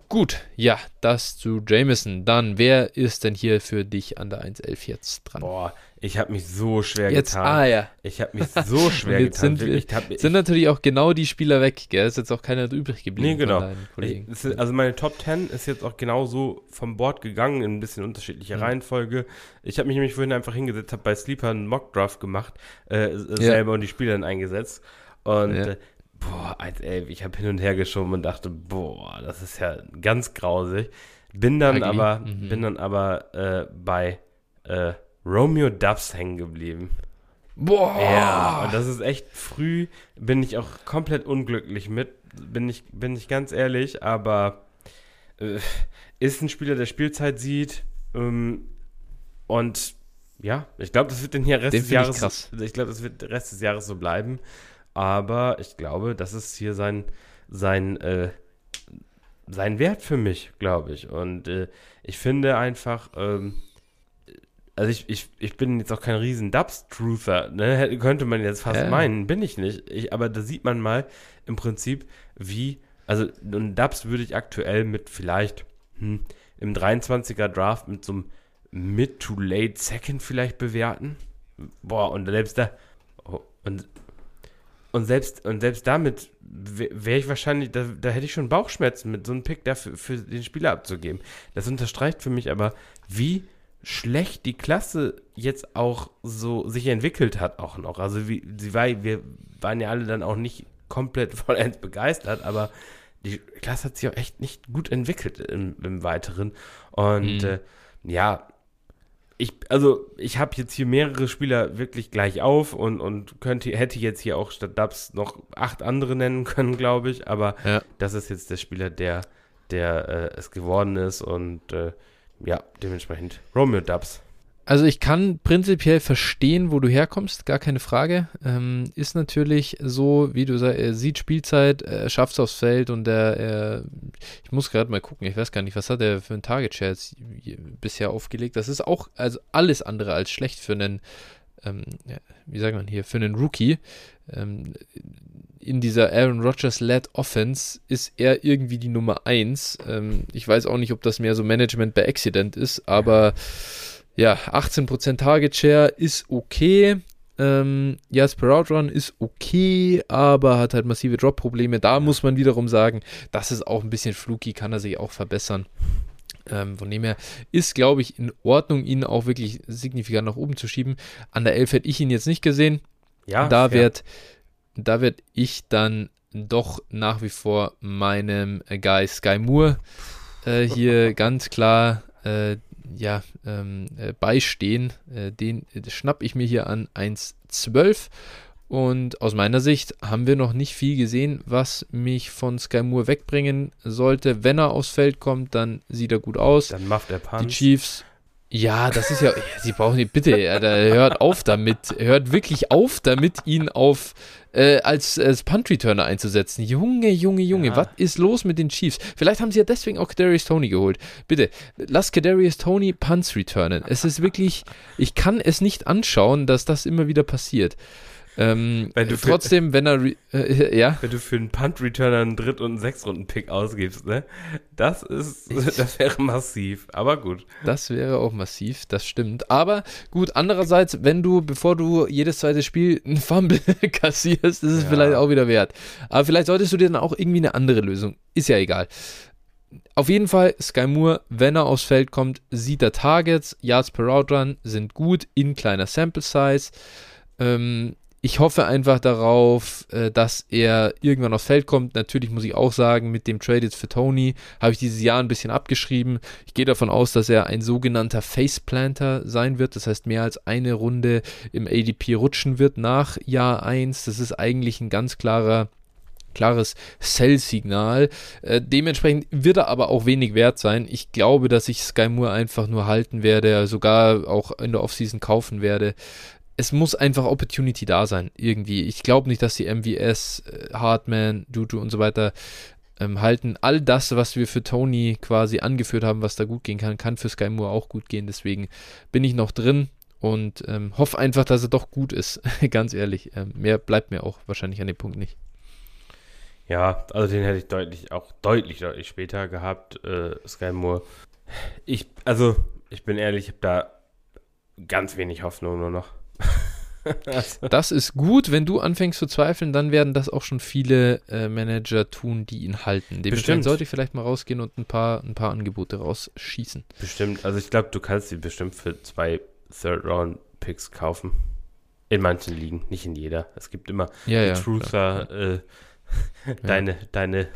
Gut, ja, das zu Jameson. Dann, wer ist denn hier für dich an der 1.11 jetzt dran? Boah, ich habe mich so schwer jetzt, getan. Ah, ja. Ich habe mich so schwer getan. Sind, wirklich, hab, sind natürlich auch genau die Spieler weg, gell? Ist jetzt auch keiner übrig geblieben. Nee, genau. Ich, also meine Top 10 ist jetzt auch genau so vom Board gegangen, in ein bisschen unterschiedlicher mhm. Reihenfolge. Ich habe mich nämlich vorhin einfach hingesetzt, habe bei Sleeper einen Mock-Draft gemacht, äh, ja. selber und die Spieler dann eingesetzt. Und ja. äh, boah, 1.11, ich habe hin und her geschoben und dachte, boah, das ist ja ganz grausig. Bin dann Ugly. aber, mhm. bin dann aber äh, bei äh, Romeo Dubs hängen geblieben. Boah! Ja, und das ist echt früh, bin ich auch komplett unglücklich mit, bin ich, bin ich ganz ehrlich, aber äh, ist ein Spieler, der Spielzeit sieht ähm, und ja, ich glaube, das wird den hier Rest den des Jahres, ich, ich glaube, das wird den Rest des Jahres so bleiben aber ich glaube, das ist hier sein, sein, äh, sein Wert für mich, glaube ich. Und äh, ich finde einfach, ähm, also ich, ich, ich bin jetzt auch kein riesen Dubs-Truther, ne? könnte man jetzt fast äh. meinen, bin ich nicht. Ich, aber da sieht man mal im Prinzip, wie, also einen Dubs würde ich aktuell mit vielleicht hm, im 23er Draft mit so einem Mid to Late Second vielleicht bewerten. Boah, und selbst da, oh, und und selbst, und selbst damit wäre ich wahrscheinlich, da, da, hätte ich schon Bauchschmerzen mit so einem Pick dafür für den Spieler abzugeben. Das unterstreicht für mich aber, wie schlecht die Klasse jetzt auch so sich entwickelt hat, auch noch. Also wie, sie war, wir waren ja alle dann auch nicht komplett vollends begeistert, aber die Klasse hat sich auch echt nicht gut entwickelt im, im Weiteren. Und mhm. äh, ja, ich, also ich habe jetzt hier mehrere Spieler wirklich gleich auf und, und könnte, hätte jetzt hier auch statt Dubs noch acht andere nennen können, glaube ich. Aber ja. das ist jetzt der Spieler, der, der äh, es geworden ist und äh, ja, dementsprechend Romeo Dubs. Also ich kann prinzipiell verstehen, wo du herkommst, gar keine Frage. Ähm, ist natürlich so, wie du sagst, er sieht Spielzeit, er schafft es aufs Feld und er, er ich muss gerade mal gucken, ich weiß gar nicht, was hat er für einen Target Share bisher aufgelegt. Das ist auch also alles andere als schlecht für einen, ähm, wie sagt man hier, für einen Rookie. Ähm, in dieser Aaron Rodgers-led Offense ist er irgendwie die Nummer 1. Ähm, ich weiß auch nicht, ob das mehr so Management by Accident ist, aber ja, 18% Target Share ist okay. Ähm, Jasper Outrun ist okay, aber hat halt massive Drop-Probleme. Da muss man wiederum sagen, das ist auch ein bisschen fluky, kann er sich auch verbessern. Ähm, von dem her ist, glaube ich, in Ordnung, ihn auch wirklich signifikant nach oben zu schieben. An der 11 hätte ich ihn jetzt nicht gesehen. Ja, da wird, da werd ich dann doch nach wie vor meinem Guy Sky Moore äh, hier ganz klar äh, ja, ähm, äh, beistehen. Äh, den äh, schnapp ich mir hier an 1,12. Und aus meiner Sicht haben wir noch nicht viel gesehen, was mich von Sky Moore wegbringen sollte. Wenn er aufs Feld kommt, dann sieht er gut aus. Dann macht er Punch. Die Chiefs ja, das ist ja, sie brauchen nicht, bitte, hört auf damit, hört wirklich auf damit, ihn auf äh, als, als Punt-Returner einzusetzen. Junge, Junge, Junge, ja. was ist los mit den Chiefs? Vielleicht haben sie ja deswegen auch Kadarius Tony geholt. Bitte, lass Kadarius Tony Punts returnen. Es ist wirklich, ich kann es nicht anschauen, dass das immer wieder passiert. Ähm, trotzdem, wenn er, äh, ja. Wenn du für einen Punt-Returner einen Dritt- und einen Sechs-Runden-Pick ausgibst, ne? Das ist, das wäre massiv, aber gut. Das wäre auch massiv, das stimmt. Aber gut, andererseits, wenn du, bevor du jedes zweite Spiel einen Fumble kassierst, ist es ja. vielleicht auch wieder wert. Aber vielleicht solltest du dir dann auch irgendwie eine andere Lösung. Ist ja egal. Auf jeden Fall, Sky Moore, wenn er aufs Feld kommt, sieht er Targets, Yards per Route Run sind gut in kleiner Sample Size. Ähm, ich hoffe einfach darauf, äh, dass er irgendwann aufs Feld kommt. Natürlich muss ich auch sagen, mit dem Trade jetzt für Tony habe ich dieses Jahr ein bisschen abgeschrieben. Ich gehe davon aus, dass er ein sogenannter Faceplanter sein wird. Das heißt, mehr als eine Runde im ADP rutschen wird nach Jahr 1. Das ist eigentlich ein ganz klarer klares Sell-Signal. Äh, dementsprechend wird er aber auch wenig wert sein. Ich glaube, dass ich Sky Moore einfach nur halten werde, sogar auch in der Offseason kaufen werde es muss einfach Opportunity da sein, irgendwie. Ich glaube nicht, dass die MVS, äh, Hartman, Juju und so weiter ähm, halten. All das, was wir für Tony quasi angeführt haben, was da gut gehen kann, kann für Sky Moore auch gut gehen. Deswegen bin ich noch drin und ähm, hoffe einfach, dass er doch gut ist. Ganz ehrlich. Ähm, mehr bleibt mir auch wahrscheinlich an dem Punkt nicht. Ja, also den hätte ich deutlich, auch deutlich, deutlich später gehabt, äh, Sky Moore. Ich, also, ich bin ehrlich, ich habe da ganz wenig Hoffnung nur noch. das ist gut, wenn du anfängst zu zweifeln, dann werden das auch schon viele äh, Manager tun, die ihn halten. Dementsprechend sollte ich vielleicht mal rausgehen und ein paar, ein paar Angebote rausschießen. Bestimmt, also ich glaube, du kannst sie bestimmt für zwei Third-Round-Picks kaufen. In manchen Ligen, nicht in jeder. Es gibt immer ja, ja, Truther, äh, deine, deine,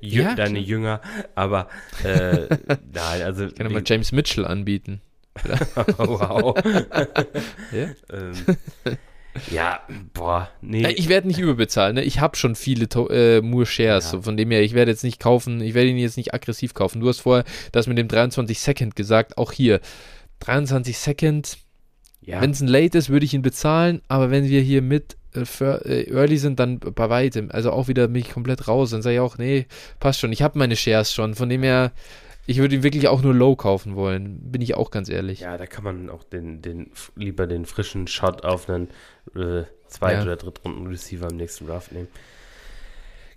ja, deine Jünger, aber äh, nein, also. Ich kann mal James Mitchell anbieten. wow. ja? Ähm, ja, boah, nee. Ich werde nicht überbezahlen, ne? Ich habe schon viele äh, Moore Shares, ja. so von dem her, ich werde jetzt nicht kaufen, ich werde ihn jetzt nicht aggressiv kaufen. Du hast vorher das mit dem 23 Second gesagt, auch hier. 23 Second, ja. wenn es ein Late ist, würde ich ihn bezahlen, aber wenn wir hier mit äh, für, äh, Early sind, dann bei weitem. Also auch wieder mich komplett raus. Dann sage ich auch, nee, passt schon. Ich habe meine Shares schon. Von dem her, ich würde ihn wirklich auch nur low kaufen wollen, bin ich auch ganz ehrlich. Ja, da kann man auch den, den lieber den frischen Shot auf einen äh, Zweit- ja. oder Drittrunden-Receiver im nächsten Draft nehmen.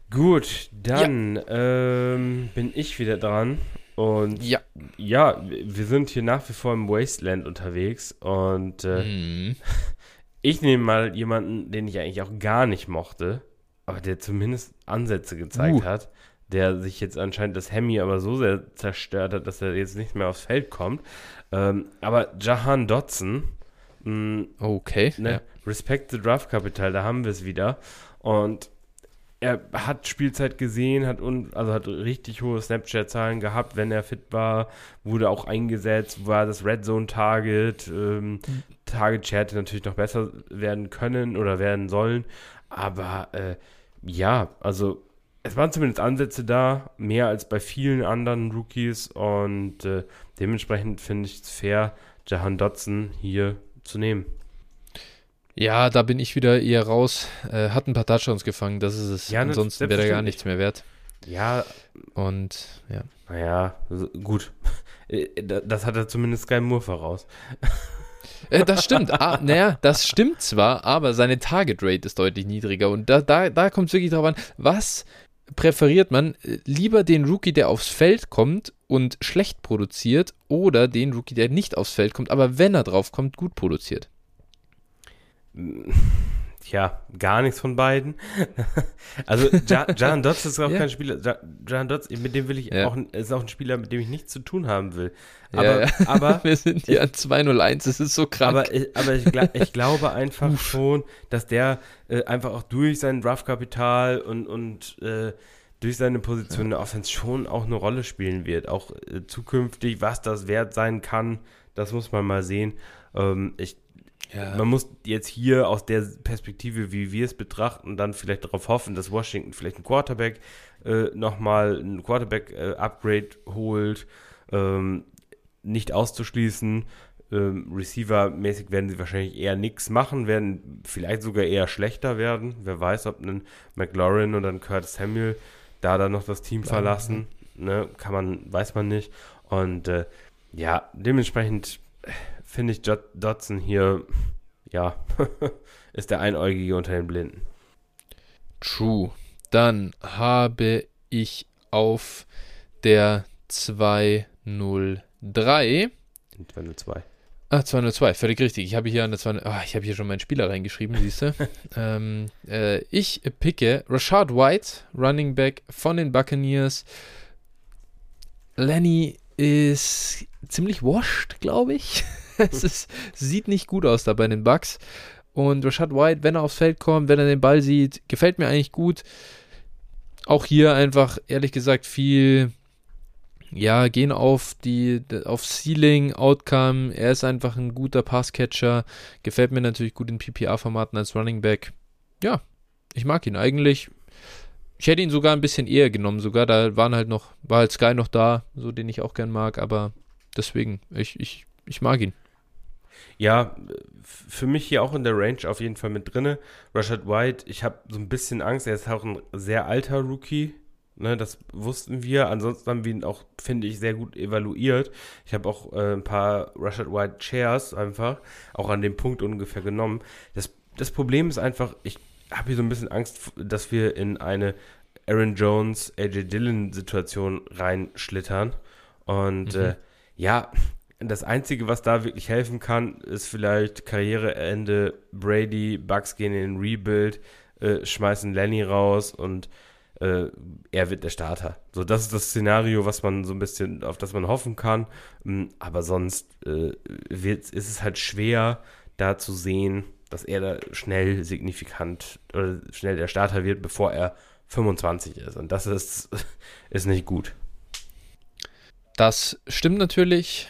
Gut, dann ja. ähm, bin ich wieder dran. Und ja. ja, wir sind hier nach wie vor im Wasteland unterwegs. Und äh, mhm. ich nehme mal jemanden, den ich eigentlich auch gar nicht mochte, aber der zumindest Ansätze gezeigt uh. hat der sich jetzt anscheinend das Hemi aber so sehr zerstört hat, dass er jetzt nicht mehr aufs Feld kommt. Ähm, aber Jahan Dotson, mh, mm, okay, ne, ja. Respect the Draft Capital, da haben wir es wieder. Und er hat Spielzeit gesehen, hat un, also hat richtig hohe Snapchat-Zahlen gehabt, wenn er fit war, wurde auch eingesetzt, war das Red Zone Target. Ähm, mhm. Target Share hätte natürlich noch besser werden können oder werden sollen. Aber äh, ja, also es waren zumindest Ansätze da, mehr als bei vielen anderen Rookies und äh, dementsprechend finde ich es fair, Jahan Dotson hier zu nehmen. Ja, da bin ich wieder eher raus. Äh, hat ein paar Touchdowns gefangen, das ist es. Ja, Ansonsten wäre er gar nichts mehr wert. Ja. Und ja. Naja, gut. Äh, das hat er zumindest Sky Moore voraus. Äh, das stimmt. Ah, naja, das stimmt zwar, aber seine Target Rate ist deutlich niedriger. Und da, da, da kommt es wirklich darauf an, was präferiert man lieber den Rookie, der aufs Feld kommt und schlecht produziert oder den Rookie, der nicht aufs Feld kommt, aber wenn er drauf kommt, gut produziert? Tja, gar nichts von beiden. also Jan Dotz ist auch ja. kein Spieler. Jan Dotz, mit dem will ich ja. auch, ist auch ein Spieler, mit dem ich nichts zu tun haben will. Aber, ja, aber wir sind hier an 201, das ist so krank. Aber, aber ich, ich glaube einfach schon, dass der äh, einfach auch durch sein Draftkapital und, und äh, durch seine Position in der Offense schon auch eine Rolle spielen wird. Auch äh, zukünftig, was das wert sein kann, das muss man mal sehen. Ähm, ich ja. Man muss jetzt hier aus der Perspektive, wie wir es betrachten, dann vielleicht darauf hoffen, dass Washington vielleicht ein Quarterback äh, nochmal ein Quarterback-Upgrade äh, holt. Ähm, nicht auszuschließen. Ähm, Receiver-mäßig werden sie wahrscheinlich eher nichts machen, werden vielleicht sogar eher schlechter werden. Wer weiß, ob ein McLaurin oder ein Curtis Samuel da dann noch das Team verlassen. Ne, kann man, weiß man nicht. Und äh, ja, dementsprechend finde ich Dotson hier, ja, ist der Einäugige unter den Blinden. True. Dann habe ich auf der 203. 202. Ah, 202, völlig richtig. Ich habe hier an der 200, oh, ich habe hier schon meinen Spieler reingeschrieben, siehst du. ähm, äh, ich picke Rashad White, Running Back von den Buccaneers. Lenny ist ziemlich washed, glaube ich. es ist, sieht nicht gut aus da bei den Bucks. Und Rashad White, wenn er aufs Feld kommt, wenn er den Ball sieht, gefällt mir eigentlich gut. Auch hier einfach, ehrlich gesagt, viel, ja, gehen auf die, auf Ceiling, Outcome. Er ist einfach ein guter Passcatcher. Gefällt mir natürlich gut in PPA-Formaten als Running Back. Ja, ich mag ihn eigentlich. Ich hätte ihn sogar ein bisschen eher genommen, sogar da waren halt noch, war halt Sky noch da, so den ich auch gern mag, aber deswegen, ich, ich, ich mag ihn. Ja, für mich hier auch in der Range auf jeden Fall mit drinne. Rashad White, ich habe so ein bisschen Angst, er ist auch ein sehr alter Rookie. Ne, das wussten wir. Ansonsten haben wir ihn auch, finde ich, sehr gut evaluiert. Ich habe auch äh, ein paar Rashad White Chairs einfach auch an dem Punkt ungefähr genommen. Das, das Problem ist einfach, ich habe hier so ein bisschen Angst, dass wir in eine Aaron Jones, AJ Dillon Situation reinschlittern. Und mhm. äh, ja, das Einzige, was da wirklich helfen kann, ist vielleicht Karriereende Brady, Bucks gehen in den Rebuild, äh, schmeißen Lenny raus und äh, er wird der Starter. So, das ist das Szenario, was man so ein bisschen, auf das man hoffen kann. Mm, aber sonst äh, ist es halt schwer, da zu sehen, dass er da schnell signifikant oder schnell der Starter wird, bevor er 25 ist. Und das ist, ist nicht gut. Das stimmt natürlich,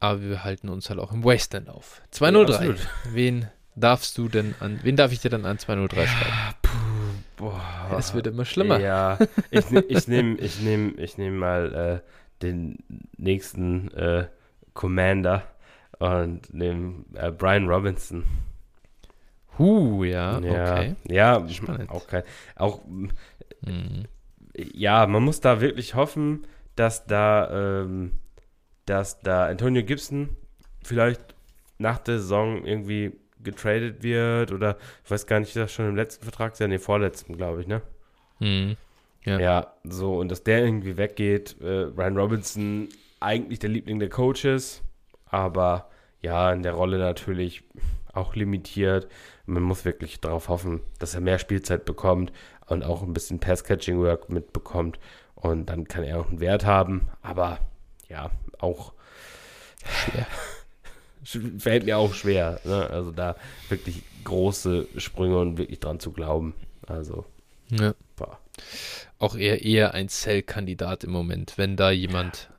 aber wir halten uns halt auch im Wasteland auf. 203. Ja, wen darfst du denn an, wen darf ich dir dann an 203 ja, schreiben? Puh, boah. Es wird immer schlimmer. Ja, ich, ne, ich nehme ich nehm, ich nehm mal äh, den nächsten äh, Commander und nehme äh, Brian Robinson. Huh, ja, ja okay. Ja, Spannend. auch kein, auch Mhm. Ja, man muss da wirklich hoffen, dass da, ähm, dass da Antonio Gibson vielleicht nach der Saison irgendwie getradet wird oder ich weiß gar nicht, ist das schon im letzten Vertrag? Ja, nee, vorletzten, glaube ich, ne? Mhm. Ja. ja. so, und dass der irgendwie weggeht. Äh, Ryan Robinson, eigentlich der Liebling der Coaches, aber ja, in der Rolle natürlich auch limitiert. Man muss wirklich darauf hoffen, dass er mehr Spielzeit bekommt und auch ein bisschen Pass-Catching-Work mitbekommt. Und dann kann er auch einen Wert haben. Aber ja, auch schwer. Fällt mir auch schwer. Ne? Also da wirklich große Sprünge und wirklich dran zu glauben. Also. Ja. Boah. Auch eher, eher ein Cell-Kandidat im Moment, wenn da jemand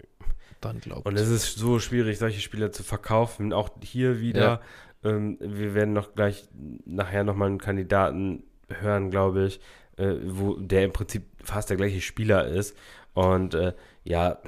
dann glaubt. Und es ist so schwierig, solche Spieler zu verkaufen. Auch hier wieder. Ja. Ähm, wir werden noch gleich nachher nochmal einen Kandidaten hören, glaube ich, äh, wo der im Prinzip fast der gleiche Spieler ist. Und äh, ja,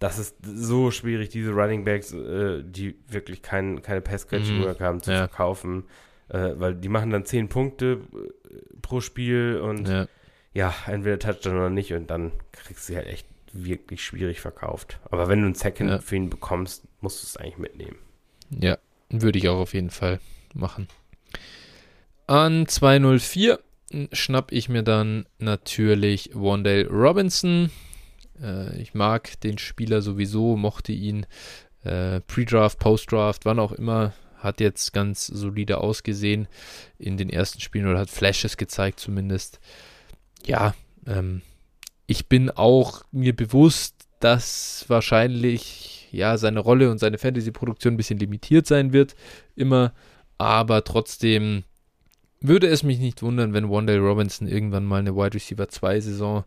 das ist so schwierig, diese Running Backs, äh, die wirklich kein, keine Pass-Catching-Work mhm. haben, zu ja. verkaufen. Äh, weil die machen dann 10 Punkte äh, pro Spiel und ja. ja, entweder Touchdown oder nicht und dann kriegst du sie halt echt wirklich schwierig verkauft. Aber wenn du einen Second ja. für ihn bekommst, musst du es eigentlich mitnehmen. Ja, würde ich auch auf jeden Fall machen. An 204 schnapp ich mir dann natürlich Wandale Robinson. Äh, ich mag den Spieler sowieso, mochte ihn äh, Pre-Draft, Post-Draft, wann auch immer. Hat jetzt ganz solide ausgesehen in den ersten Spielen oder hat Flashes gezeigt zumindest. Ja, ähm, ich bin auch mir bewusst, dass wahrscheinlich ja seine Rolle und seine Fantasy-Produktion ein bisschen limitiert sein wird, immer, aber trotzdem würde es mich nicht wundern, wenn Wandale Robinson irgendwann mal eine Wide Receiver 2 Saison,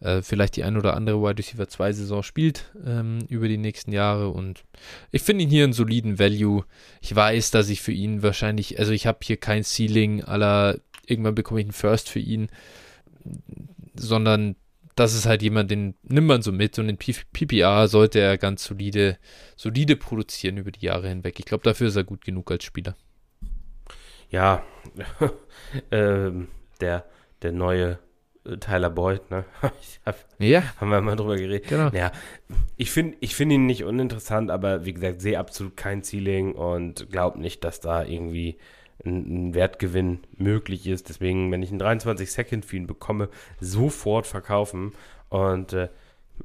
äh, vielleicht die ein oder andere Wide Receiver 2 Saison spielt ähm, über die nächsten Jahre und ich finde ihn hier einen soliden Value. Ich weiß, dass ich für ihn wahrscheinlich, also ich habe hier kein Ceiling aller, irgendwann bekomme ich einen First für ihn, sondern das ist halt jemand, den nimmt man so mit und in PPR sollte er ganz solide, solide produzieren über die Jahre hinweg. Ich glaube, dafür ist er gut genug als Spieler ja, ähm, der, der neue äh, Tyler Boyd, ne? hab, ja. Haben wir mal drüber geredet. Genau. Ja, ich finde ich find ihn nicht uninteressant, aber wie gesagt, sehe absolut kein Ceiling und glaube nicht, dass da irgendwie ein, ein, Wertgewinn möglich ist. Deswegen, wenn ich einen 23 Second für ihn bekomme, sofort verkaufen. Und äh,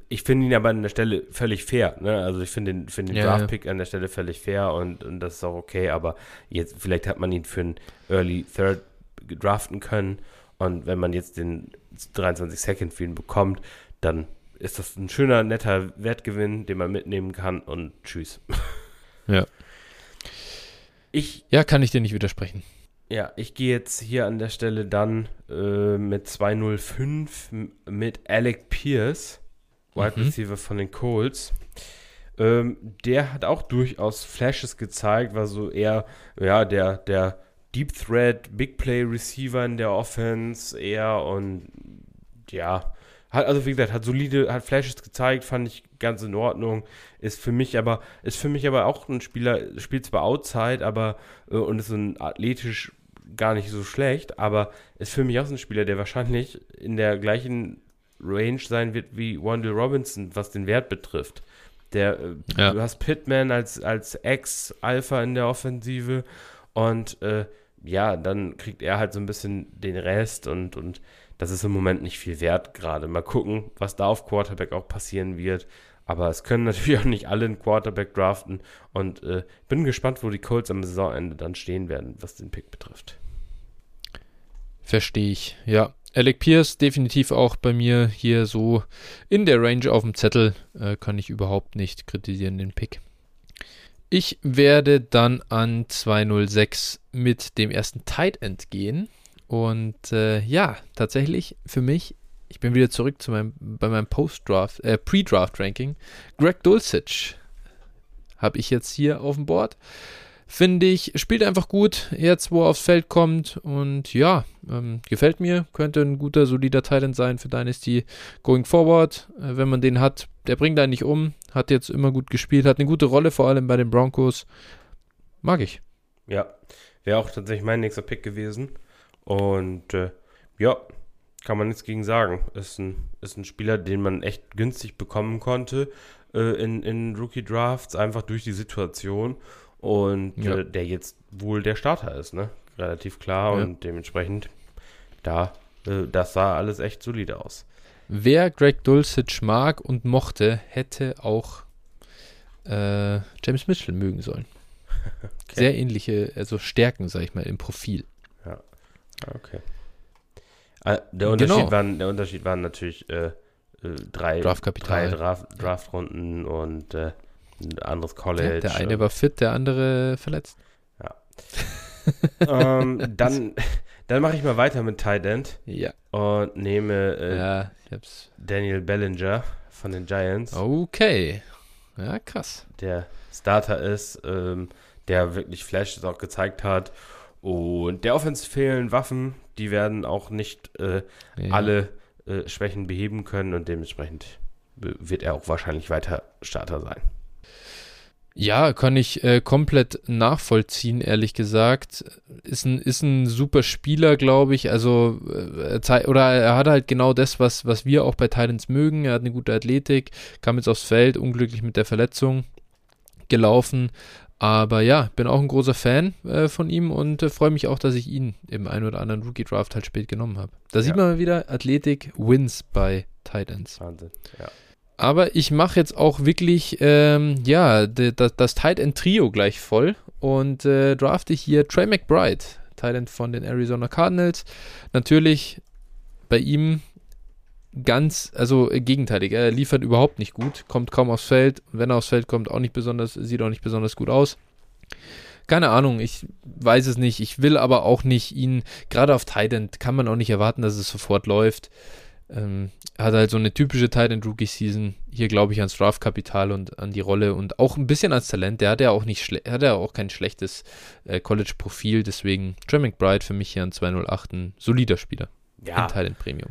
ich finde ihn aber an der Stelle völlig fair. Ne? Also ich finde den, find den ja, Draft-Pick ja. an der Stelle völlig fair und, und das ist auch okay, aber jetzt vielleicht hat man ihn für einen Early Third draften können und wenn man jetzt den 23 Second für ihn bekommt, dann ist das ein schöner, netter Wertgewinn, den man mitnehmen kann und tschüss. Ja. Ich, ja, kann ich dir nicht widersprechen. Ja, ich gehe jetzt hier an der Stelle dann äh, mit 205 mit Alec Pierce Wide mhm. Receiver von den Colts. Ähm, der hat auch durchaus Flashes gezeigt, war so eher, ja, der, der Deep Threat, Big Play Receiver in der Offense eher und ja, hat, also wie gesagt, hat solide, hat Flashes gezeigt, fand ich ganz in Ordnung. Ist für mich aber, ist für mich aber auch ein Spieler, spielt zwar Outside, aber äh, und ist ein athletisch gar nicht so schlecht, aber ist für mich auch so ein Spieler, der wahrscheinlich in der gleichen Range sein wird wie Wendell Robinson, was den Wert betrifft. Der, äh, ja. Du hast Pittman als, als Ex-Alpha in der Offensive und äh, ja, dann kriegt er halt so ein bisschen den Rest und, und das ist im Moment nicht viel wert gerade. Mal gucken, was da auf Quarterback auch passieren wird. Aber es können natürlich auch nicht alle einen Quarterback draften und äh, bin gespannt, wo die Colts am Saisonende dann stehen werden, was den Pick betrifft. Verstehe ich, ja. Alec Pierce definitiv auch bei mir hier so in der Range auf dem Zettel. Äh, kann ich überhaupt nicht kritisieren, den Pick. Ich werde dann an 206 mit dem ersten Tight End gehen. Und äh, ja, tatsächlich für mich, ich bin wieder zurück zu meinem, bei meinem Post-Draft, äh, Pre-Draft-Ranking. Greg Dulcich habe ich jetzt hier auf dem Board finde ich, spielt einfach gut, jetzt wo er aufs Feld kommt. Und ja, ähm, gefällt mir, könnte ein guter, solider Talent sein für Dynasty going forward, äh, wenn man den hat, der bringt einen nicht um, hat jetzt immer gut gespielt, hat eine gute Rolle, vor allem bei den Broncos, mag ich. Ja, wäre auch tatsächlich mein nächster Pick gewesen. Und äh, ja, kann man nichts gegen sagen, ist ein, ist ein Spieler, den man echt günstig bekommen konnte äh, in, in Rookie Drafts, einfach durch die Situation und ja. äh, der jetzt wohl der Starter ist, ne? Relativ klar ja. und dementsprechend da, äh, das sah alles echt solide aus. Wer Greg Dulcich mag und mochte, hätte auch äh, James Mitchell mögen sollen. Okay. Sehr ähnliche, also Stärken, sag ich mal, im Profil. Ja, ah, okay. Ah, der, Unterschied genau. waren, der Unterschied waren natürlich äh, äh drei, drei Draft, Draftrunden und äh, ein anderes College. Ja, der eine war fit, der andere verletzt. Ja. ähm, dann dann mache ich mal weiter mit Tight End. Ja. Und nehme äh, ja, Daniel Bellinger von den Giants. Okay. Ja, krass. Der Starter ist, ähm, der wirklich Flashes auch gezeigt hat. Und der Offense fehlen Waffen. Die werden auch nicht äh, ja. alle äh, Schwächen beheben können und dementsprechend wird er auch wahrscheinlich weiter Starter sein. Ja, kann ich äh, komplett nachvollziehen, ehrlich gesagt. Ist ein, ist ein super Spieler, glaube ich. Also, äh, oder er hat halt genau das, was, was wir auch bei Titans mögen. Er hat eine gute Athletik, kam jetzt aufs Feld, unglücklich mit der Verletzung gelaufen. Aber ja, bin auch ein großer Fan äh, von ihm und äh, freue mich auch, dass ich ihn im einen oder anderen Rookie Draft halt spät genommen habe. Da ja. sieht man mal wieder, Athletik wins bei Titans. Wahnsinn, ja. Aber ich mache jetzt auch wirklich, ähm, ja, das, das Tight End Trio gleich voll und äh, drafte hier Trey McBride, Tight End von den Arizona Cardinals. Natürlich bei ihm ganz, also äh, gegenteilig. Er liefert überhaupt nicht gut, kommt kaum aufs Feld. Wenn er aufs Feld kommt, auch nicht besonders, sieht auch nicht besonders gut aus. Keine Ahnung, ich weiß es nicht. Ich will aber auch nicht ihn, gerade auf Tight End kann man auch nicht erwarten, dass es sofort läuft. Ähm, hat halt so eine typische Tight End Rookie Season. Hier glaube ich ans Draftkapital und an die Rolle und auch ein bisschen ans Talent. Der hat ja auch nicht hat ja auch kein schlechtes äh, College Profil, deswegen Trey McBride für mich hier an 208 ein solider Spieler. Ja. Tight End Premium.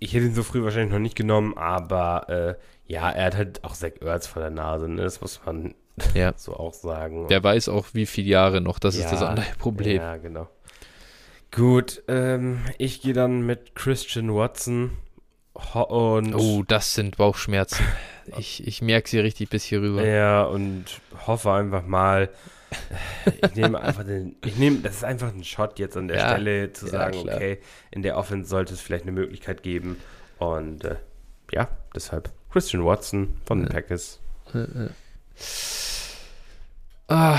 Ich hätte ihn so früh wahrscheinlich noch nicht genommen, aber äh, ja, er hat halt auch Zach Ertz vor der Nase, ne? das muss man ja. so auch sagen. Der weiß auch, wie viele Jahre noch, das ja, ist das andere Problem. Ja, genau. Gut, ähm, ich gehe dann mit Christian Watson und oh, das sind Bauchschmerzen. Ich, ich merke sie richtig bis hier rüber. Ja, und hoffe einfach mal. Ich nehme einfach den. Ich nehme, das ist einfach ein Shot jetzt an der ja, Stelle zu sagen, klar. okay, in der Offense sollte es vielleicht eine Möglichkeit geben. Und äh, ja, deshalb Christian Watson von den Packers. Ah,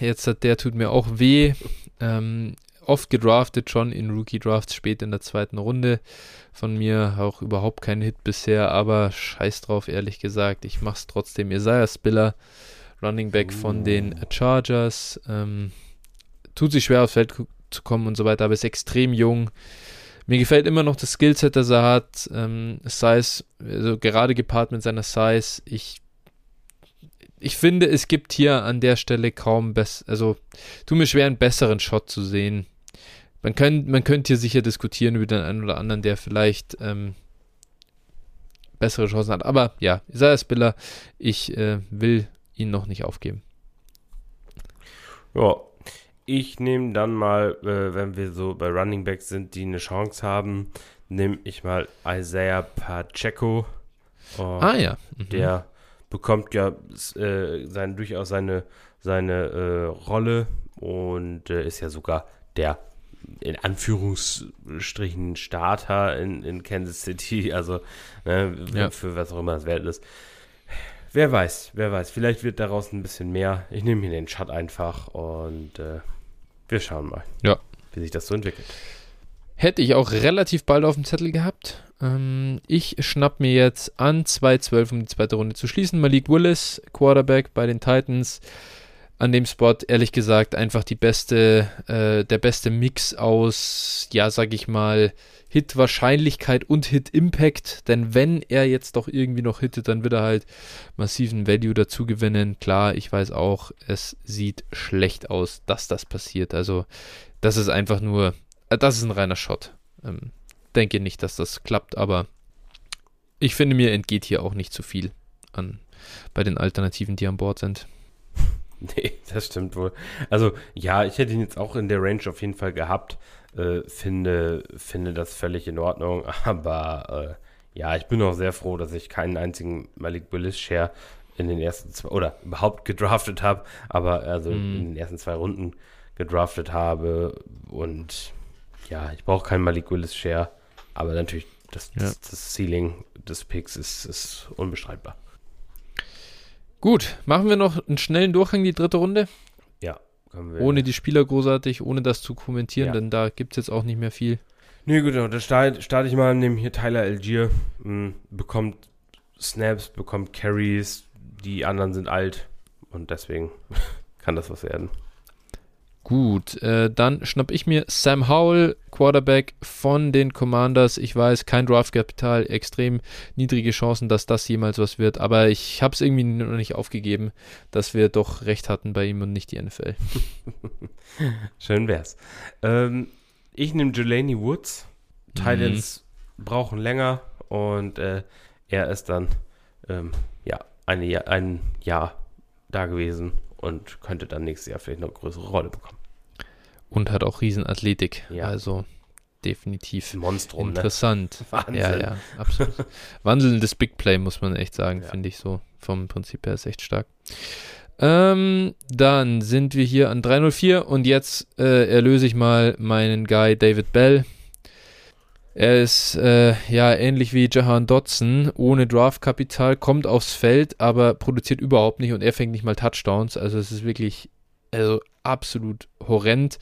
jetzt hat der tut mir auch weh. Ähm, oft gedraftet schon in Rookie Drafts spät in der zweiten Runde von mir. Auch überhaupt kein Hit bisher, aber scheiß drauf, ehrlich gesagt. Ich mach's trotzdem. Isaiah Spiller, Running Back von den Chargers. Ähm, tut sich schwer aufs Feld zu kommen und so weiter, aber ist extrem jung. Mir gefällt immer noch das Skillset, das er hat. Ähm, Size, also gerade gepaart mit seiner Size. Ich, ich finde, es gibt hier an der Stelle kaum besser, also tut mir schwer, einen besseren Shot zu sehen man, kann, man könnte hier sicher diskutieren über den einen oder anderen, der vielleicht ähm, bessere Chancen hat. Aber ja, Isaiah Spiller, ich äh, will ihn noch nicht aufgeben. Ja, ich nehme dann mal, äh, wenn wir so bei Running Backs sind, die eine Chance haben, nehme ich mal Isaiah Pacheco. Oh, ah ja. Mhm. Der bekommt ja äh, sein, durchaus seine, seine äh, Rolle und äh, ist ja sogar der in Anführungsstrichen Starter in, in Kansas City, also ne, ja. für was auch immer das wert ist. Wer weiß, wer weiß. Vielleicht wird daraus ein bisschen mehr. Ich nehme hier den Chat einfach und äh, wir schauen mal, ja. wie sich das so entwickelt. Hätte ich auch relativ bald auf dem Zettel gehabt. Ähm, ich schnapp mir jetzt an 2-12, um die zweite Runde zu schließen. Malik Willis, Quarterback bei den Titans. An dem Spot, ehrlich gesagt, einfach die beste, äh, der beste Mix aus, ja, sag ich mal, Hit-Wahrscheinlichkeit und Hit-Impact. Denn wenn er jetzt doch irgendwie noch hittet, dann wird er halt massiven Value dazu gewinnen. Klar, ich weiß auch, es sieht schlecht aus, dass das passiert. Also, das ist einfach nur, äh, das ist ein reiner Shot. Ähm, denke nicht, dass das klappt, aber ich finde, mir entgeht hier auch nicht zu viel an bei den Alternativen, die an Bord sind. Nee, das stimmt wohl. Also ja, ich hätte ihn jetzt auch in der Range auf jeden Fall gehabt. Äh, finde, finde das völlig in Ordnung. Aber äh, ja, ich bin auch sehr froh, dass ich keinen einzigen Malik Willis Share in den ersten zwei oder überhaupt gedraftet habe, aber also mm. in den ersten zwei Runden gedraftet habe. Und ja, ich brauche keinen Malik Willis Share, aber natürlich das, ja. das, das Ceiling des Picks ist, ist unbestreitbar. Gut, machen wir noch einen schnellen Durchgang, die dritte Runde. Ja, können wir. Ohne die Spieler großartig, ohne das zu kommentieren, ja. denn da gibt es jetzt auch nicht mehr viel. Nee, gut, da starte start ich mal, nehme hier Tyler Algier, mh, bekommt Snaps, bekommt Carries, die anderen sind alt und deswegen kann das was werden. Gut, äh, dann schnapp ich mir Sam Howell, Quarterback von den Commanders. Ich weiß, kein Draftkapital, extrem niedrige Chancen, dass das jemals was wird, aber ich habe es irgendwie noch nicht aufgegeben, dass wir doch recht hatten bei ihm und nicht die NFL. Schön wär's. Ähm, ich nehme Jelani Woods. Titans mhm. brauchen länger und äh, er ist dann ähm, ja eine, ein Jahr da gewesen und könnte dann nächstes Jahr vielleicht noch eine größere Rolle bekommen. Und hat auch Riesenathletik. Ja. Also definitiv Monstrum, ne? interessant. Ne? Wahnsinn. Ja, ja, absolut. Wandelndes Big Play, muss man echt sagen, ja. finde ich so. Vom Prinzip her ist echt stark. Ähm, dann sind wir hier an 304 und jetzt äh, erlöse ich mal meinen Guy David Bell. Er ist äh, ja ähnlich wie Jahan Dotson, ohne Draftkapital, kommt aufs Feld, aber produziert überhaupt nicht und er fängt nicht mal Touchdowns. Also es ist wirklich also absolut horrend.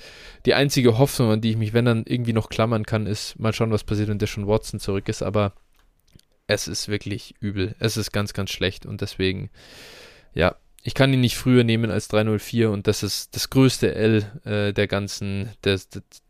Die einzige Hoffnung, an die ich mich, wenn dann irgendwie noch klammern kann, ist mal schauen, was passiert, wenn der schon Watson zurück ist. Aber es ist wirklich übel. Es ist ganz, ganz schlecht und deswegen, ja, ich kann ihn nicht früher nehmen als 304 und das ist das größte L äh, der ganzen, der,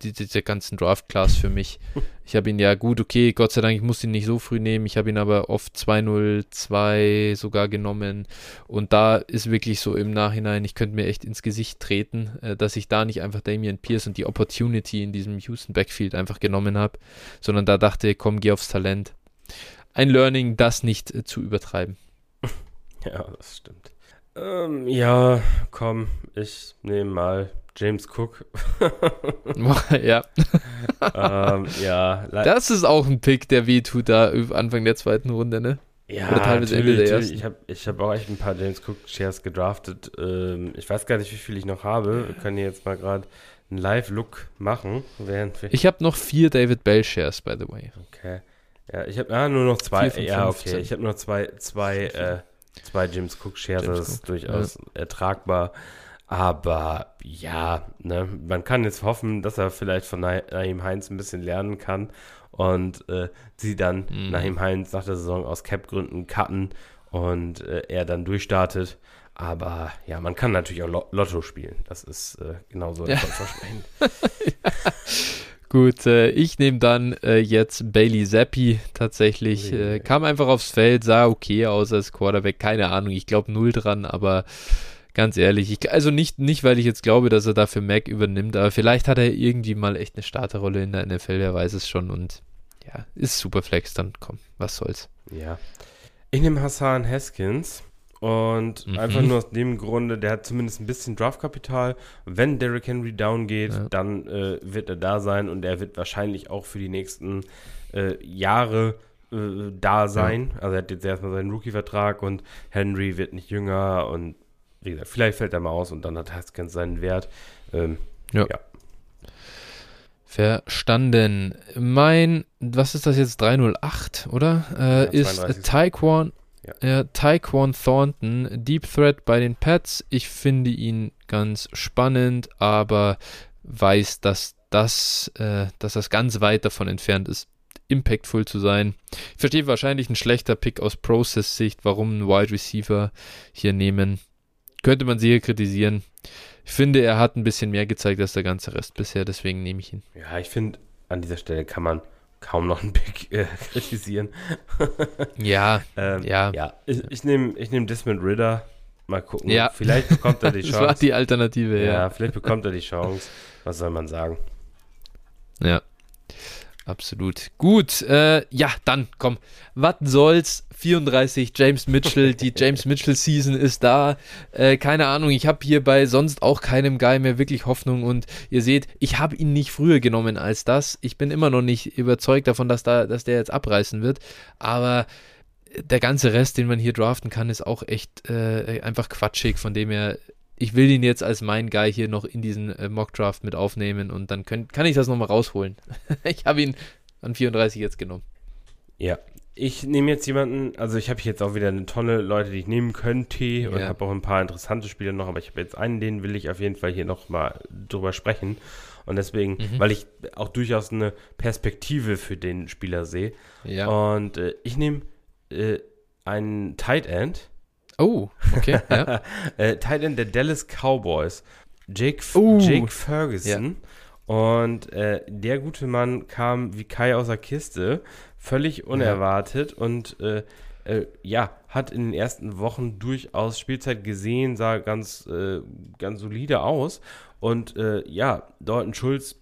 der, der ganzen Draft-Class für mich. Ich habe ihn ja gut, okay, Gott sei Dank, ich musste ihn nicht so früh nehmen. Ich habe ihn aber oft 202 sogar genommen und da ist wirklich so im Nachhinein, ich könnte mir echt ins Gesicht treten, äh, dass ich da nicht einfach Damian Pierce und die Opportunity in diesem Houston Backfield einfach genommen habe, sondern da dachte, komm, geh aufs Talent. Ein Learning, das nicht äh, zu übertreiben. Ja, das stimmt. Ähm, ja, komm, ich nehme mal James Cook. ja. ähm, ja. Das ist auch ein Pick, der weh tut da Anfang der zweiten Runde, ne? Ja, Oder teilweise Ende der ersten. Ich habe ich hab auch echt ein paar James Cook Shares gedraftet. Ähm, ich weiß gar nicht, wie viel ich noch habe. Wir können hier jetzt mal gerade einen Live-Look machen. Während ich habe noch vier David Bell Shares, by the way. Okay. Ja, ich habe ah, nur noch zwei. Ja, okay. Ich habe noch zwei, zwei äh, Zwei James Cook Shares, James das ist durchaus ja. ertragbar. Aber ja, ne, man kann jetzt hoffen, dass er vielleicht von Naheem Heinz ein bisschen lernen kann und äh, sie dann mhm. Naheem Heinz nach der Saison aus Cap-Gründen cutten und äh, er dann durchstartet. Aber ja, man kann natürlich auch Lotto spielen. Das ist äh, genauso ja. erfolgsversprechend. ja. Gut, äh, ich nehme dann äh, jetzt Bailey Zappi tatsächlich. Äh, kam einfach aufs Feld, sah okay aus als Quarterback, keine Ahnung, ich glaube null dran, aber ganz ehrlich, ich, also nicht, nicht, weil ich jetzt glaube, dass er dafür Mac übernimmt, aber vielleicht hat er irgendwie mal echt eine Starterrolle in der NFL, wer weiß es schon und ja, ist Superflex, dann komm, was soll's. Ja. Ich nehme Hassan Haskins Und mhm. einfach nur aus dem Grunde, der hat zumindest ein bisschen Draftkapital. Wenn Derrick Henry down geht, ja. dann äh, wird er da sein und er wird wahrscheinlich auch für die nächsten äh, Jahre äh, da sein. Ja. Also er hat jetzt erstmal seinen Rookie-Vertrag und Henry wird nicht jünger und wie gesagt, vielleicht fällt er mal aus und dann hat Haskins seinen Wert. Ähm, ja. ja. Verstanden. Mein, was ist das jetzt? 308, oder? Äh, ist Taekwon, ja. Taekwon Thornton, Deep Threat bei den Pets. Ich finde ihn ganz spannend, aber weiß, dass das, äh, dass das ganz weit davon entfernt ist, impactful zu sein. Ich verstehe wahrscheinlich ein schlechter Pick aus Process-Sicht, warum ein Wide Receiver hier nehmen. Könnte man sehr kritisieren. Ich finde, er hat ein bisschen mehr gezeigt als der ganze Rest bisher, deswegen nehme ich ihn. Ja, ich finde, an dieser Stelle kann man kaum noch einen Pick äh, kritisieren. ja, ähm, ja. Ja, ich, ich nehme ich nehm Desmond Ritter. Mal gucken. Ja. Vielleicht bekommt er die Chance. das war die Alternative, ja. Ja, vielleicht bekommt er die Chance. Was soll man sagen? Ja. Absolut. Gut, äh, ja, dann komm. Was soll's? 34 James Mitchell. Die James Mitchell Season ist da. Äh, keine Ahnung, ich habe hier bei sonst auch keinem Guy mehr wirklich Hoffnung und ihr seht, ich habe ihn nicht früher genommen als das. Ich bin immer noch nicht überzeugt davon, dass, da, dass der jetzt abreißen wird. Aber der ganze Rest, den man hier draften kann, ist auch echt äh, einfach quatschig, von dem her ich will ihn jetzt als mein Guy hier noch in diesen äh, Mockdraft mit aufnehmen und dann könnt, kann ich das nochmal rausholen. ich habe ihn an 34 jetzt genommen. Ja, ich nehme jetzt jemanden, also ich habe jetzt auch wieder eine Tonne Leute, die ich nehmen könnte und ja. habe auch ein paar interessante Spieler noch, aber ich habe jetzt einen, den will ich auf jeden Fall hier nochmal drüber sprechen. Und deswegen, mhm. weil ich auch durchaus eine Perspektive für den Spieler sehe. Ja. Und äh, ich nehme äh, einen Tight End Oh, okay. Ja. äh, Tight End der Dallas Cowboys. Jake, uh, Jake Ferguson. Ja. Und äh, der gute Mann kam wie Kai aus der Kiste, völlig unerwartet ja. und äh, äh, ja, hat in den ersten Wochen durchaus Spielzeit gesehen, sah ganz, äh, ganz solide aus. Und äh, ja, Dalton Schulz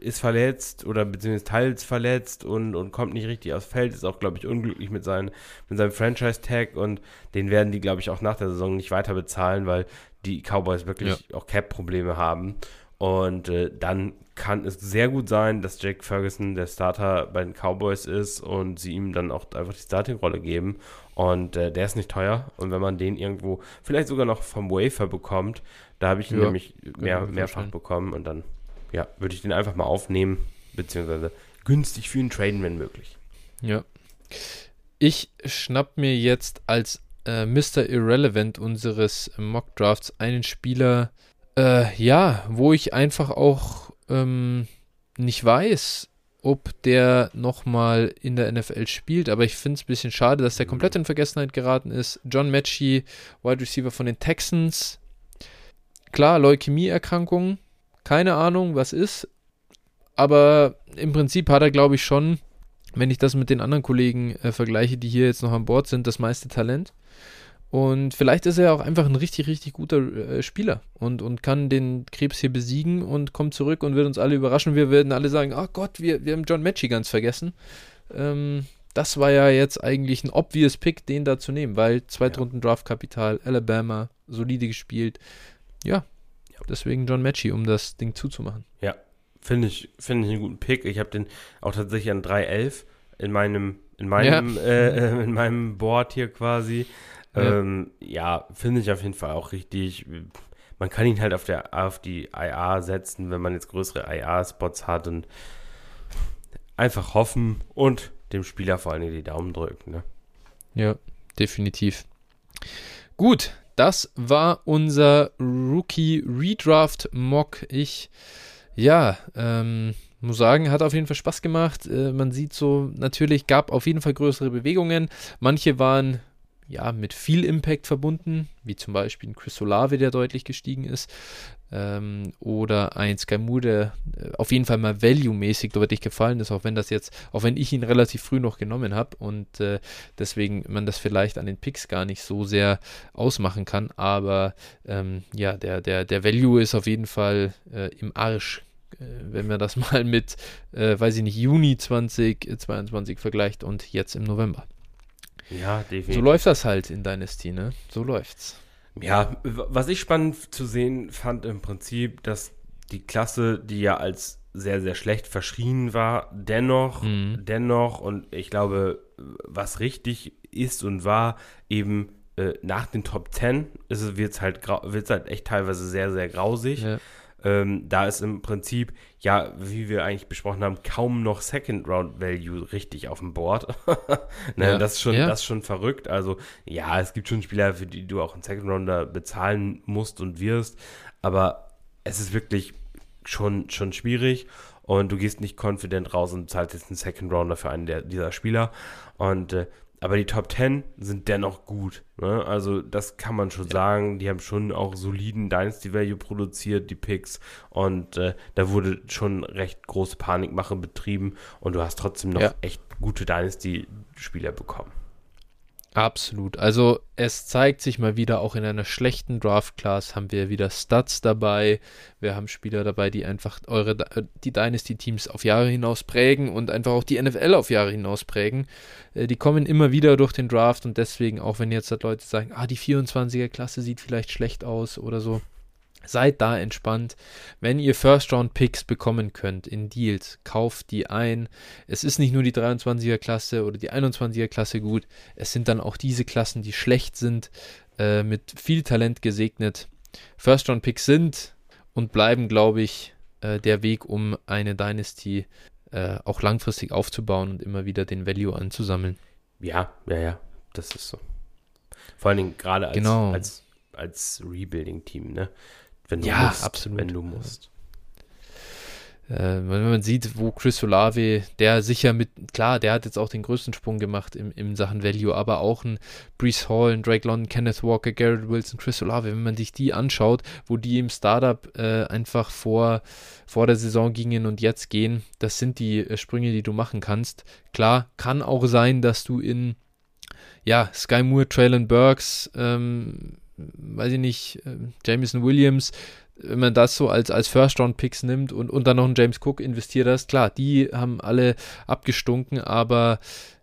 ist verletzt oder beziehungsweise teils verletzt und, und kommt nicht richtig aufs Feld, ist auch, glaube ich, unglücklich mit, seinen, mit seinem Franchise-Tag und den werden die, glaube ich, auch nach der Saison nicht weiter bezahlen, weil die Cowboys wirklich ja. auch Cap-Probleme haben. Und äh, dann kann es sehr gut sein, dass Jake Ferguson der Starter bei den Cowboys ist und sie ihm dann auch einfach die Starting-Rolle geben. Und äh, der ist nicht teuer. Und wenn man den irgendwo vielleicht sogar noch vom Wafer bekommt, da habe ich ihn ja, nämlich mehr, mehrfach bekommen und dann ja, würde ich den einfach mal aufnehmen, beziehungsweise günstig für ihn traden, wenn möglich. Ja. Ich schnapp mir jetzt als äh, Mr. Irrelevant unseres Mock Drafts einen Spieler, äh, ja, wo ich einfach auch ähm, nicht weiß, ob der nochmal in der NFL spielt, aber ich finde es ein bisschen schade, dass der komplett in Vergessenheit geraten ist. John Matchy, Wide Receiver von den Texans. Klar, Leukämieerkrankung, keine Ahnung, was ist. Aber im Prinzip hat er, glaube ich, schon, wenn ich das mit den anderen Kollegen äh, vergleiche, die hier jetzt noch an Bord sind, das meiste Talent. Und vielleicht ist er auch einfach ein richtig, richtig guter äh, Spieler und, und kann den Krebs hier besiegen und kommt zurück und wird uns alle überraschen. Wir werden alle sagen, oh Gott, wir, wir haben John Matchy ganz vergessen. Ähm, das war ja jetzt eigentlich ein obvious Pick, den da zu nehmen, weil Zweitrunden Draftkapital, Alabama, solide gespielt. Ja, Deswegen John Matchy, um das Ding zuzumachen. Ja, finde ich, finde ich einen guten Pick. Ich habe den auch tatsächlich an 3.11 in meinem, in meinem, ja. äh, in meinem Board hier quasi. Ja, ähm, ja finde ich auf jeden Fall auch richtig. Man kann ihn halt auf, der, auf die IA setzen, wenn man jetzt größere IA-Spots hat und einfach hoffen und dem Spieler vor allem die Daumen drücken. Ne? Ja, definitiv. Gut, das war unser Rookie Redraft Mock. Ich, ja, ähm, muss sagen, hat auf jeden Fall Spaß gemacht. Äh, man sieht so, natürlich gab auf jeden Fall größere Bewegungen. Manche waren ja mit viel Impact verbunden, wie zum Beispiel ein Chris Olave, der deutlich gestiegen ist ähm, oder ein Skymu, der äh, auf jeden Fall mal value-mäßig deutlich gefallen ist, auch wenn das jetzt, auch wenn ich ihn relativ früh noch genommen habe und äh, deswegen man das vielleicht an den Picks gar nicht so sehr ausmachen kann, aber ähm, ja, der, der, der Value ist auf jeden Fall äh, im Arsch äh, wenn man das mal mit, äh, weiß ich nicht, Juni 2022 vergleicht und jetzt im November. Ja, definitiv. So läuft das halt in Dynasty, ne? So läuft's. Ja, was ich spannend zu sehen fand im Prinzip, dass die Klasse, die ja als sehr, sehr schlecht verschrien war, dennoch, mhm. dennoch, und ich glaube, was richtig ist und war, eben äh, nach den Top 10 wird es halt, wird's halt echt teilweise sehr, sehr grausig. Ja. Ähm, da ist im Prinzip, ja, wie wir eigentlich besprochen haben, kaum noch Second Round Value richtig auf dem Board. ne, ja. Das ist schon, ja. das ist schon verrückt. Also, ja, es gibt schon Spieler, für die du auch einen Second Rounder bezahlen musst und wirst, aber es ist wirklich schon, schon schwierig und du gehst nicht confident raus und zahlst jetzt einen Second Rounder für einen der, dieser Spieler. Und äh, aber die Top 10 sind dennoch gut. Ne? Also das kann man schon ja. sagen. Die haben schon auch soliden Dynasty Value produziert, die Picks. Und äh, da wurde schon recht große Panikmache betrieben. Und du hast trotzdem noch ja. echt gute Dynasty-Spieler bekommen. Absolut. Also es zeigt sich mal wieder, auch in einer schlechten Draft-Class haben wir wieder Stats dabei. Wir haben Spieler dabei, die einfach eure die Dynasty-Teams auf Jahre hinaus prägen und einfach auch die NFL auf Jahre hinaus prägen. Äh, die kommen immer wieder durch den Draft und deswegen, auch wenn jetzt Leute sagen, ah, die 24er-Klasse sieht vielleicht schlecht aus oder so, Seid da entspannt. Wenn ihr First-Round-Picks bekommen könnt in Deals, kauft die ein. Es ist nicht nur die 23er-Klasse oder die 21er-Klasse gut, es sind dann auch diese Klassen, die schlecht sind, äh, mit viel Talent gesegnet. First-Round-Picks sind und bleiben, glaube ich, äh, der Weg, um eine Dynasty äh, auch langfristig aufzubauen und immer wieder den Value anzusammeln. Ja, ja, ja, das ist so. Vor allen Dingen gerade als, genau. als, als Rebuilding-Team, ne? Wenn du ja, musst. absolut. Wenn du musst. Äh, wenn man sieht, wo Chris Olave, der sicher mit, klar, der hat jetzt auch den größten Sprung gemacht im, im Sachen Value, aber auch ein Brees Hall, ein Drake London, Kenneth Walker, Garrett Wilson, Chris Olave, wenn man sich die anschaut, wo die im Startup äh, einfach vor, vor der Saison gingen und jetzt gehen, das sind die äh, Sprünge, die du machen kannst. Klar, kann auch sein, dass du in ja, Sky Moore, Traylon Burks, ähm, weiß ich nicht, äh, Jameson Williams, wenn man das so als, als First-Round-Picks nimmt und, und dann noch einen James Cook investiert hast, klar, die haben alle abgestunken, aber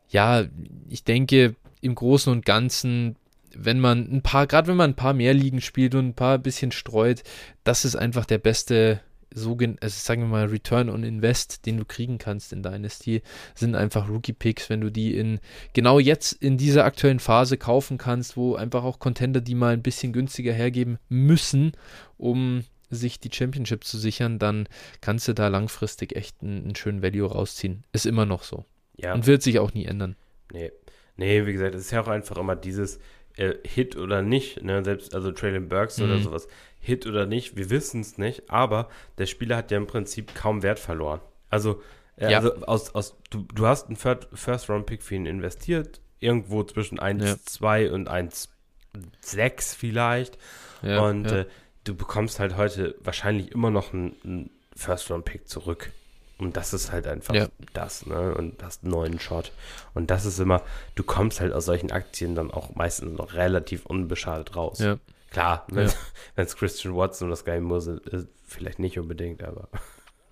ja, ich denke, im Großen und Ganzen, wenn man ein paar, gerade wenn man ein paar mehr Ligen spielt und ein paar bisschen streut, das ist einfach der beste so, also sagen wir mal, Return on Invest, den du kriegen kannst in Dynasty, sind einfach Rookie-Picks, wenn du die in genau jetzt in dieser aktuellen Phase kaufen kannst, wo einfach auch Contender die mal ein bisschen günstiger hergeben müssen, um sich die Championship zu sichern, dann kannst du da langfristig echt einen, einen schönen Value rausziehen. Ist immer noch so. Ja. Und wird sich auch nie ändern. Nee. Nee, wie gesagt, es ist ja auch einfach immer dieses äh, Hit oder nicht, ne? Selbst, also Traylon Burks mhm. oder sowas Hit oder nicht, wir wissen es nicht, aber der Spieler hat ja im Prinzip kaum Wert verloren. Also, äh, ja. also aus, aus, du, du hast einen First-Round-Pick für ihn investiert, irgendwo zwischen 1,2 ja. und 1,6 vielleicht. Ja, und. Äh, du bekommst halt heute wahrscheinlich immer noch einen, einen First-Round-Pick zurück. Und das ist halt einfach ja. das, ne? Und hast einen neuen Shot. Und das ist immer, du kommst halt aus solchen Aktien dann auch meistens noch relativ unbeschadet raus. Ja. Klar, wenn es ja. Christian Watson oder Sky Moore sind, ist vielleicht nicht unbedingt, aber.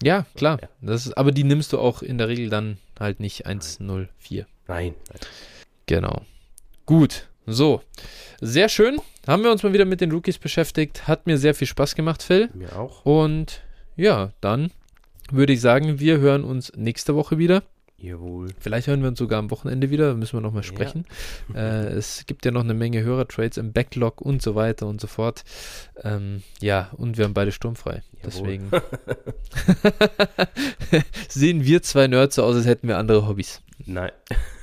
Ja, klar. Ja. Das ist, aber die nimmst du auch in der Regel dann halt nicht 1-0-4. Nein. Nein. Genau. Gut. So. Sehr schön. Haben wir uns mal wieder mit den Rookies beschäftigt. Hat mir sehr viel Spaß gemacht, Phil. Mir auch. Und ja, dann würde ich sagen, wir hören uns nächste Woche wieder. Jawohl. Vielleicht hören wir uns sogar am Wochenende wieder, müssen wir nochmal sprechen. Ja. Äh, es gibt ja noch eine Menge Hörertrades im Backlog und so weiter und so fort. Ähm, ja, und wir haben beide sturmfrei. Jawohl. Deswegen sehen wir zwei Nerds so aus, als hätten wir andere Hobbys. Nein.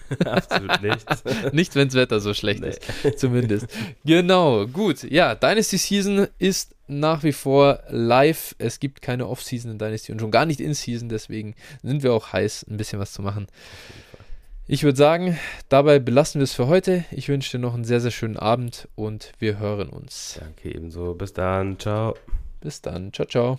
Absolut nicht. nicht, wenn das Wetter so schlecht nee. ist. Zumindest. Genau, gut. Ja, Dynasty Season ist nach wie vor live. Es gibt keine Off-Season in Dynasty und schon gar nicht In-Season. Deswegen sind wir auch heiß, ein bisschen was zu machen. Ich würde sagen, dabei belassen wir es für heute. Ich wünsche dir noch einen sehr, sehr schönen Abend und wir hören uns. Danke ebenso. Bis dann. Ciao. Bis dann. Ciao, ciao.